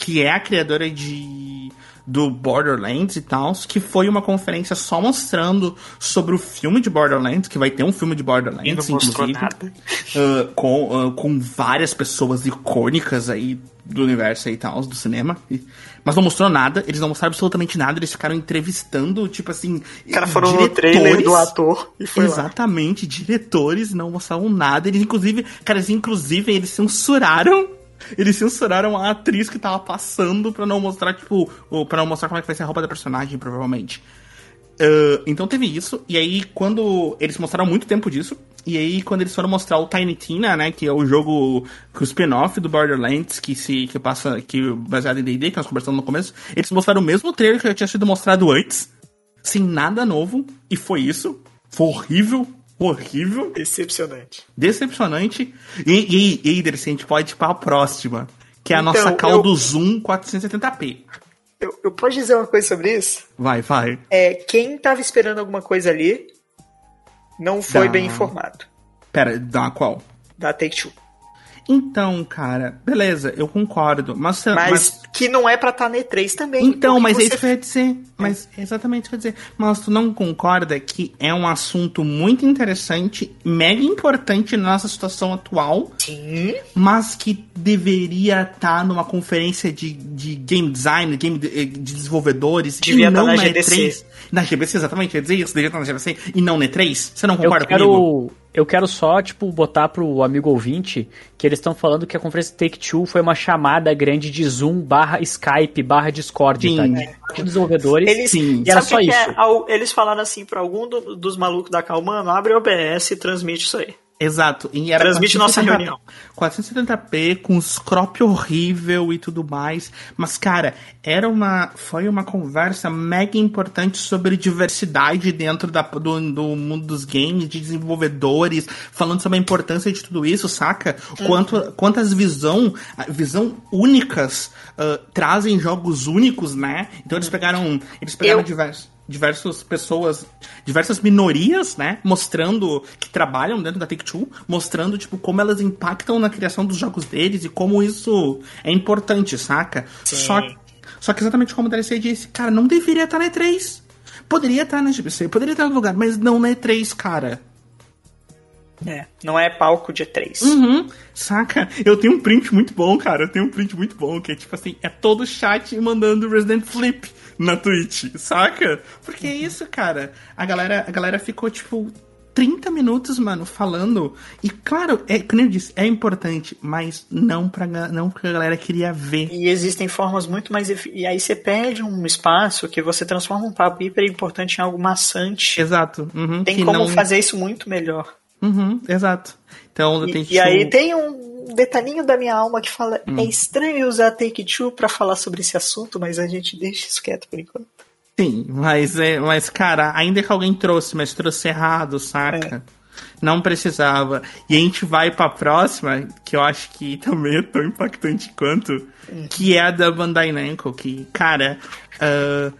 que é a criadora de do Borderlands e tal, que foi uma conferência só mostrando sobre o filme de Borderlands, que vai ter um filme de E não Borderlands, mostrou inclusive nada. uh, com, uh, com várias pessoas icônicas aí do universo aí e tal, do cinema. Mas não mostrou nada, eles não mostraram absolutamente nada, eles ficaram entrevistando, tipo assim. Os caras foram no trailer do diretores. ator e foi lá. Exatamente, diretores não mostravam nada. Eles, inclusive, cara, eles, inclusive, eles censuraram. Eles censuraram a atriz que tava passando pra não mostrar, tipo, pra não mostrar como é que vai ser a roupa da personagem, provavelmente. Ah, então teve isso, e aí quando. Eles mostraram muito tempo disso, e aí quando eles foram mostrar o Tiny Tina, né, que é o jogo, que o spin-off do Borderlands, que se que passa, que baseado em D&D, que nós conversamos no começo, eles mostraram o mesmo trailer que já tinha sido mostrado antes, sem nada novo, e foi isso. Foi horrível, horrível, Decepcionante. decepcionante. E, e, e Dercy, a gente pode ir pra próxima, que é a Então, nossa call eu- Zoom 470p. Eu, eu posso dizer uma coisa sobre isso? Vai, vai. É, quem tava esperando alguma coisa ali não foi Tá. bem informado. Pera, dá qual? Da Take-Two. Então, cara, beleza, eu concordo. Mas, Mas, mas que não é pra estar na E3 também. Então, mas é você- isso que eu ia dizer. Mas é exatamente isso que eu ia dizer. Mas tu não concorda que é um assunto muito interessante, mega importante na nossa situação atual, Sim. mas que deveria estar numa conferência de, de game design, game de, eh, de desenvolvedores, Devia e tá não na na GDC. E3. Na GBC, exatamente, eu ia dizer isso, devia estar na GBC e não na E3. Você não Eu concorda comigo? Eu quero só, tipo, botar pro amigo ouvinte que eles estão falando que a conferência Take-Two foi uma chamada grande de Zoom barra Skype barra Discord, Sim. tá? De desenvolvedores. Eles, Sim. E era só que isso. É? Eles falaram assim pra algum do- dos malucos da Cal, mano, abre o OBS e transmite isso aí. Exato. E era Transmite nossa 470p, reunião. 470p com os crop horrível e tudo mais. Mas, cara, era uma. Foi uma conversa mega importante sobre diversidade dentro da, do, do mundo dos games, de desenvolvedores, falando sobre a importância de tudo isso, saca? Quanto, quantas visão, visão únicas ah, trazem jogos únicos, né? Então eles pegaram. Eles pegaram Eu- diversos diversas pessoas, diversas minorias, né, mostrando que trabalham dentro da Take-Two, mostrando tipo como elas impactam na criação dos jogos deles e como isso é importante, saca? Só só que exatamente como o DLC disse, cara, não deveria estar na E3. Poderia estar na GBC, poderia estar no lugar, mas não na E3, cara. É, não é palco de E3. Uhum, saca? Eu tenho um print muito bom, cara. Eu tenho um print muito bom, que é tipo assim, é todo chat mandando Resident Flip na Twitch, saca? Porque é isso, cara. A galera, a galera ficou, tipo, 30 minutos, mano, falando. E claro, é, como eu disse, é importante, mas não pra não porque a galera queria ver. E existem formas muito mais. E aí você perde um espaço que você transforma um papo hiper importante em algo maçante. Exato. Uhum, Tem como não- fazer isso muito melhor. Uhum, exato. Então, E, e aí tem um detalhinho da minha alma que fala: é estranho usar Take-Two pra falar sobre esse assunto, mas a gente deixa isso quieto por enquanto. Sim, mas, é, mas, cara, ainda que alguém trouxe, mas trouxe errado, saca? Não precisava. E a gente vai pra próxima, que eu acho que também é tão impactante quanto, que é a da Bandai Namco, que, cara, ah,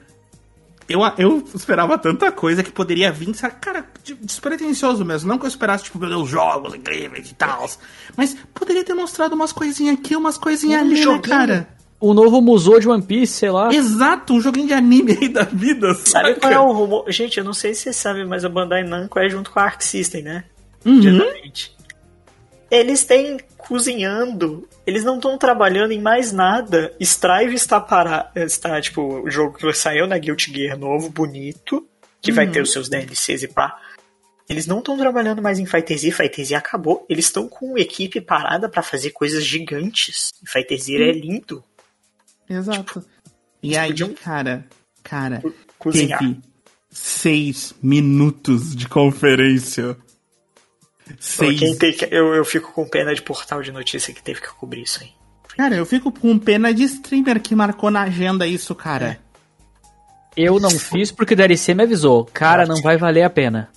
eu, eu esperava tanta coisa que poderia vir, sabe? Cara, de- despretensioso mesmo. Não que eu esperasse, tipo, meu Deus, jogos incríveis e tal. Mas poderia ter mostrado umas coisinhas aqui, umas coisinhas Um ali, né, joguinho. cara? O novo Musou de One Piece, sei lá. Exato, um joguinho de anime aí da vida, Sabe saca? qual é o rumor? Gente, eu não sei se vocês sabem, mas a Bandai Namco é junto com a Arc System, né? Uhum. Diretamente. Eles têm cozinhando, eles não estão trabalhando em mais nada. Strive está para está tipo o jogo que saiu na Guilty Gear novo, bonito, que vai ter os seus DLCs e pá. Eles não estão trabalhando mais em Fighter Z, Fighter Z acabou. Eles estão com equipe parada pra fazer coisas gigantes. E Fighter Z é lindo. Exato. E eles aí, podiam- cara, cara, Cozinhar. teve seis minutos de conferência. Seis. Quem tem que- eu, eu fico com pena de portal de notícia que teve que cobrir isso aí. Cara, eu fico com pena de streamer que marcou na agenda isso, cara. Eu não fiz porque o DLC me avisou. Cara, não vai valer a pena.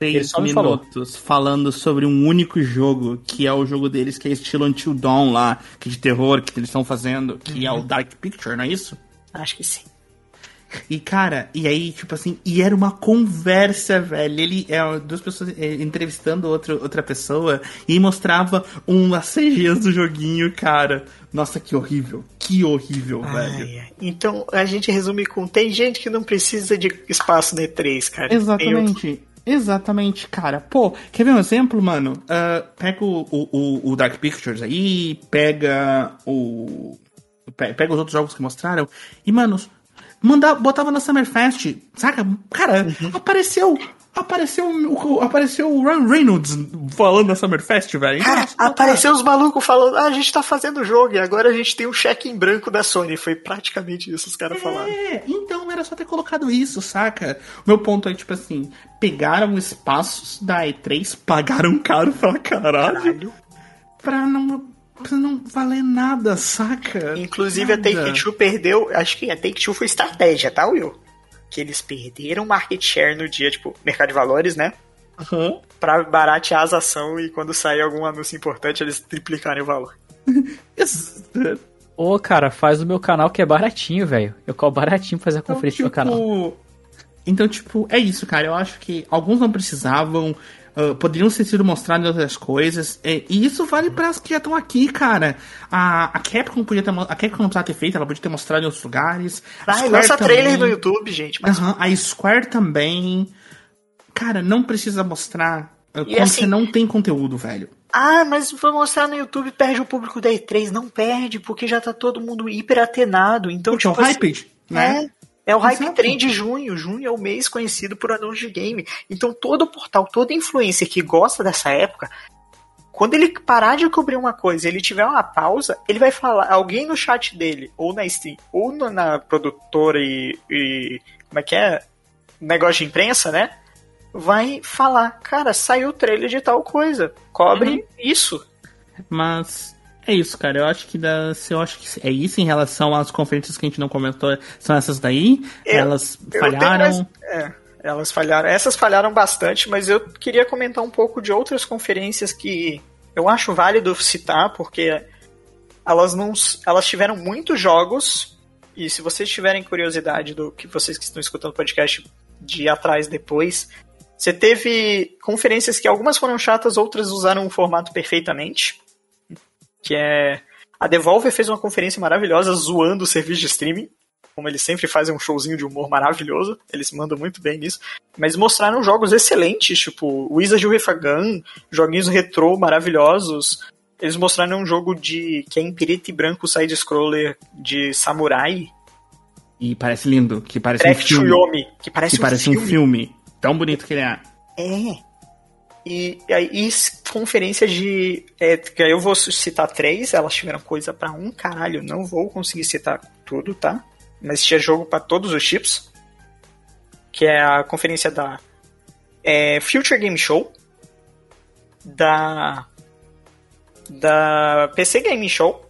Ele Seis só me falou. minutos falando sobre um único jogo, que é o jogo deles, que é estilo Until Dawn lá, que é de terror, que eles estão fazendo, que é o Dark Picture, não é isso? Acho que sim. E, cara, e aí, tipo assim, e era uma conversa, velho. Ele é duas pessoas é, entrevistando outro, outra pessoa e mostrava umas CGs do joguinho, cara. Nossa, que horrível. Que horrível, velho. Ai, ai. Então a gente resume com: tem gente que não precisa de espaço no E3, cara. Exatamente. Exatamente, cara. Pô, quer ver um exemplo, mano? Ah, pega o, o, o Dark Pictures aí, pega o. pe- Pega os outros jogos que mostraram. E, mano, manda, botava na Summerfest, saca? Cara, apareceu. Apareceu, o- apareceu o Ryan Reynolds falando na Summerfest, velho. Cara, Nossa, apareceu os malucos falando: ah, a gente tá fazendo o jogo e agora a gente tem um cheque em branco da Sony. Foi praticamente isso que os caras falaram. É, então era só ter colocado isso, saca? O meu ponto é, tipo assim, pegaram espaços da E3, pagaram caro pra caralho, Caralho. pra não, não valer nada, saca? Inclusive a Nada. Take-Two perdeu. Acho que a Take-Two foi estratégia, tá, Will? Que eles perderam market share no dia, tipo, mercado de valores, né? Aham. pra baratear as ações e quando sair algum anúncio importante eles triplicarem o valor. Exato. Ô, cara, faz o meu canal que é baratinho, velho. Eu cobro baratinho pra fazer a Então, conferência no canal. tipo, Então, tipo, é isso, cara. Eu acho que alguns não precisavam. Ah, poderiam ter sido mostrados em outras coisas. é, e isso vale para as que já estão aqui, cara. A, a Capcom podia ter A Capcom não precisava ter feito, ela podia ter mostrado em outros lugares. Ah, lança trailer também. no YouTube, gente. Mas Aham, a Square também. Cara, não precisa mostrar ah, quando assim- você não tem conteúdo, velho. Ah, mas vou mostrar no YouTube, perde o público da E3. Não perde, porque já tá todo mundo hiper atenado. Então, Porque é o tipo assim, hype, né? É, é o hype Exato. trend de junho. Junho é o mês conhecido por anúncio de game. Então todo portal, toda influencer que gosta dessa época, quando ele parar de cobrir uma coisa, ele tiver uma pausa, ele vai falar, alguém no chat dele, ou na stream, ou na, na produtora e, e- como é que é? Negócio de imprensa, né? Vai falar, cara, saiu o trailer de tal coisa. Cobre Uhum. isso. Mas é isso, cara. Eu acho que dá, eu acho que é isso em relação às conferências que a gente não comentou, são essas daí. Eu- Elas falharam. mais- É, elas falharam. Essas falharam bastante, mas eu queria comentar um pouco de outras conferências que eu acho válido citar, porque elas não, elas tiveram muitos jogos. E se vocês tiverem curiosidade do que vocês que estão escutando o podcast de atrás depois, você teve conferências que algumas foram chatas, outras usaram o formato perfeitamente. Que é a Devolver fez uma conferência maravilhosa zoando o serviço de streaming como eles sempre fazem um showzinho de humor maravilhoso, eles mandam muito bem nisso, mas mostraram jogos excelentes, tipo Wizard a Gun, joguinhos retrô maravilhosos. Eles mostraram um jogo de que é em preto e branco side-scroller de samurai, E parece lindo, que parece um filme. Chuyomi, que parece, que um, parece filme. um filme. Tão bonito que ele é. É. E e aí, e conferência de. É, eu vou citar três, elas tiveram coisa pra um caralho. Não vou conseguir citar tudo, tá? Mas tinha jogo pra todos os chips. Que é a conferência da é, Future Game Show. Da. Da PC Game Show.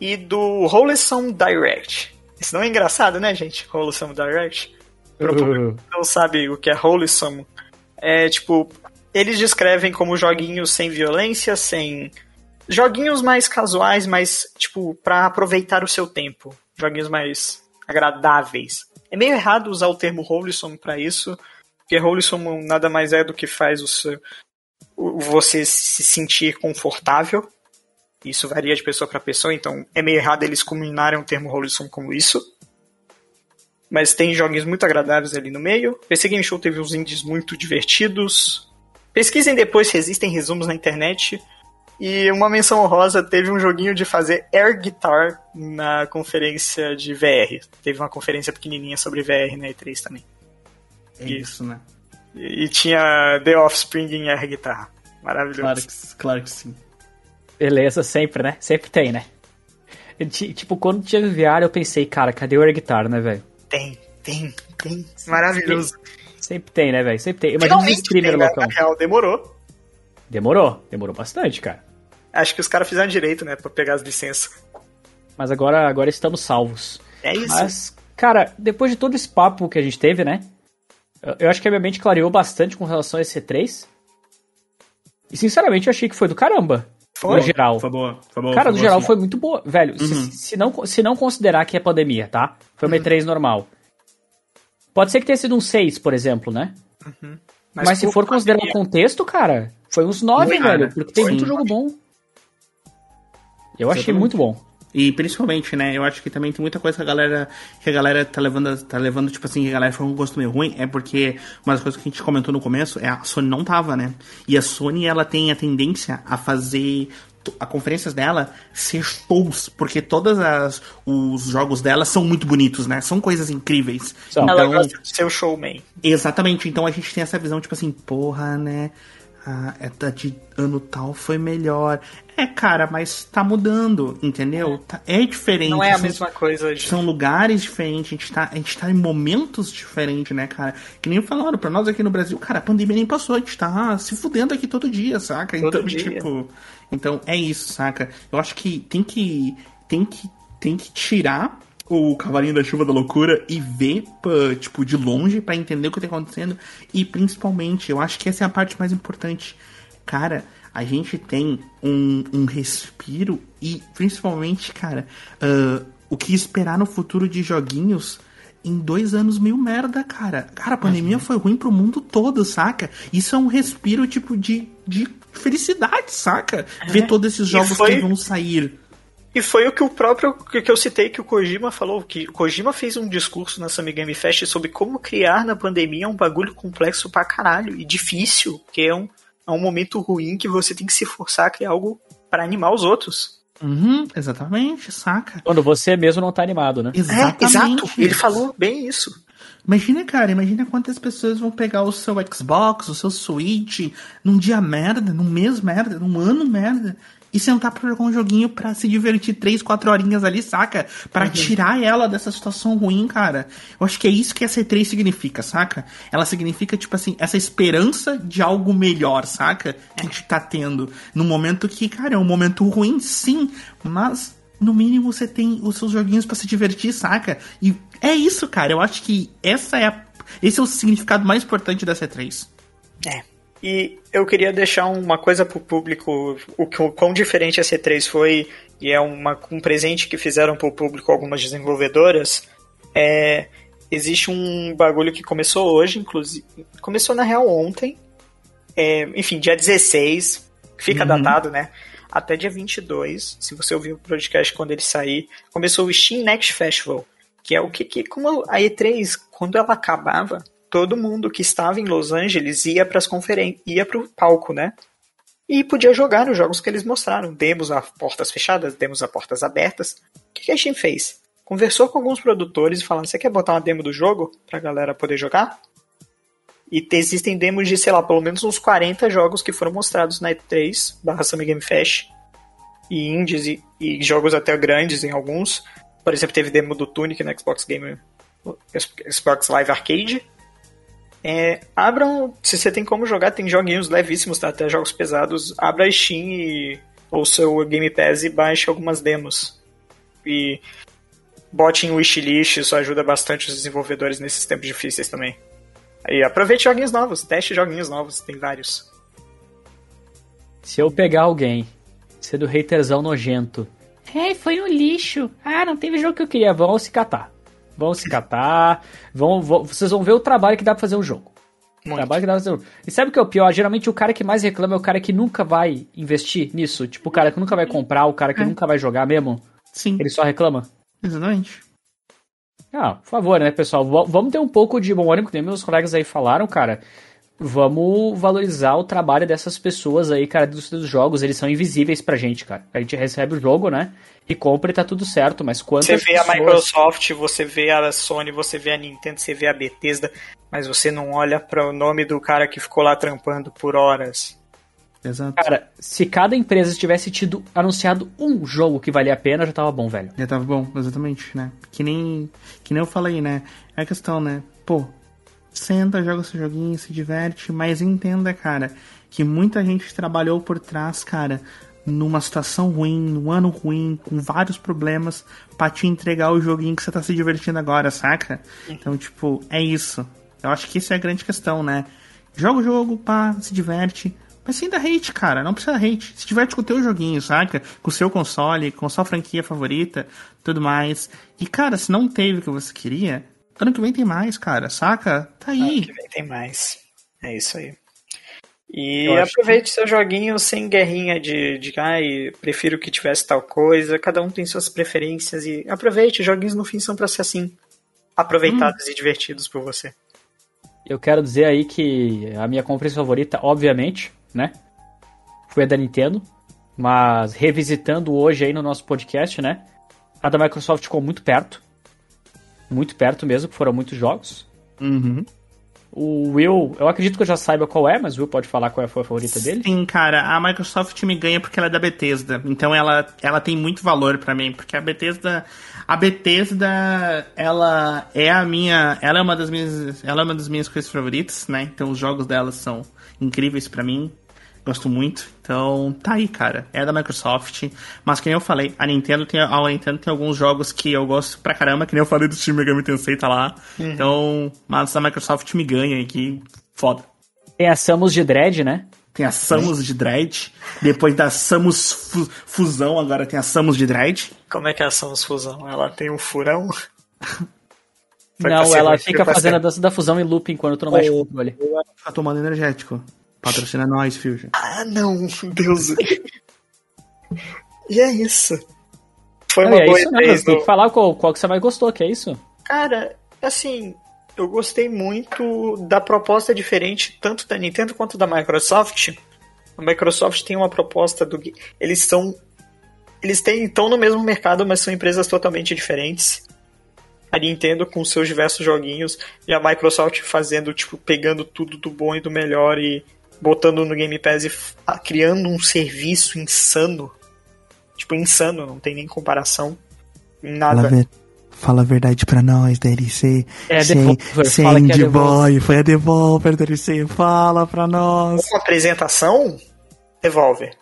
E do Rolesome Direct. Isso não é engraçado, né, gente? Rolesome Direct não sabe o que é wholesome, é tipo, eles descrevem como joguinhos sem violência, sem joguinhos mais casuais, mas tipo, pra aproveitar o seu tempo, joguinhos mais agradáveis. É meio errado usar o termo wholesome pra isso, porque wholesome nada mais é do que faz o seu, você se sentir confortável. Isso varia de pessoa para pessoa, então é meio errado eles combinarem o termo wholesome com isso mas tem joguinhos muito agradáveis ali no meio. PC Game Show teve uns indies muito divertidos. Pesquisem depois se existem resumos na internet. E uma menção honrosa, teve um joguinho de fazer air guitar na conferência de VR. Teve uma conferência pequenininha sobre VR na E3 também. É isso, né? E, e tinha The Offspring em air guitar. Maravilhoso. Claro que, claro que sim. Beleza, sempre, né? Sempre tem, né? Ti- Tipo, quando tinha VR, eu pensei, cara, cadê o air guitar, né, velho? Tem, tem, tem. Maravilhoso. Sempre tem, né, velho? Sempre tem. Imagina os Finalmente streamers tem, né? loucão. Na real, demorou. Demorou, demorou bastante, cara. Acho que os caras fizeram direito, né? Pra pegar as licenças. Mas agora, agora estamos salvos. É isso. Mas, cara, depois de todo esse papo que a gente teve, né? eu- Eu acho que a minha mente clareou bastante com relação a esse C3. E sinceramente eu achei que foi do caramba. Foi. No geral. Foi boa, foi boa. Cara, foi no boa, geral sim. foi muito boa. Velho, se- Uhum. se, não, se não considerar que é pandemia, tá? Foi uma E3 normal. Pode ser que tenha sido um 6, por exemplo, né? Mas, se por for considerar o contexto, cara, foi uns 9, Foi, velho. Porque tem Foi. muito jogo bom. Eu achei Exatamente. muito bom. E principalmente, né, eu acho que também tem muita coisa que a galera, que a galera tá levando, tá levando, tipo assim, que a galera foi um gosto meio ruim, é porque uma das coisas que a gente comentou no começo é a Sony não tava, né? E a Sony, ela tem a tendência a fazer a conferências dela ser shows, porque todas as os jogos dela são muito bonitos, né? São coisas incríveis. São. Ela Então, gosta de ser o showman. Exatamente, então a gente tem essa visão, tipo assim, porra, né? A essa de ano tal foi melhor. É, cara, mas tá mudando, entendeu? Tá- é diferente. Não é a são- mesma coisa. De... São lugares diferentes, a gente, tá, a gente tá em momentos diferentes, né, cara? Que nem falaram pra nós aqui no Brasil, cara, a pandemia nem passou, a gente tá se fudendo aqui todo dia, saca? Todo então, dia. tipo. Então, é isso, saca? Eu acho que tem que. Tem que, tem que tirar o Cavalinho da Chuva da Loucura e ver, tipo, de longe para entender o que tá acontecendo. E principalmente, eu acho que essa é a parte mais importante. Cara, a gente tem um, um respiro e principalmente, cara, uh, o que esperar no futuro de joguinhos em dois anos meio merda, cara. Cara, a pandemia foi ruim pro mundo todo, saca? Isso é um respiro, tipo, de, de felicidade, saca? Ver todos esses jogos foi- que vão sair. E foi o que o próprio que eu citei que o Kojima falou, que o Kojima fez um discurso na Summer Game Fest sobre como criar na pandemia um bagulho complexo pra caralho e difícil, que é um, é um momento ruim que você tem que se forçar a criar algo pra animar os outros. Uhum, exatamente, saca? Quando você mesmo não tá animado, né? Exatamente. É, exato. Ele falou bem isso. Imagina, cara, imagina quantas pessoas vão pegar o seu Xbox, o seu Switch, num dia merda, num mês merda, num ano merda, e sentar pra jogar um joguinho pra se divertir três, quatro horinhas ali, saca? Pra tirar ela dessa situação ruim, cara. Eu acho que é isso que essa E3 significa, saca? Ela significa, tipo assim, essa esperança de algo melhor, saca? Que a gente tá tendo. Num momento que, cara, é um momento ruim, sim, mas no mínimo você tem os seus joguinhos pra se divertir, saca? E é isso, cara. Eu acho que essa é a- esse é o significado mais importante da C3. É. E eu queria deixar uma coisa pro público, o, quão diferente a C3 foi, e é uma, um presente que fizeram pro público algumas desenvolvedoras. É, existe um bagulho que começou hoje, inclusive. Começou na real ontem. É, enfim, dia 16. Fica datado, né? Até dia 22, se você ouvir o podcast quando ele sair, começou o Steam Next Festival, que é o que, que como a E3, quando ela acabava, todo mundo que estava em Los Angeles ia para as conferências, ia para o palco, né? E podia jogar os jogos que eles mostraram, demos a portas fechadas, demos a portas abertas. O que, que a Steam fez? Conversou com alguns produtores e falando: "Você quer botar uma demo do jogo pra galera poder jogar?" E te- existem demos de, sei lá, pelo menos uns 40 jogos que foram mostrados na E3, barra Summer Game Fest, e indies e, e jogos até grandes em alguns. Por exemplo, teve demo do Tunic no Xbox Game Xbox Live Arcade. É, abram, se você tem como jogar, tem joguinhos levíssimos, tá? até jogos pesados. Abra a Steam e, ou seu Game Pass e baixe algumas demos. E bote em wishlist, isso ajuda bastante os desenvolvedores nesses tempos difíceis também. E aproveite joguinhos novos, teste joguinhos novos, tem vários. Se eu pegar alguém, ser do haterzão nojento. É, foi um lixo. Ah, não teve jogo que eu queria. Vão se catar. Vão se catar. Vão, vão- vocês vão ver o trabalho que dá pra fazer um jogo. O Muito. trabalho que dá pra fazer um jogo. E sabe o que é o pior? Geralmente o cara que mais reclama é o cara que nunca vai investir nisso. Tipo, o cara que nunca vai comprar, o cara que nunca vai jogar mesmo. Sim, Ele só reclama. exatamente. Ah, por favor, né, pessoal? V- vamos ter um pouco de bom ânimo, que nem meus colegas aí falaram, cara. Vamos valorizar o trabalho dessas pessoas aí, cara, dos, dos jogos. Eles são invisíveis pra gente, cara. A gente recebe o jogo, né? E compra e tá tudo certo, mas quantas Você vê a pessoas- Microsoft, você vê a Sony, você vê a Nintendo, você vê a Bethesda, mas você não olha para o nome do cara que ficou lá trampando por horas. Exato. Cara, se cada empresa tivesse tido anunciado um jogo que valia a pena, já tava bom, velho. Já tava bom, exatamente, né? Que nem, que nem eu falei, né? É a questão, né? Pô, senta, joga seu joguinho, se diverte, mas entenda, cara, que muita gente trabalhou por trás, cara, numa situação ruim, num ano ruim, com vários problemas, pra te entregar o joguinho que você tá se divertindo agora, saca? Então, tipo, é isso. Eu acho que isso é a grande questão, né? Joga o jogo, pá, se diverte. Mas sem dar hate, cara. Não precisa hate. Se diverte com o teu joguinho, saca? Com o seu console, com a sua franquia favorita, tudo mais. E, cara, se não teve o que você queria, ano que vem tem mais, cara, saca? Tá Ano aí. que vem tem mais. É isso aí. E Eu aproveite seu joguinho sem guerrinha de, de ai, prefiro que tivesse tal coisa. Cada um tem suas preferências e aproveite. Joguinhos no fim são pra ser assim. Aproveitados e divertidos por você. Eu quero dizer aí que a minha conferência favorita, obviamente, né? Foi a da Nintendo. Mas revisitando hoje aí no nosso podcast, né? A da Microsoft ficou muito perto. Muito perto mesmo, que foram muitos jogos. Uhum. O Will, eu acredito que eu já saiba qual é, mas o Will pode falar qual foi a favorita dele. Sim, cara, a Microsoft me ganha porque ela é da Bethesda. Então ela, ela tem muito valor pra mim, porque a Bethesda, a Bethesda, ela é a minha, ela é uma das minhas, ela é uma das minhas coisas favoritas, né? Então os jogos dela são incríveis pra mim. Gosto muito. Então, tá aí, cara. É da Microsoft. Mas que nem eu falei, a Nintendo tem, a Nintendo tem alguns jogos que eu gosto pra caramba, que nem eu falei do Steam Megami Tensei, tá lá. Uhum. Então, mas a Microsoft me ganha aqui. Foda. Tem a Samus de Dread, né? Tem a Samus de Dread. Depois da Samus fu- Fusão, agora tem a Samus de Dread. Como é que é a Samus Fusão? Ela tem um furão? Não, ela fica fazendo ser- a dança da fusão em looping quando tu não mexe com o controle. Tá tomando energético. Patrocina nós, Fusion. Ah, não, Deus. e é isso. Foi uma é boa isso? E3 Mas tem que falar qual, qual que você mais gostou, que é isso? Cara, assim, eu gostei muito da proposta diferente, tanto da Nintendo quanto da Microsoft. A Microsoft tem uma proposta do. Eles são. Eles têm, estão no mesmo mercado, mas são empresas totalmente diferentes. A Nintendo com seus diversos joguinhos e a Microsoft fazendo, tipo, pegando tudo do bom e do melhor e botando no Game Pass e ah, criando um serviço insano. Tipo, insano, não tem nem comparação. em Fala, Nada. a ver- fala a verdade pra nós, DLC. É a sem, Devolver, sem fala é. Boy, foi a Devolver, DLC. Fala pra nós. Uma apresentação, Devolver.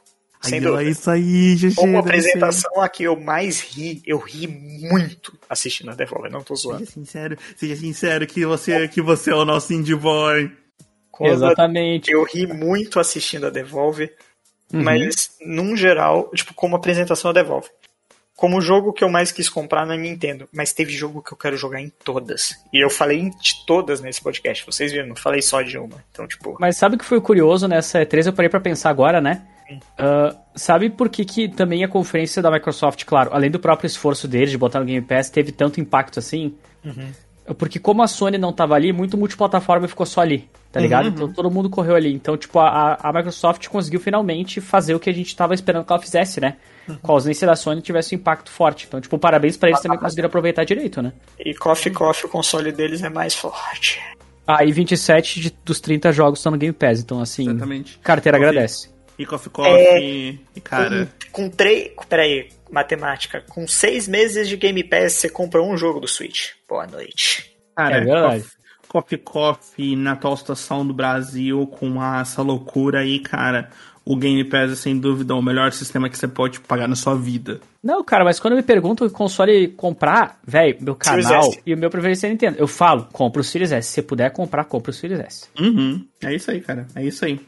Sem Aí, dúvida. é isso aí, GG. Uma apresentação a que eu mais ri, eu ri muito assistindo a Devolver, não tô zoando. Seja sincero, seja sincero que você, que você é o nosso Indie Boy. Exatamente. Eu ri muito assistindo a Devolver, Uhum. mas num geral, tipo, como apresentação a Devolver. Como jogo que eu mais quis comprar na Nintendo, mas teve jogo que eu quero jogar em todas. E eu falei de todas nesse podcast, vocês viram, não falei só de uma. Então, tipo, Mas sabe o que foi curioso nessa E3? Eu parei pra pensar agora, né? Ah, sabe por que, que também a conferência da Microsoft, claro, além do próprio esforço deles de botar no Game Pass, teve tanto impacto assim? Porque como a Sony não tava ali, muito multiplataforma ficou só ali, tá ligado? Então todo mundo correu ali. Então, tipo, a, a Microsoft conseguiu finalmente fazer o que a gente tava esperando que ela fizesse, né? Com a ausência da Sony tivesse um impacto forte. Então, tipo, parabéns pra eles também conseguiram aproveitar direito, né? e Coffee Coffee, o console deles é mais forte. Aí 27 de- dos 30 jogos estão no Game Pass, então assim, Exatamente. carteira Confia. agradece. E Coffee Coffee, e cara... Com, com três. Peraí, matemática. Com seis meses de Game Pass, você compra um jogo do Switch. Boa noite. Cara, É verdade. Coffee Coffee na atual situação do Brasil, com essa loucura aí, cara, o Game Pass é sem dúvida o melhor sistema que você pode pagar na sua vida. Não, cara, mas quando me perguntam que console comprar, velho, meu canal e o meu preferido é Nintendo. Eu falo, compra o Series S. Se você puder comprar, compra o Series S. Uhum. É isso aí, cara. É isso aí.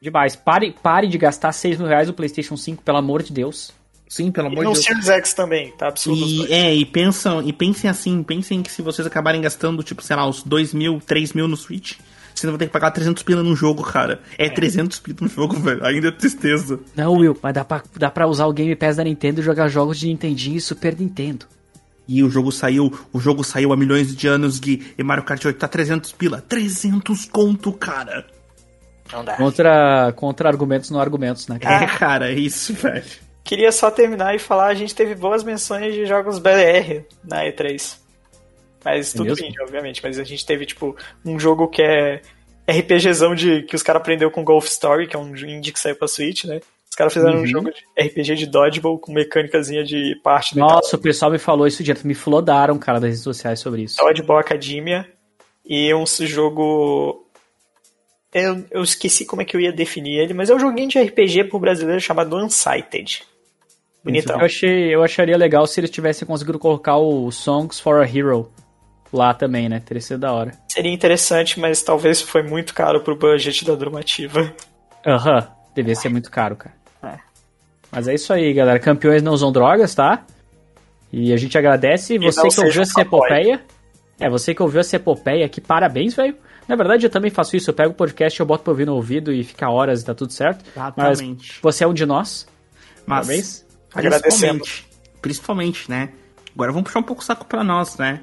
Demais. Pare, pare de gastar 6 mil reais no PlayStation 5, pelo amor de Deus. Sim, pelo E amor de no Deus. Series X também, tá absurdo. E, é, e pensam, e pensem assim, pensem que se vocês acabarem gastando, tipo, sei lá, uns 2 mil, 3 mil no Switch, vocês vão ter que pagar 300 pila num jogo, cara. É 300 pila num jogo, velho. Ainda é tristeza. Não, Will, mas dá pra, dá pra usar o Game Pass da Nintendo e jogar jogos de Nintendinho e Super Nintendo. E o jogo saiu, o jogo saiu há milhões de anos, Gui, e Mario Kart 8 tá 300 pila. 300 conto, cara. Não dá. Contra, contra argumentos não argumentos, né? cara? É, cara, é isso, velho. Queria só terminar e falar, a gente teve boas menções de jogos BR na E3. Mas É tudo mesmo? indie, obviamente. Mas a gente teve, tipo, um jogo que é RPGzão de que os caras aprenderam com Golf Story, que é um indie que saiu pra Switch, né? Os caras fizeram Uhum. um jogo de RPG de Dodgeball com mecânicazinha de parte do Nossa, o pessoal me falou isso direto. Me flodaram, cara, das redes sociais sobre isso. Dodgeball Academia. E um jogo. Eu, eu esqueci como é que eu ia definir ele, mas é um joguinho de RPG pro brasileiro chamado Unsighted. Bonitão. Eu, achei, eu acharia legal se eles tivessem conseguido colocar o Songs for a Hero lá também, né? Teria sido da hora. Seria interessante, mas talvez foi muito caro pro budget da Drumativa. Aham, devia ser muito caro, cara. É. Mas é isso aí, galera. Campeões não usam drogas, tá? E a gente agradece. Você não que ouviu essa epopeia. É, você que ouviu essa epopeia aqui, parabéns, velho. Na verdade, eu também faço isso. Eu pego o podcast, eu boto pra ouvir no ouvido e fica horas e tá tudo certo. Mas Exatamente. você é um de nós. Mas, Parabéns. Principalmente, principalmente, né? Agora vamos puxar um pouco o saco pra nós, né?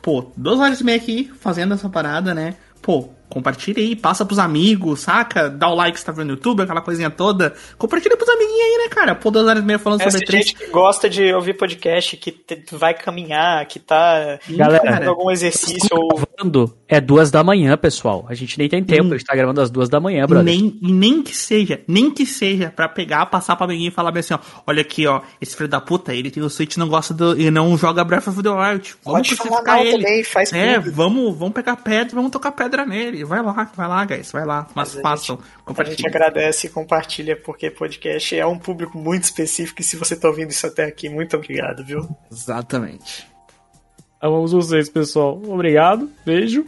Pô, duas horas e meia aqui fazendo essa parada, né? Pô, compartilha aí, passa pros amigos, saca? Dá o like se tá vendo no YouTube, aquela coisinha toda. Compartilha pros amiguinhos aí, né, cara? Pô, duas horas e meia falando Essa sobre três. gente que gosta de ouvir podcast, que te- vai caminhar, que tá Galera, fazendo algum exercício ou Gravando é duas da manhã, pessoal. A gente nem tem tempo. A gente tá gravando às duas da manhã, E brother. nem, e nem que seja, nem que seja pra pegar, passar pra amiguinho e falar bem assim, ó. Olha aqui, ó, esse filho da puta, ele tem o Switch e não gosta do. e não joga Breath of the Wild. Vamos Pode falar mal ele. também, faz É, vamos, vamos pegar pedra, vamos tocar pedra nele. E vai lá, vai lá, guys, vai lá. Mas, Mas a façam, A gente agradece e compartilha, porque podcast é um público muito específico. E se você tá ouvindo isso até aqui, muito obrigado, viu? Exatamente. Amamos vocês, pessoal. Obrigado, beijo.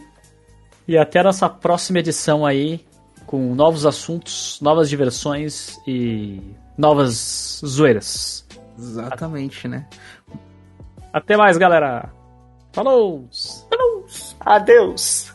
E até a nossa próxima edição aí, com novos assuntos, novas diversões e novas zoeiras. Exatamente, né? Até mais, galera. Falou! Adeus!